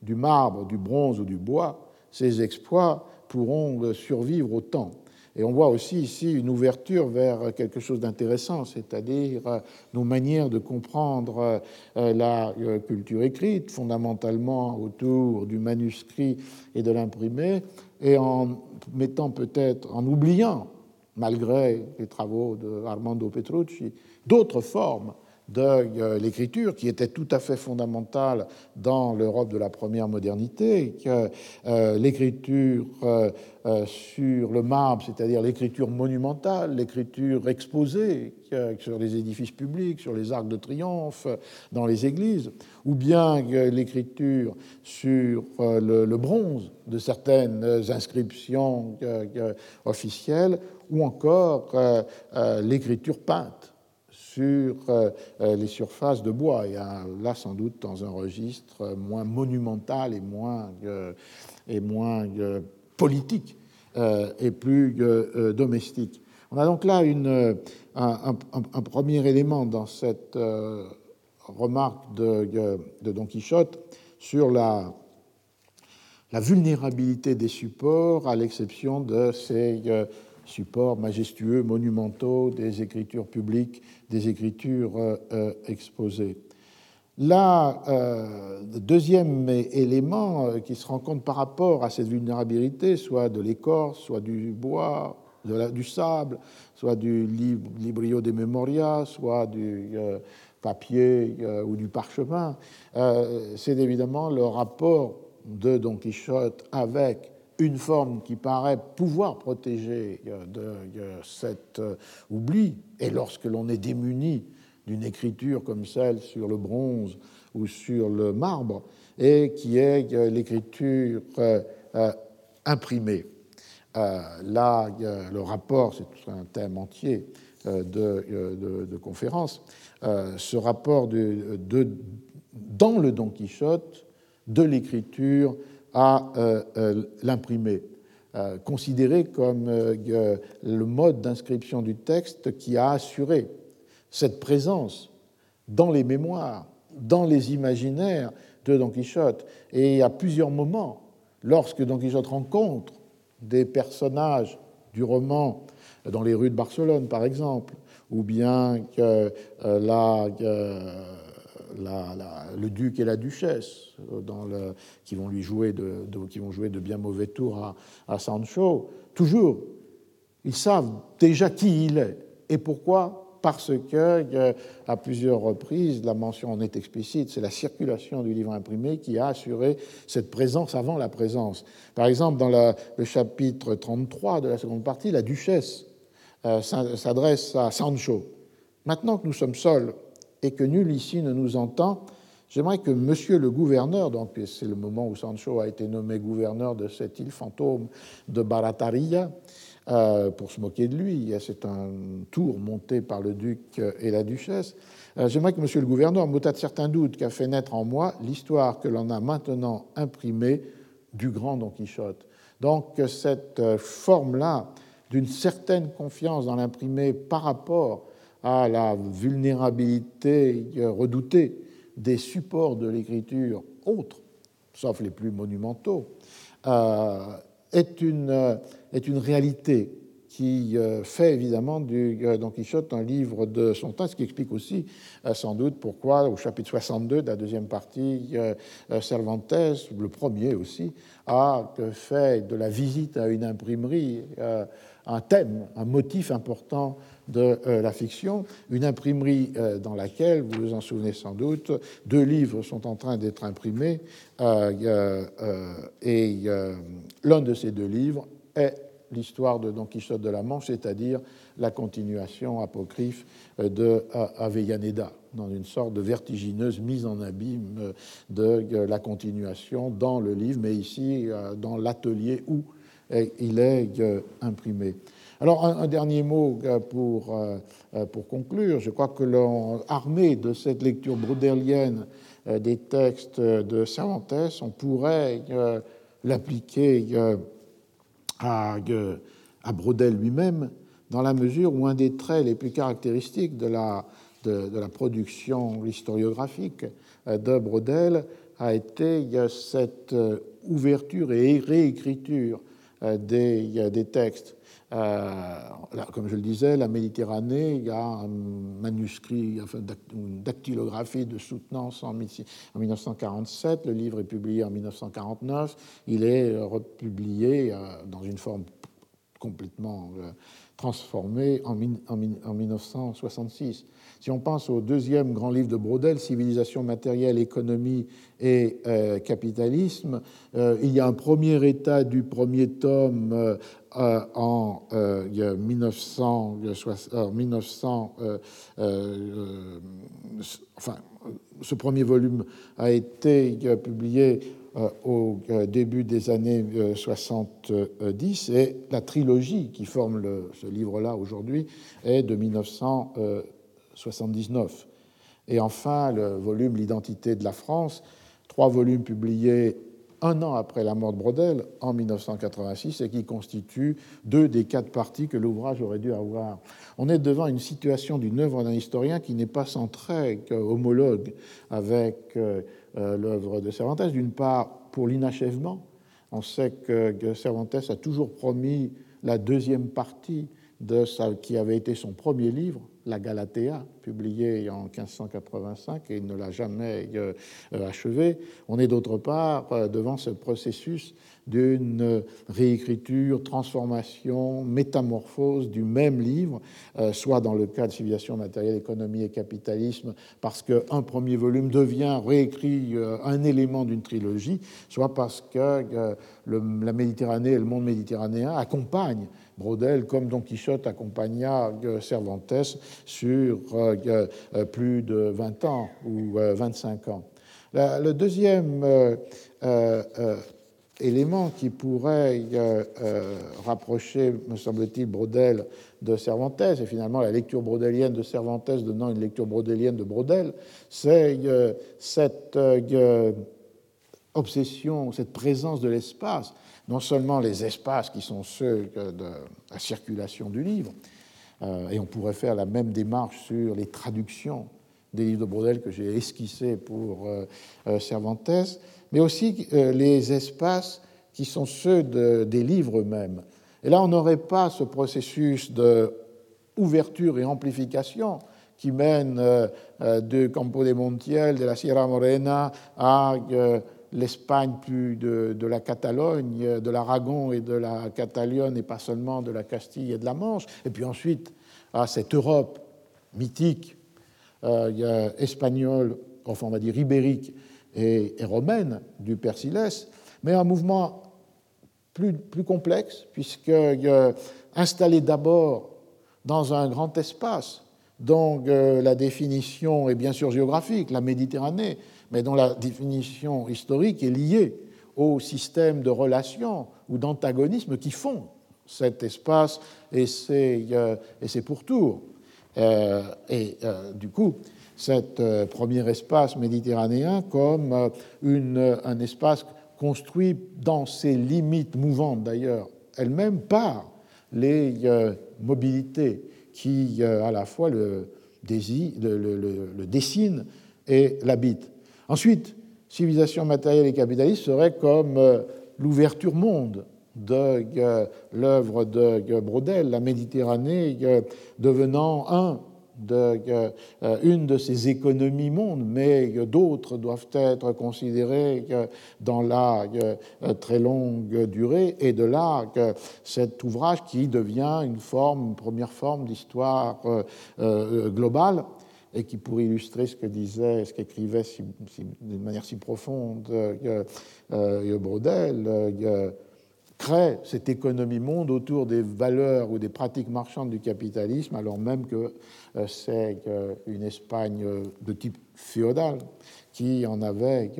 du marbre, du bronze ou du bois, ces exploits pourront survivre au temps. Et on voit aussi ici une ouverture vers quelque chose d'intéressant, c'est-à-dire euh, nos manières de comprendre euh, la euh, culture écrite, fondamentalement autour du manuscrit et de l'imprimé, et en mettant peut-être, en oubliant, malgré les travaux de Armando Petrucci, d'autres formes de euh, l'écriture, qui était tout à fait fondamentale dans l'Europe de la première modernité, que euh, l'écriture euh, sur le marbre, c'est-à-dire l'écriture monumentale, l'écriture exposée sur les édifices publics, sur les arcs de triomphe, dans les églises, ou bien l'écriture sur le, bronze de certaines inscriptions officielles, ou encore l'écriture peinte sur euh, euh, les surfaces de bois, et là sans doute dans un registre moins monumental et moins, euh, et moins politique et plus domestique. On a donc là un, premier élément dans cette remarque de, Don Quichotte sur la vulnérabilité des supports, à l'exception de ces supports majestueux, monumentaux, des écritures publiques, des écritures euh, euh, exposées. Là, euh, le deuxième élément qui se rencontre par rapport à cette vulnérabilité, soit de l'écorce, soit du bois, du sable, soit du librio des memoria, soit du papier ou du parchemin, c'est évidemment le rapport de Don Quichotte avec une forme qui paraît pouvoir protéger euh, de cet euh, oubli, et lorsque l'on est démuni d'une écriture comme celle sur le bronze ou sur le marbre, et qui est euh, l'écriture imprimée. Là, le rapport, c'est un thème entier de, de, conférence, ce rapport de, dans le Don Quichotte de l'écriture à euh, euh, l'imprimer, euh, considéré comme le mode d'inscription du texte qui a assuré cette présence dans les mémoires, dans les imaginaires de Don Quichotte. Et à plusieurs moments, lorsque Don Quichotte rencontre des personnages du roman dans les rues de Barcelone, par exemple, ou bien que la le duc et la duchesse, euh, qui, vont lui jouer de, qui vont jouer de bien mauvais tours à, Sancho, toujours, ils savent déjà qui il est et pourquoi parce que euh, à plusieurs reprises, la mention en est explicite, c'est la circulation du livre imprimé qui a assuré cette présence avant la présence. Par exemple, dans le chapitre 33 de la seconde partie, la duchesse euh, s'adresse à Sancho. Maintenant que nous sommes seuls, et que nul ici ne nous entend, j'aimerais que monsieur le gouverneur, donc c'est le moment où Sancho a été nommé gouverneur de cette île fantôme de Barataria, euh, pour se moquer de lui, c'est un tour monté par le duc et la duchesse, euh, j'aimerais que monsieur le gouverneur m'ôte de certains doutes qu'a fait naître en moi l'histoire que l'on a maintenant imprimée du grand Don Quichotte. Donc cette forme-là d'une certaine confiance dans l'imprimé par rapport à la vulnérabilité redoutée des supports de l'écriture autres, sauf les plus monumentaux, euh, est, une, est une réalité qui euh, fait évidemment du euh, Don Quichotte un livre de son temps, ce qui explique aussi sans doute pourquoi au chapitre 62 de la deuxième partie, Cervantes, le premier aussi, a fait de la visite à une imprimerie un thème, un motif important de euh, la fiction, une imprimerie euh, dans laquelle, vous vous en souvenez sans doute, deux livres sont en train d'être imprimés, euh, et l'un de ces deux livres est l'histoire de Don Quichotte de la Manche, c'est-à-dire la continuation apocryphe de Avellaneda, dans une sorte de vertigineuse mise en abîme de la continuation dans le livre, mais ici dans l'atelier où il est imprimé. Alors, un, dernier mot euh, pour, euh, euh, pour conclure. Je crois que l'on, armé de cette lecture brodelienne des textes de Cervantes, on pourrait l'appliquer à, Brodel lui-même, dans la mesure où un des traits les plus caractéristiques de la, de, la production historiographique de Brodel a été cette ouverture et réécriture des, des textes euh, comme je le disais, la Méditerranée, il y a un manuscrit, une dactylographie de soutenance en 1947. Le livre est publié en 1949. Il est republié euh, dans une forme complètement transformé en, en, 1966. Si on pense au deuxième grand livre de Brodel, Civilisation matérielle, économie et euh, capitalisme, euh, il y a un premier état du premier tome euh, en 1900, 1900 enfin, ce premier volume a été publié au début des années 70 euh, et la trilogie qui forme ce livre-là aujourd'hui est de 1979. Et enfin, le volume L'identité de la France, trois volumes publiés un an après la mort de Brodel, en 1986, et qui constituent deux des quatre parties que l'ouvrage aurait dû avoir. On est devant une situation d'une œuvre d'un historien qui n'est pas centrée, homologue avec euh, l'œuvre de Cervantes. D'une part, pour l'inachèvement. On sait que Cervantes a toujours promis la deuxième partie de ce qui avait été son premier livre, La Galatea, publié en 1585, et il ne l'a jamais euh, achevé. On est d'autre part euh, devant ce processus d'une réécriture, transformation, métamorphose du même livre, euh, soit dans le cas de Civilisation matérielle, économie et capitalisme, parce qu'un premier volume devient réécrit euh, un élément d'une trilogie, soit parce que euh, la Méditerranée et le monde méditerranéen accompagnent Brodel, comme Don Quichotte accompagna Cervantes sur plus de 20 ans ou 25 ans. Le deuxième élément qui pourrait euh, euh, rapprocher, me semble-t-il, Brodel de Cervantes, et finalement la lecture brodelienne de Cervantes donnant une lecture brodelienne de Brodel, c'est euh, cette obsession, cette présence de l'espace, non seulement les espaces qui sont ceux de la circulation du livre, et on pourrait faire la même démarche sur les traductions des livres de Brodel que j'ai esquissés pour Cervantes, mais aussi euh, les espaces qui sont ceux des livres eux-mêmes. Et là, on n'aurait pas ce processus d'ouverture et amplification qui mène euh, euh, de Campo de Montiel, de la Sierra Morena à l'Espagne plus de, la Catalogne, de l'Aragon et de la Catalogne, et pas seulement de la Castille et de la Manche, et puis ensuite à cette Europe mythique, espagnole, enfin on va dire ibérique, et, romaine du Persilès, mais un mouvement plus, complexe, puisque euh, installé d'abord dans un grand espace, dont euh, la définition est bien sûr géographique, la Méditerranée, mais dont la définition historique est liée au système de relations ou d'antagonisme qui font cet espace et ses, euh, et ses pourtours. et du coup, cet euh, premier espace méditerranéen comme euh, une, un espace construit dans ses limites mouvantes d'ailleurs elles-mêmes par les euh, mobilités qui à la fois le, le, dessinent et l'habitent. Ensuite, civilisation matérielle et capitaliste serait comme l'ouverture monde de l'œuvre de Brodel, la Méditerranée devenant euh, une de ces économies mondes, mais d'autres doivent être considérées dans la euh, très longue durée, et de là que cet ouvrage qui devient une une première forme d'histoire euh, globale et qui, pour illustrer ce que disait, ce qu'écrivait d'une manière si profonde Brodel, crée cette économie monde autour des valeurs ou des pratiques marchandes du capitalisme, alors même que euh, c'est une Espagne euh, de type féodal qui en avait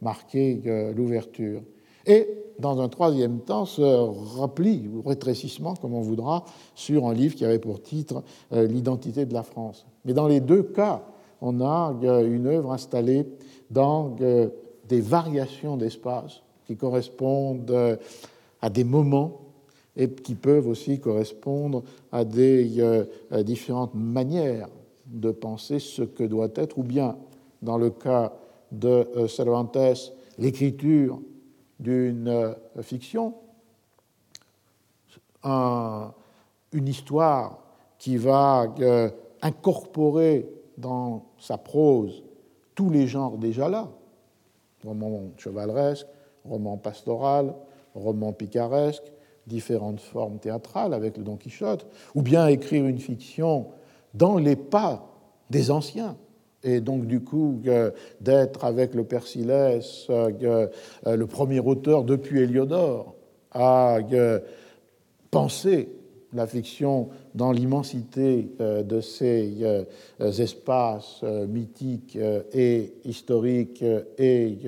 marqué l'ouverture. Et dans un troisième temps, ce repli ou rétrécissement, comme on voudra, sur un livre qui avait pour titre euh, L'identité de la France. Mais dans les deux cas, on a une œuvre installée dans des variations d'espace qui correspondent à des moments et qui peuvent aussi correspondre à des euh, différentes manières de penser ce que doit être, ou bien, dans le cas de euh, Cervantes, l'écriture d'une euh, fiction, une histoire qui va incorporer dans sa prose tous les genres déjà là, roman chevaleresque, roman pastoral, roman picaresque, différentes formes théâtrales avec le Don Quichotte, ou bien écrire une fiction dans les pas des anciens, et donc du coup d'être avec le Père Silès euh, le premier auteur depuis Héliodore à penser la fiction dans l'immensité euh, de ces euh, espaces mythiques et historiques et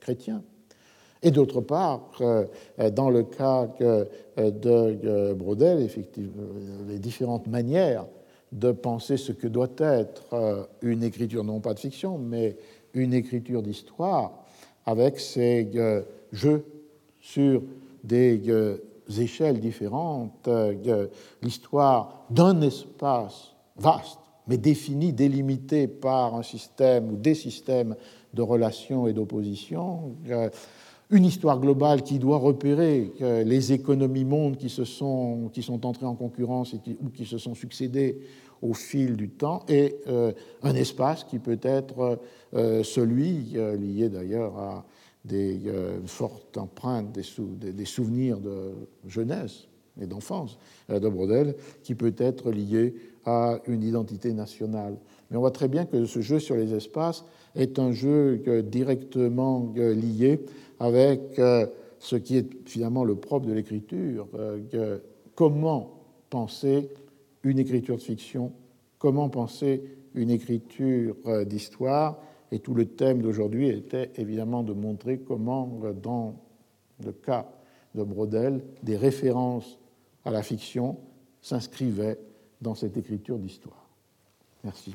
chrétiens. Et d'autre part, dans le cas de Brodel, effectivement, les différentes manières de penser ce que doit être euh, une écriture, non pas de fiction, mais une écriture d'histoire, avec ces euh, jeux sur des euh, échelles différentes, l'histoire d'un espace vaste, mais défini, délimité par un système ou des systèmes de relations et d'opposition, une histoire globale qui doit repérer les économies mondes qui, se sont, qui sont entrées en concurrence et ou qui se sont succédées au fil du temps, et euh, un espace qui peut être euh, celui, euh, lié d'ailleurs à des fortes empreintes, des, des, souvenirs de jeunesse et d'enfance de Brodel, qui peut être lié à une identité nationale. Mais on voit très bien que ce jeu sur les espaces est un jeu directement lié avec ce qui est finalement le propre de l'écriture, comment penser une écriture de fiction, comment penser une écriture euh, d'histoire. Et tout le thème d'aujourd'hui était évidemment de montrer comment, euh, dans le cas de Brodel, des références à la fiction s'inscrivaient dans cette écriture d'histoire. Merci.